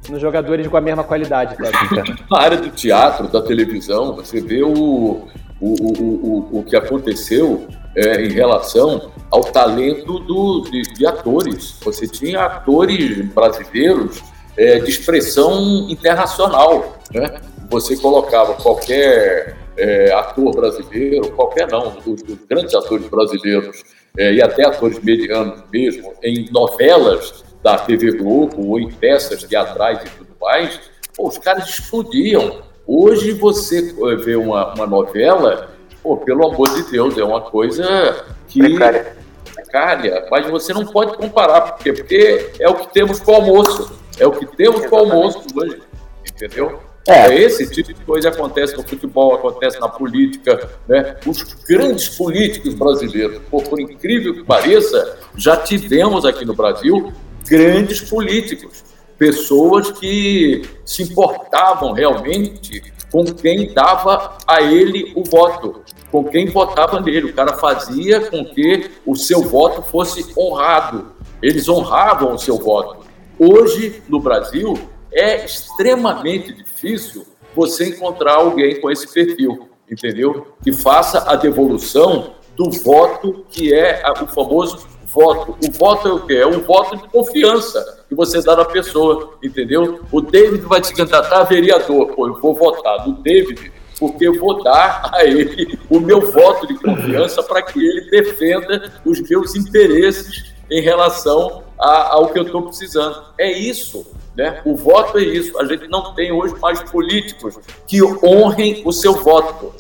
nos jogadores com a mesma qualidade técnica. Na área do teatro, da televisão, você vê o, o, o, o, o que aconteceu é, em relação ao talento do, de, de, atores. Você tinha atores brasileiros é, de expressão internacional. Né? Você colocava qualquer é, ator brasileiro, qualquer não, os, os grandes atores brasileiros é, e até atores medianos mesmo, em novelas da TV Globo ou em peças teatrais e tudo mais, pô, os caras explodiam. Hoje você eh, vê uma, uma novela, pô, pelo amor de Deus, é uma coisa que. Precária. Precária, mas você não pode comparar, por quê? Porque é o que temos com o almoço. É o que temos com o almoço hoje. Entendeu? É. é. Esse tipo de coisa acontece no futebol, acontece na política. Né? Os grandes políticos brasileiros, por, por incrível que pareça, já tivemos aqui no Brasil grandes políticos, pessoas que se importavam realmente com quem dava a ele o voto, com quem votava nele. O cara fazia com que o seu voto fosse honrado. Eles honravam o seu voto. Hoje, no Brasil, é extremamente difícil você encontrar alguém com esse perfil, entendeu? Que faça a devolução do voto que é o famoso voto. O voto é o quê? É um voto de confiança que você dá na pessoa, entendeu? O David vai te candidatar a vereador. Pô, eu vou votar no David porque eu vou dar a ele o meu voto de confiança para que ele defenda os meus interesses em relação a, ao que eu estou precisando. É isso, né? O voto é isso. A gente não tem hoje mais políticos que honrem o seu voto.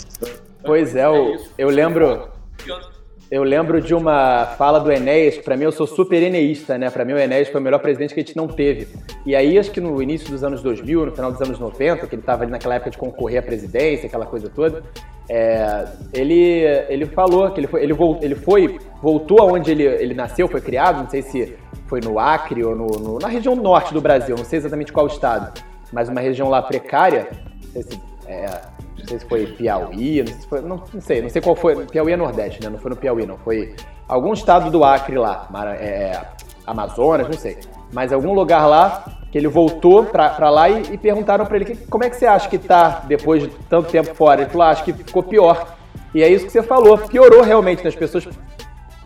Pois é, eu, é eu lembro Eu lembro de uma fala do Enéas, para mim eu sou super eneísta, né? Para mim o Enéas foi o melhor presidente que a gente não teve. E aí acho que no início dos anos 2000, no final dos anos 90, que ele estava ali naquela época de concorrer à presidência, aquela coisa toda, é, ele, ele falou que ele foi, ele, ele foi voltou aonde ele, ele nasceu, foi criado, não sei se foi no Acre ou no, no, na região norte do Brasil, não sei exatamente qual estado, mas uma região lá precária, se, é, não sei se foi Piauí, não sei, se foi, não, não, sei, não sei qual foi, Piauí é Nordeste, né? Não foi no Piauí, não, foi algum estado do Acre lá, é, Amazonas, não sei, mas algum lugar lá que ele voltou pra, lá e, e perguntaram para ele como é que você acha que tá depois de tanto tempo fora. Ele falou, ah, acho que ficou pior. E é isso que você falou, piorou realmente, né? as pessoas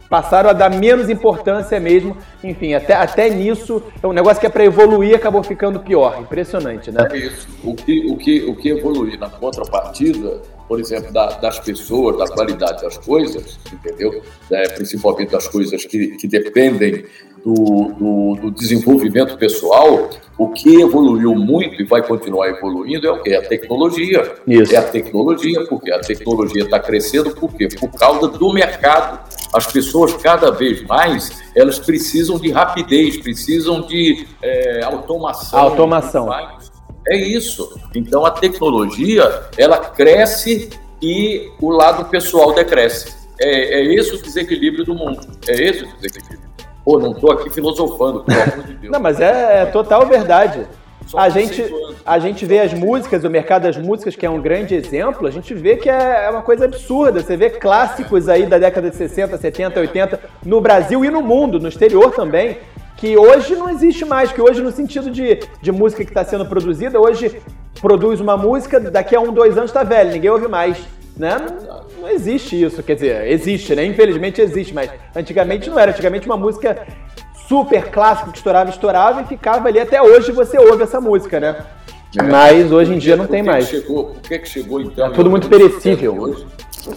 passaram a dar menos importância mesmo. Enfim, até, até nisso, é um negócio que é para evoluir acabou ficando pior. Impressionante, né? É isso. O que, o que, o que evoluir na contrapartida, por exemplo, da, das pessoas, da qualidade das coisas, entendeu? É, principalmente das coisas que, que dependem do, do, do, desenvolvimento pessoal, o que evoluiu muito e vai continuar evoluindo é o que? É a tecnologia. Isso. É a tecnologia, porque a tecnologia está crescendo, por quê? Por causa do mercado. As pessoas, cada vez mais, elas precisam de rapidez, precisam de é, automação. Automação. É isso. Então, a tecnologia, ela cresce e o lado pessoal decresce. É, é esse o desequilíbrio do mundo. É esse o desequilíbrio. Pô, não estou aqui filosofando, pelo amor de Deus. Não, mas é, é total verdade. A gente, a gente vê as músicas, o mercado das músicas, que é um grande exemplo, a gente vê que é, é uma coisa absurda. Você vê clássicos aí da década de 60, 70, 80, no Brasil e no mundo, no exterior também, que hoje não existe mais, que hoje, no sentido de, de música que está sendo produzida, hoje produz uma música, daqui a um, dois anos está velho, ninguém ouve mais. Né? Não, existe isso, quer dizer, existe, né? Infelizmente existe, mas antigamente não era. Antigamente uma música super clássica que estourava, estourava e ficava ali até hoje você ouve essa música, né? É. Mas hoje em dia não tem mais. Chegou, por que, que chegou então? É tudo muito perecível. Hoje,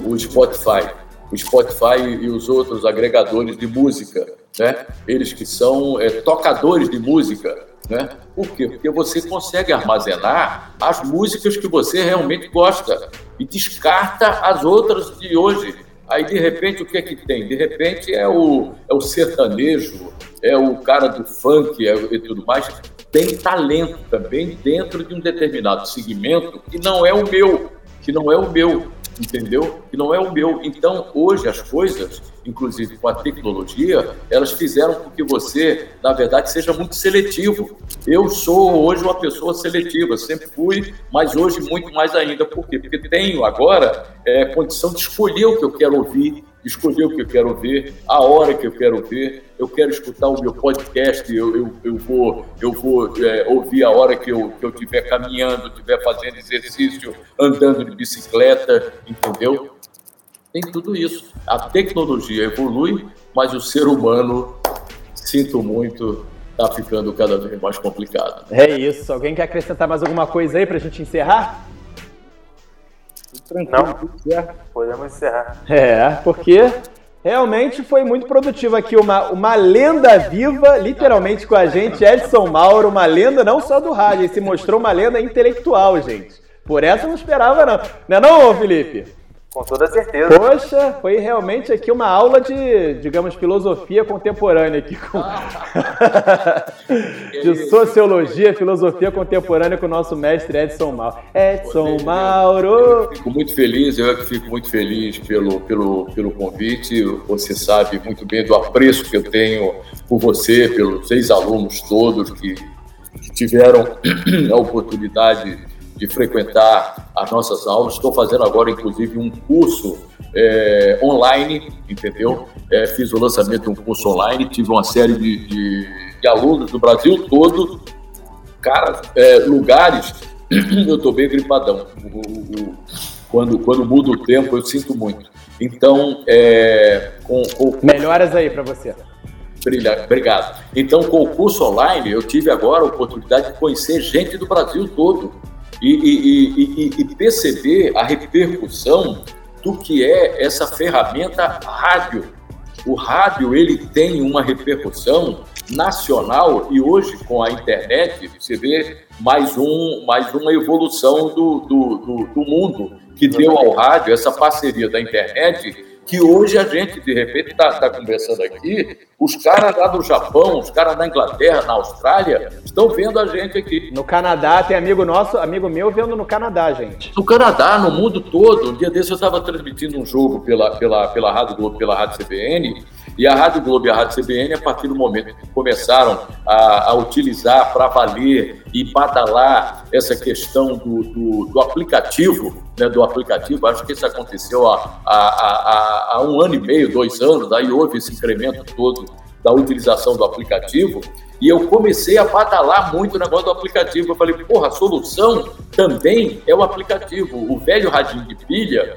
o Spotify. O Spotify e os outros agregadores de música, né? Eles que são é, tocadores de música, né? Por quê? Porque você consegue armazenar as músicas que você realmente gosta e descarta as outras de hoje. Aí, de repente, o que é que tem? De repente é o, é o sertanejo, é o cara do funk é, e tudo mais. Tem talento também dentro de um determinado segmento que não é o meu, que não é o meu entendeu? Que não é o meu. Então, hoje, as coisas, inclusive com a tecnologia, elas fizeram com que você, na verdade, seja muito seletivo. Eu sou hoje uma pessoa seletiva, sempre fui, mas hoje muito mais ainda. Por quê? Porque tenho agora é, condição de escolher o que eu quero ouvir, escolher o que eu quero ver, a hora que eu quero ver. Eu quero escutar o meu podcast, eu, eu, eu vou, eu vou é, ouvir a hora que eu estiver caminhando, estiver fazendo exercício, andando de bicicleta, entendeu? Tem tudo isso. A tecnologia evolui, mas o ser humano, sinto muito, está ficando cada vez mais complicado. É isso. Alguém quer acrescentar mais alguma coisa aí para a gente encerrar? Tranquilo, Não. Podemos encerrar. É, porque realmente foi muito produtivo aqui. Uma, uma lenda viva, literalmente com a gente, Edson Mauro, uma lenda não só do rádio, ele se mostrou uma lenda intelectual, gente. Por essa eu não esperava, não. Não é não, Felipe? Com toda certeza. Poxa, foi realmente aqui uma aula de, digamos, filosofia contemporânea aqui com... de sociologia, filosofia contemporânea com o nosso mestre Edson Mauro. Edson Mauro! Eu fico muito feliz, eu é que fico muito feliz pelo, pelo, pelo convite. Você sabe muito bem do apreço que eu tenho por você, pelos ex-alunos todos que, que tiveram a oportunidade de frequentar as nossas aulas. Estou fazendo agora, inclusive, um curso é, online, entendeu? É, fiz o lançamento de um curso online, tive uma série de, de, de alunos do Brasil todo, cara, é, lugares. eu estou bem gripadão. O, o, quando, quando muda o tempo, eu sinto muito. Então, é, com, com... melhoras aí para você. Obrigado. Então, com o curso online, eu tive agora a oportunidade de conhecer gente do Brasil todo e, e, e, e perceber a repercussão do que é essa ferramenta rádio. O rádio ele tem uma repercussão nacional e hoje com a internet você vê mais um mais uma evolução do, do, do, do mundo que deu ao rádio essa parceria da internet que hoje a gente, de repente, está tá conversando aqui, os caras lá do Japão, os caras da Inglaterra, na Austrália, estão vendo a gente aqui. No Canadá, tem amigo nosso, amigo meu, vendo no Canadá, gente. No Canadá, no mundo todo. Um dia desse eu estava transmitindo um jogo pela, pela, pela Rádio Globo, pela Rádio CBN, e a Rádio Globo e a Rádio CBN, a partir do momento que começaram a, a utilizar para valer e badalar essa questão do, do, do aplicativo, né, do aplicativo, acho que isso aconteceu há, há, há, há um ano e meio, dois anos, aí houve esse incremento todo da utilização do aplicativo, e eu comecei a badalar muito o negócio do aplicativo. Eu falei, porra, a solução também é o aplicativo. O velho radinho de pilha,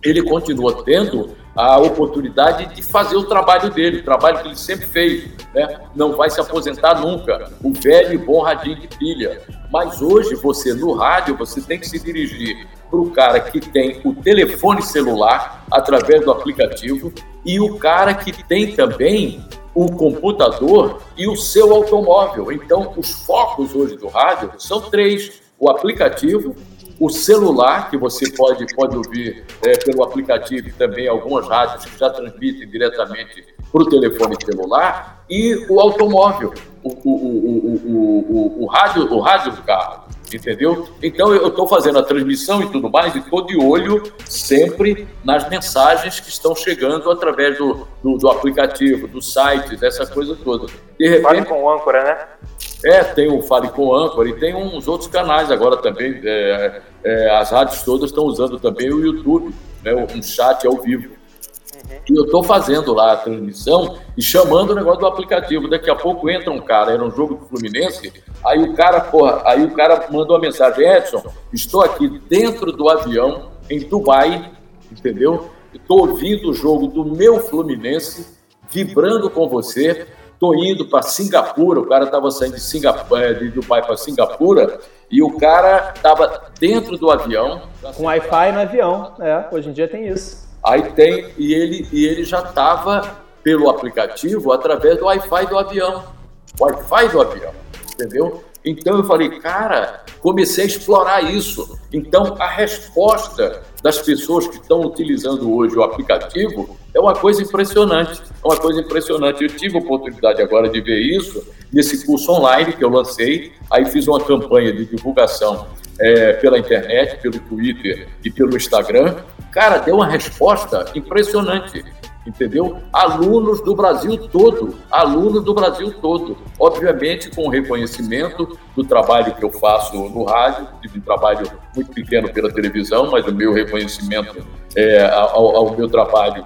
ele continua tendo a oportunidade de fazer o trabalho dele, o trabalho que ele sempre fez. Né? Não vai se aposentar nunca. O velho e bom radinho de pilha. Mas hoje, você no rádio, você tem que se dirigir para o cara que tem o telefone celular através do aplicativo e o cara que tem também o computador e o seu automóvel. Então, os focos hoje do rádio são três: o aplicativo, o celular, que você pode, pode ouvir é, pelo aplicativo também algumas rádios que já transmitem diretamente para o telefone celular, e o automóvel, o, o, o, o, rádio, o rádio do carro. Entendeu? Então eu estou fazendo a transmissão e tudo mais, e estou de olho sempre nas mensagens que estão chegando através do, do, do aplicativo, dos sites, essa coisa toda. De repente, Fale com o âncora, né? É, tem o Fale com Âncora e tem uns outros canais agora também. É, é, as rádios todas estão usando também o YouTube, né, um chat ao vivo. E eu estou fazendo lá a transmissão e chamando o negócio do aplicativo. Daqui a pouco entra um cara, era um jogo do Fluminense, aí o cara, porra, aí o cara mandou uma mensagem, Edson, estou aqui dentro do avião, em Dubai, entendeu? Estou ouvindo o jogo do meu Fluminense, vibrando com você Tô indo para Singapura, o cara estava saindo de, Singapura, é, de Dubai para Singapura e o cara estava dentro do avião. Com Wi-Fi no avião, é, hoje em dia tem isso. Aí tem, e ele, e ele já estava pelo aplicativo através do Wi-Fi do avião. Wi-Fi do avião, entendeu? Então eu falei, cara, comecei a explorar isso. Então a resposta das pessoas que estão utilizando hoje o aplicativo é uma coisa impressionante. É uma coisa impressionante. Eu tive a oportunidade agora de ver isso nesse curso online que eu lancei. Aí fiz uma campanha de divulgação é, pela internet, pelo Twitter e pelo Instagram. Cara, deu uma resposta impressionante entendeu? Alunos do Brasil todo, alunos do Brasil todo, obviamente com o reconhecimento do trabalho que eu faço no rádio, tive um trabalho muito pequeno pela televisão, mas o meu reconhecimento é, ao, ao meu trabalho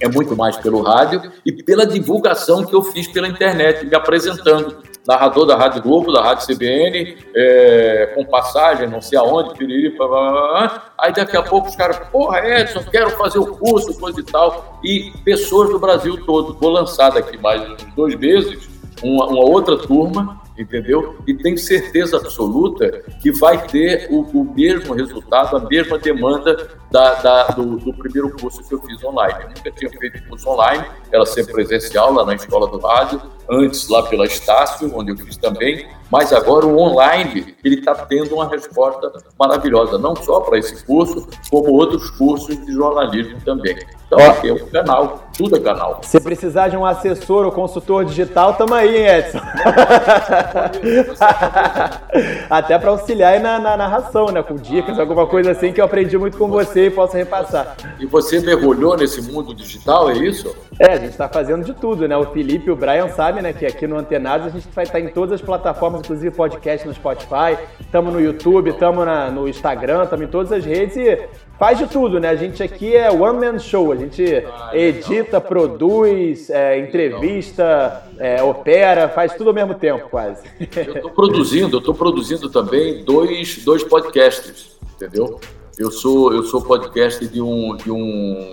é muito mais pelo rádio e pela divulgação que eu fiz pela internet, me apresentando. Narrador da Rádio Globo, da Rádio CBN, é, com passagem, não sei aonde, piriri, blá, blá, blá. aí daqui a pouco os caras, porra, Edson, quero fazer o curso, coisa e tal. E pessoas do Brasil todo. Vou lançar daqui mais uns dois meses uma, uma outra turma entendeu? E tenho certeza absoluta que vai ter o, o mesmo resultado, a mesma demanda da, da, do, do, primeiro curso que eu fiz online. Eu nunca tinha feito curso online, era sempre presencial lá na Escola do Rádio, antes lá pela Estácio, onde eu fiz também, mas agora o online, ele está tendo uma resposta maravilhosa, não só para esse curso, como outros cursos de jornalismo também. Então, aqui é o canal, tudo é canal. Se precisar de um assessor ou consultor digital, tamo aí, hein, Edson? Até para auxiliar aí na, na, narração, né? Com dicas, alguma coisa assim que eu aprendi muito com você e posso repassar. E você mergulhou nesse mundo digital, é isso? É, a gente está fazendo de tudo, né? O Felipe e o Brian sabem, né, que aqui no Antenados a gente vai estar em todas as plataformas, inclusive podcast no Spotify, estamos no YouTube, estamos no Instagram, estamos em todas as redes e faz de tudo, né? A gente aqui é one man show, a gente edita, produz, é, entrevista, é, opera, faz tudo ao mesmo tempo, quase. Eu estou produzindo, eu estou produzindo também dois, dois podcasts, entendeu? Eu sou eu sou podcast de um de um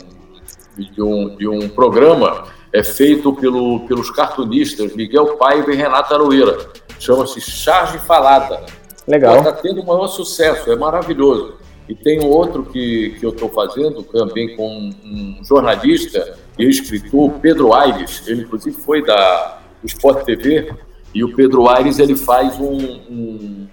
de um, de um programa é feito pelo, pelos cartunistas Miguel Paiva e Renata Aroeira. Chama-se Charge Falada. Legal. Está tendo o maior sucesso, é maravilhoso. E tem um outro que, que eu estou fazendo também com um jornalista e escritor, Pedro Aires. Ele, inclusive, foi da do Sport TV. E o Pedro Aires ele faz um, um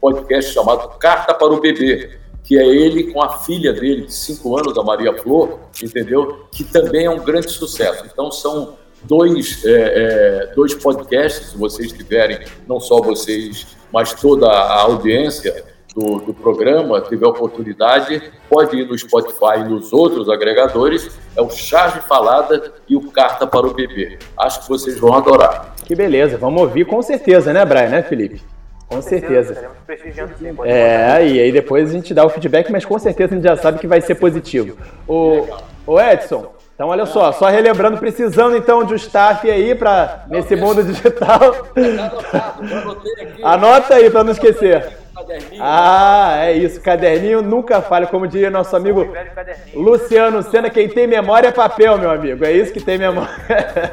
podcast chamado Carta para o Bebê, que é ele com a filha dele, de 5 anos, a Maria Flor, entendeu? Que também é um grande sucesso. Então, são dois, é, é, dois podcasts, se vocês tiverem, não só vocês, mas toda a audiência do, do programa tiver oportunidade, pode ir no Spotify e nos outros agregadores, é o Charge Falada e o Carta para o Bebê. Acho que vocês vão adorar. Que beleza, vamos ouvir com certeza, né, Brian, né, Felipe? Com certeza. certeza. É, e aí depois a gente dá o feedback, mas com certeza a gente já sabe que vai ser positivo. O, o Edson, então, olha só, só relembrando, precisando então de um staff aí para nesse mundo digital. Anota aí para não esquecer. Ah, é isso, caderninho nunca falha, como diria nosso amigo Luciano Senna, quem tem memória é papel, meu amigo, é isso que tem memória.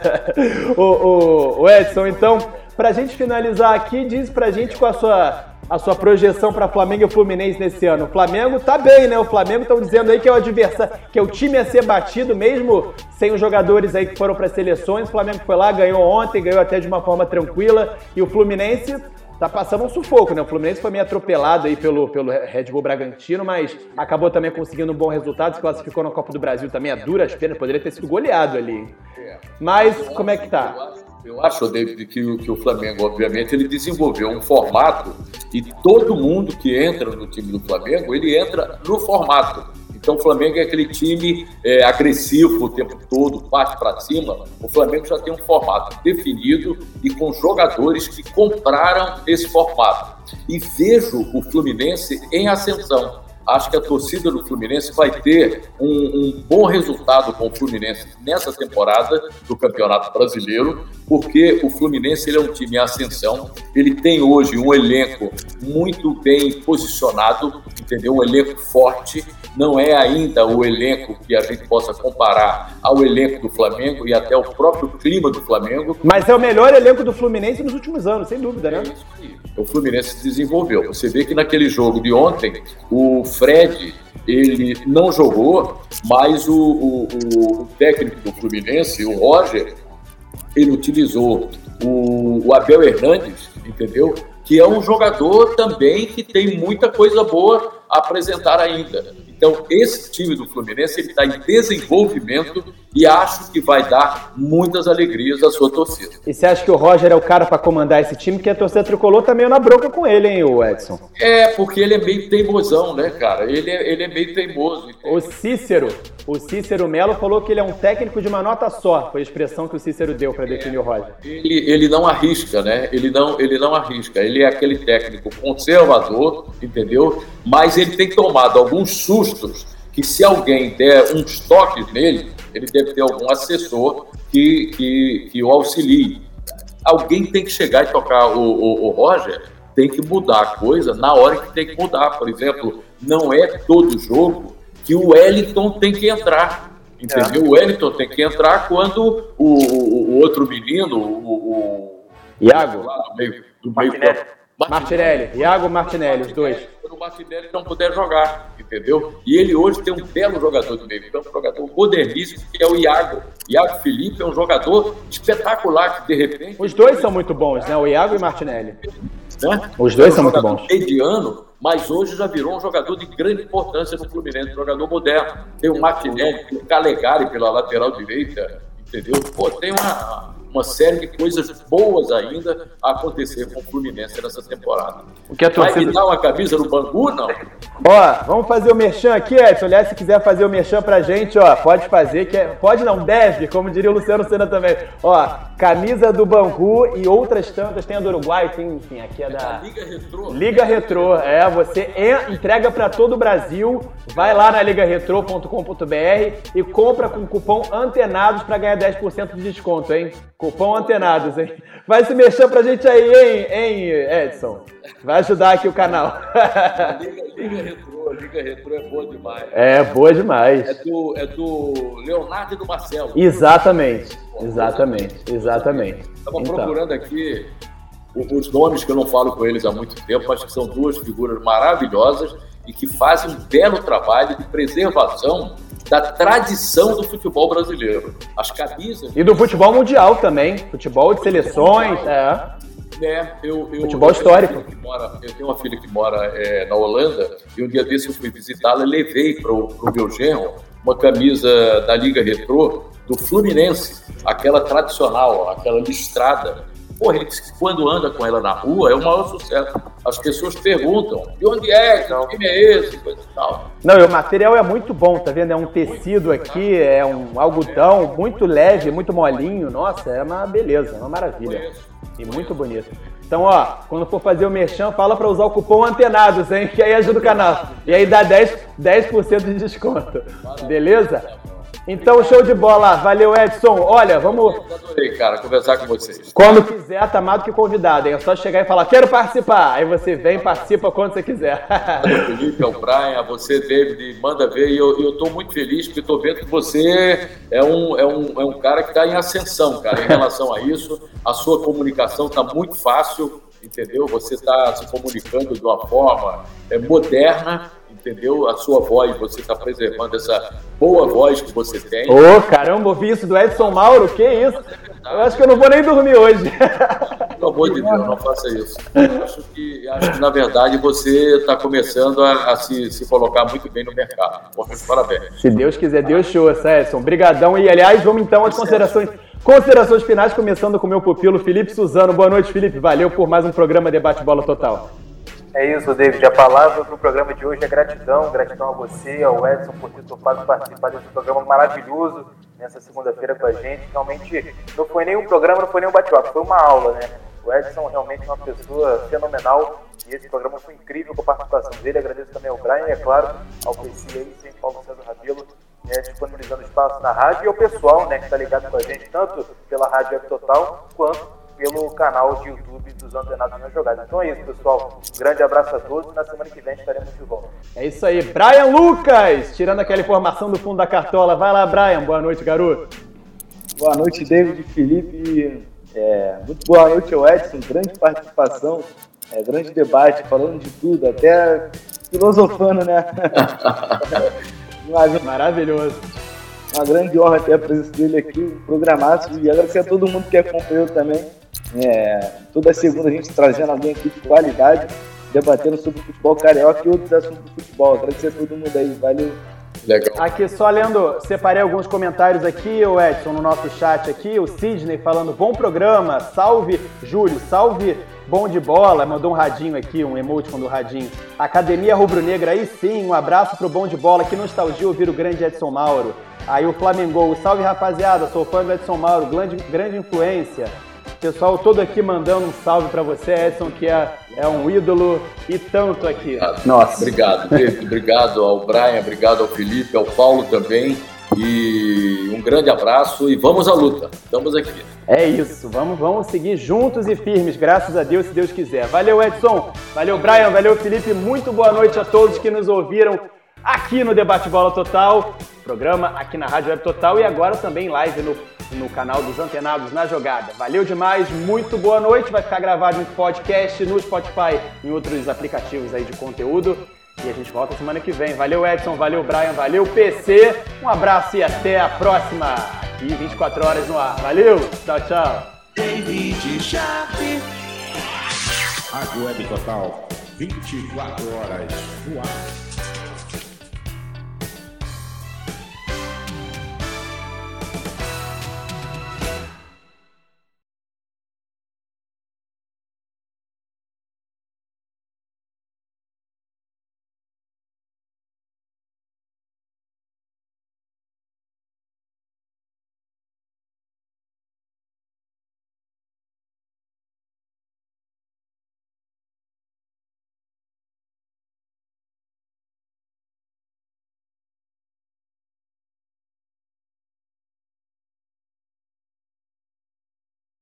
o, o, o Edson, então, para a gente finalizar aqui, diz para a gente qual a sua a sua projeção para Flamengo e Fluminense nesse ano. O Flamengo tá bem, né? O Flamengo estão dizendo aí que é o adversário, que é o time a ser batido, mesmo sem os jogadores aí que foram para seleções. O Flamengo foi lá, ganhou ontem, ganhou até de uma forma tranquila. E o Fluminense tá passando um sufoco, né? O Fluminense foi meio atropelado aí pelo, pelo Red Bull Bragantino, mas acabou também conseguindo um bom resultado, se classificou na Copa do Brasil também a duras penas, poderia ter sido goleado ali. Mas como é que tá? Eu acho, David, que, que o Flamengo, obviamente, ele desenvolveu um formato e todo mundo que entra no time do Flamengo, ele entra no formato. Então o Flamengo é aquele time é, agressivo o tempo todo, parte para cima. O Flamengo já tem um formato definido e com jogadores que compraram esse formato. E vejo o Fluminense em ascensão acho que a torcida do Fluminense vai ter um, um, bom resultado com o Fluminense nessa temporada do Campeonato Brasileiro, porque o Fluminense ele é um time em ascensão, ele tem hoje um elenco muito bem posicionado, entendeu? Um elenco forte, não é ainda o elenco que a gente possa comparar ao elenco do Flamengo e até o próprio clima do Flamengo. Mas é o melhor elenco do Fluminense nos últimos anos, sem dúvida, né? É isso aí. O Fluminense se desenvolveu. Você vê que naquele jogo de ontem, o Fred ele não jogou, mas o, o, o técnico do Fluminense, o Roger, ele utilizou o, o Abel Hernandes, entendeu? Que é um jogador também que tem muita coisa boa a apresentar ainda. Então, esse time do Fluminense está em desenvolvimento e acho que vai dar muitas alegrias à sua torcida. E você acha que o Roger é o cara para comandar esse time? Que a torcida tricolor tá meio na bronca com ele, hein, o Edson? É, porque ele é meio teimosão, né, cara? Ele é, ele é meio teimoso. O Cícero, o Cícero Melo falou que ele é um técnico de uma nota só. Foi a expressão que o Cícero deu para definir é, o Roger. Ele, ele não arrisca, né? Ele não, ele não arrisca. Ele é aquele técnico conservador, entendeu? Mas ele tem tomado alguns sustos que se alguém der uns toques nele, ele deve ter algum assessor que, que, que o auxilie. Alguém tem que chegar e tocar o, o, o Roger, tem que mudar a coisa na hora que tem que mudar. Por exemplo, não é todo jogo que o Wellington tem que entrar. Entendeu? É. O Wellington tem que entrar quando o, o, o outro menino, o, o Iago, lá do meio, do meio Martinelli. Iago Martinelli, os dois o Martinelli não puder jogar, entendeu? E ele hoje tem um belo jogador de meio campo, um jogador moderníssimo, que é o Iago. Iago Felipe é um jogador espetacular, que de repente... Os dois são muito bons, né? O Iago e Martinelli. Né? Os dois é um são muito bons. mediano, mas hoje já virou um jogador de grande importância no Fluminense, um jogador moderno. Tem o Martinelli, tem o Calegari pela lateral direita, entendeu? Pô, tem uma uma série de coisas boas ainda a acontecer com o Fluminense nessa temporada. O que a torcida... Vai me dar uma camisa no Bangu, não? Ó, vamos fazer o merchan aqui, Edson. Aliás, se quiser fazer o merchan pra gente, ó, pode fazer, que é... pode não, deve, como diria o Luciano Senna também. Ó, camisa do Bangu e outras tantas, tem a do Uruguai, tem, enfim, aqui é da... Liga Retrô. Liga Retrô, é, você entrega para todo o Brasil, vai lá na ligaretro.com.br e compra com o cupom ANTENADOS para ganhar 10% de desconto, hein? Cupom Antenados, hein? Vai se mexer pra gente aí, hein, hein Edson? Vai ajudar aqui o canal. Liga, Liga Retrô, Liga Retrô é boa demais. É, boa demais. É do, é do Leonardo e do Marcelo. Exatamente, exatamente, exatamente. Estava então. procurando aqui os nomes que eu não falo com eles há muito tempo, mas que são duas figuras maravilhosas e que fazem um belo trabalho de preservação da tradição do futebol brasileiro. As camisas. E do futebol mundial também. Futebol de seleções. É. É, eu, eu, Futebol eu histórico. Mora, eu tenho uma filha que mora é, na Holanda e um dia desse eu fui visitá-la e levei para o meu genro uma camisa da Liga Retrô do Fluminense, aquela tradicional, aquela listrada. Porra, ele quando anda com ela na rua é o maior sucesso. As pessoas perguntam, de onde é, que time é esse, coisa e tal. Não, o material é muito bom, tá vendo? É um tecido aqui, é um algodão muito leve, muito molinho. Nossa, é uma beleza, uma maravilha. E muito bonito. Então, ó, quando for fazer o merchan, fala para usar o cupom Antenados, hein? Que aí ajuda o canal. E aí dá 10%, 10 de desconto. Beleza? Então, show de bola. Valeu, Edson. Olha, vamos. Adorei, cara, conversar com vocês. Quando quiser, tá mais do que convidado, hein? É só chegar e falar, quero participar. Aí você vem, participa quando você quiser. Felipe, o Brian, você, David, manda ver. E eu, eu tô muito feliz porque tô vendo que você é um, é um, é um cara que está em ascensão, cara, em relação a isso. A sua comunicação tá muito fácil, entendeu? Você está se comunicando de uma forma é, moderna entendeu? A sua voz, você está preservando essa boa voz que você tem. Ô, oh, caramba, ouvi isso do Edson Mauro, que isso? Eu acho que eu não vou nem dormir hoje. Pelo amor de Deus, não faça isso. Acho que, acho que na verdade, você está começando a, a, se, se colocar muito bem no mercado. Parabéns. Se Deus quiser, Deus show, Edson. Obrigadão. E, aliás, vamos então às considerações, considerações finais, começando com o meu pupilo, Felipe Suzano. Boa noite, Felipe. Valeu por mais um programa Debate Bola Total. É isso, David. A palavra para o programa de hoje é gratidão. Gratidão a você, ao Edson, por ter topado participar desse programa maravilhoso nessa segunda-feira com a gente. Realmente não foi nenhum programa, não foi nenhum bate-papo, foi uma aula, né? O Edson realmente é uma pessoa fenomenal e esse programa foi incrível com a participação dele. Agradeço também ao Brian e, é claro, ao PC aí, sem Paulo César Rabelo, né, disponibilizando espaço na rádio e ao pessoal né, que está ligado com a gente, tanto pela Rádio Web Total quanto pelo canal de YouTube dos Antenados na Jogada. Então é isso, pessoal. Um grande abraço a todos e na semana que vem estaremos de volta. É isso aí. Brian Lucas, tirando aquela informação do fundo da cartola. Vai lá, Brian. Boa noite, garoto. Boa noite, David Felipe. É, muito boa noite ao Edson. Grande participação, é, grande debate, falando de tudo, até filosofando, né? Maravilhoso. Uma grande honra ter a presença dele aqui, um programaço, e agradecer a todo mundo que acompanhou também. É, toda segunda a gente trazendo alguém aqui de qualidade, debatendo sobre futebol carioca e outros assuntos do futebol. Agradecer a todo mundo aí, valeu. Legal. Aqui só lendo, separei alguns comentários aqui, o Edson, no nosso chat aqui, o Sidney falando, bom programa, salve Júlio, salve bom de bola, mandou um radinho aqui, um emoticon do radinho. Academia Rubro Negra, aí sim, um abraço pro bom de bola, que nostalgia ouvir o grande Edson Mauro. Aí o Flamengo, salve rapaziada, sou fã do Edson Mauro, grande, grande influência. Pessoal todo aqui mandando um salve para você, Edson, que é, é um ídolo e tanto aqui. Nossa. Obrigado, Pedro. obrigado ao Brian, obrigado ao Felipe, ao Paulo também. E um grande abraço e vamos à luta. Estamos aqui. É isso, vamos, vamos seguir juntos e firmes, graças a Deus, se Deus quiser. Valeu, Edson. Valeu, Brian. Valeu, Felipe. Muito boa noite a todos que nos ouviram aqui no Debate Bola Total, programa aqui na Rádio Web Total e agora também live no, no canal dos Antenados na Jogada. Valeu demais, muito boa noite, vai ficar gravado em podcast, no Spotify, em outros aplicativos aí de conteúdo. E a gente volta semana que vem. Valeu Edson, valeu Brian, valeu PC. Um abraço e até a próxima. Aqui 24 horas no ar. Valeu, tchau, tchau. David Sharp. Rádio Web Total, 24 horas no ar.